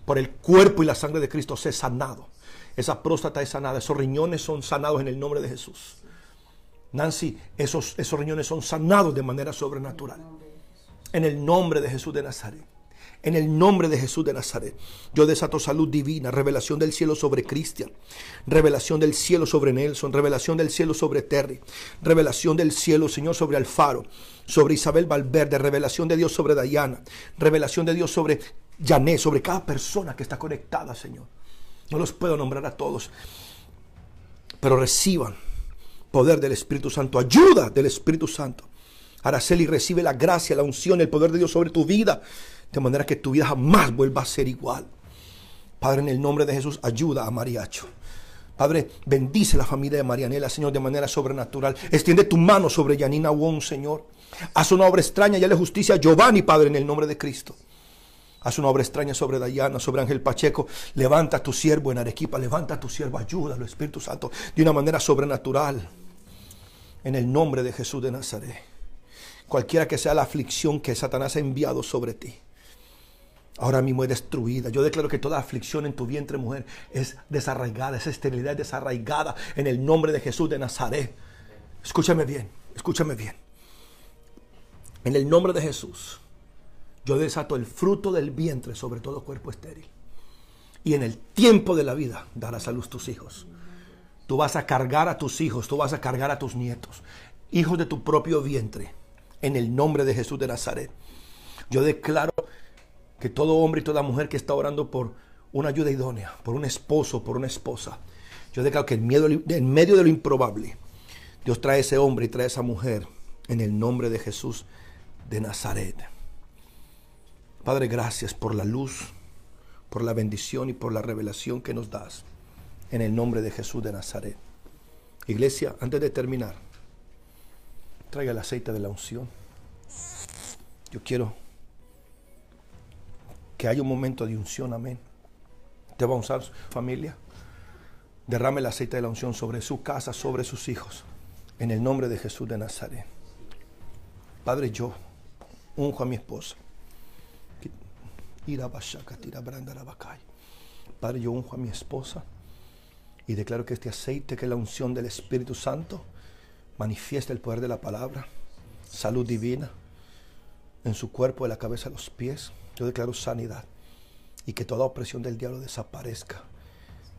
Por el cuerpo y la sangre de Cristo sé sanado. Esa próstata es sanada, esos riñones son sanados en el nombre de Jesús. Nancy, esos, esos riñones son sanados de manera sobrenatural. En el nombre de Jesús de Nazaret. En el nombre de Jesús de Nazaret, yo desato salud divina, revelación del cielo sobre Cristian, revelación del cielo sobre Nelson, revelación del cielo sobre Terry, revelación del cielo, Señor, sobre Alfaro, sobre Isabel Valverde, revelación de Dios sobre Dayana, revelación de Dios sobre Janet, sobre cada persona que está conectada, Señor. No los puedo nombrar a todos, pero reciban poder del Espíritu Santo, ayuda del Espíritu Santo. Araceli recibe la gracia, la unción, el poder de Dios sobre tu vida de manera que tu vida jamás vuelva a ser igual. Padre, en el nombre de Jesús, ayuda a Mariacho. Padre, bendice la familia de Marianela, Señor, de manera sobrenatural. Extiende tu mano sobre Yanina Wong, Señor. Haz una obra extraña y dale justicia a Giovanni, Padre, en el nombre de Cristo. Haz una obra extraña sobre Dayana, sobre Ángel Pacheco. Levanta a tu siervo en Arequipa, levanta a tu siervo, ayúdalo, Espíritu Santo, de una manera sobrenatural. En el nombre de Jesús de Nazaret. Cualquiera que sea la aflicción que Satanás ha enviado sobre ti ahora mismo es destruida. Yo declaro que toda aflicción en tu vientre, mujer, es desarraigada, esa esterilidad es desarraigada en el nombre de Jesús de Nazaret. Escúchame bien, escúchame bien. En el nombre de Jesús, yo desato el fruto del vientre sobre todo cuerpo estéril. Y en el tiempo de la vida darás a luz tus hijos. Tú vas a cargar a tus hijos, tú vas a cargar a tus nietos, hijos de tu propio vientre, en el nombre de Jesús de Nazaret. Yo declaro que todo hombre y toda mujer que está orando por una ayuda idónea, por un esposo, por una esposa, yo declaro que en medio, de lo improbable, Dios trae ese hombre y trae esa mujer en el nombre de Jesús de Nazaret. Padre, gracias por la luz, por la bendición y por la revelación que nos das en el nombre de Jesús de Nazaret. Iglesia, antes de terminar, traiga el aceite de la unción. Yo quiero que haya un momento de unción, amén. Te va a usar familia. Derrame el aceite de la unción sobre su casa, sobre sus hijos. En el nombre de Jesús de Nazaret. Padre, yo unjo a mi esposa. Padre, yo unjo a mi esposa y declaro que este aceite, que es la unción del Espíritu Santo, manifiesta el poder de la palabra, salud divina en su cuerpo, de la cabeza a los pies yo declaro sanidad y que toda opresión del diablo desaparezca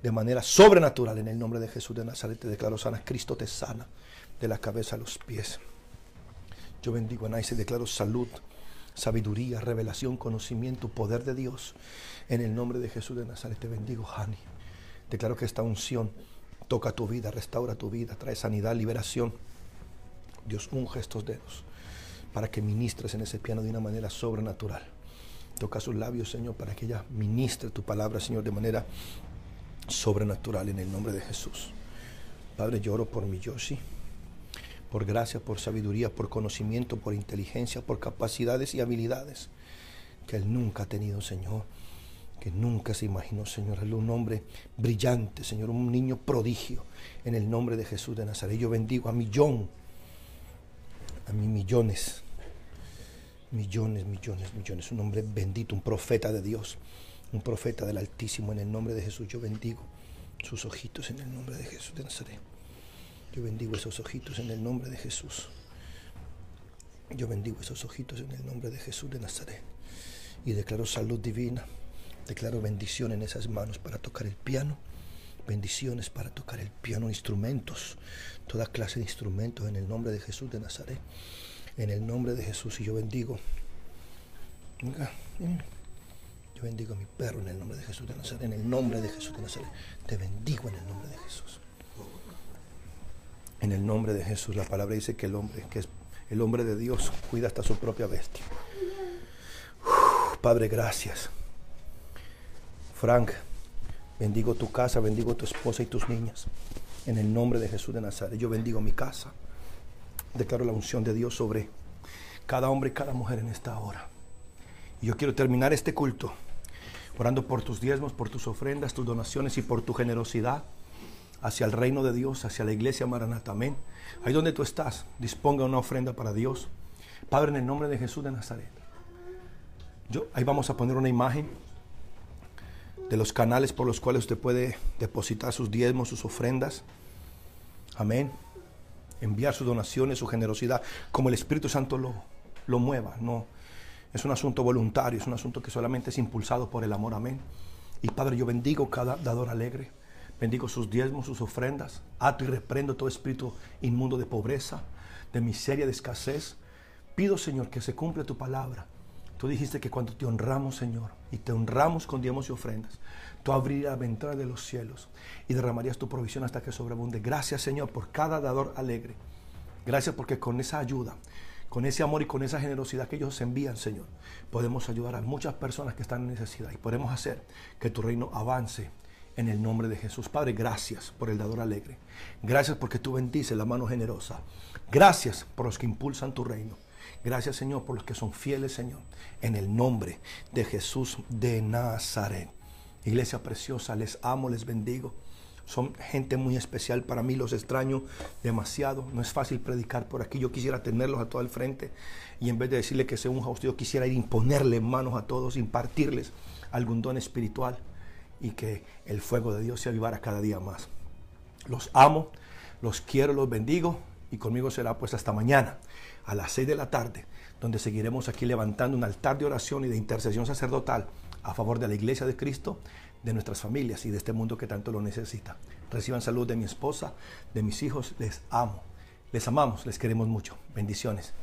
de manera sobrenatural en el nombre de Jesús de Nazaret. Te declaro sana. Cristo te sana de la cabeza a los pies. Yo bendigo a Naise, declaro salud, sabiduría, revelación, conocimiento, poder de Dios. En el nombre de Jesús de Nazaret te bendigo, Hani. Declaro que esta unción toca tu vida, restaura tu vida, trae sanidad, liberación. Dios unge estos dedos para que ministres en ese piano de una manera sobrenatural. Toca sus labios, Señor, para que ella ministre tu palabra, Señor, de manera sobrenatural en el nombre de Jesús. Padre, lloro por mi Yoshi, por gracia, por sabiduría, por conocimiento, por inteligencia, por capacidades y habilidades que él nunca ha tenido, Señor, que nunca se imaginó, Señor. Él un hombre brillante, Señor, un niño prodigio, en el nombre de Jesús de Nazaret. Yo bendigo a millón, a millones millones, millones, millones. Un hombre bendito, un profeta de Dios, un profeta del Altísimo. En el nombre de Jesús yo bendigo sus ojitos en el nombre de Jesús de Nazaret. Yo bendigo esos ojitos en el nombre de Jesús. Yo bendigo esos ojitos en el nombre de Jesús de Nazaret. Y declaro salud divina. Declaro bendición en esas manos para tocar el piano. Bendiciones para tocar el piano, instrumentos, toda clase de instrumentos en el nombre de Jesús de Nazaret en el nombre de Jesús y yo bendigo. Yo bendigo a mi perro en el nombre de Jesús de Nazaret. En el nombre de Jesús de Nazaret. Te bendigo en el nombre de Jesús. En el nombre de Jesús. La palabra dice que el hombre, que es el hombre de Dios, cuida hasta su propia bestia. Padre, gracias. Frank, bendigo tu casa, bendigo tu esposa y tus niñas. En el nombre de Jesús de Nazaret. Yo bendigo mi casa. Declaro la unción de Dios sobre cada hombre y cada mujer en esta hora. Y yo quiero terminar este culto orando por tus diezmos, por tus ofrendas, tus donaciones y por tu generosidad hacia el reino de Dios, hacia la iglesia Maranata. Amén. Ahí donde tú estás, disponga una ofrenda para Dios. Padre, en el nombre de Jesús de Nazaret. Yo, ahí vamos a poner una imagen de los canales por los cuales usted puede depositar sus diezmos, sus ofrendas. Amén enviar sus donaciones, su generosidad, como el Espíritu Santo lo, lo mueva. No, es un asunto voluntario, es un asunto que solamente es impulsado por el amor. Amén. Y Padre, yo bendigo cada dador alegre. Bendigo sus diezmos, sus ofrendas. Ato y reprendo todo espíritu inmundo de pobreza, de miseria, de escasez. Pido, Señor, que se cumpla tu palabra. Tú dijiste que cuando te honramos, Señor, y te honramos con diezmos y ofrendas, tú abrirías la ventana de los cielos y derramarías tu provisión hasta que sobreabunde. Gracias, Señor, por cada dador alegre. Gracias porque con esa ayuda, con ese amor y con esa generosidad que ellos envían, Señor, podemos ayudar a muchas personas que están en necesidad y podemos hacer que tu reino avance en el nombre de Jesús. Padre, gracias por el dador alegre. Gracias porque tú bendices la mano generosa. Gracias por los que impulsan tu reino. Gracias, Señor, por los que son fieles, Señor, en el nombre de Jesús de Nazaret. Iglesia preciosa, les amo, les bendigo. Son gente muy especial para mí, los extraño demasiado. No es fácil predicar por aquí. Yo quisiera tenerlos a todo el frente y en vez de decirle que se unja usted, yo quisiera ir imponerle manos a todos, impartirles algún don espiritual y que el fuego de Dios se avivara cada día más. Los amo, los quiero, los bendigo y conmigo será pues hasta mañana a las 6 de la tarde, donde seguiremos aquí levantando un altar de oración y de intercesión sacerdotal a favor de la iglesia de Cristo, de nuestras familias y de este mundo que tanto lo necesita. Reciban salud de mi esposa, de mis hijos, les amo. Les amamos, les queremos mucho. Bendiciones.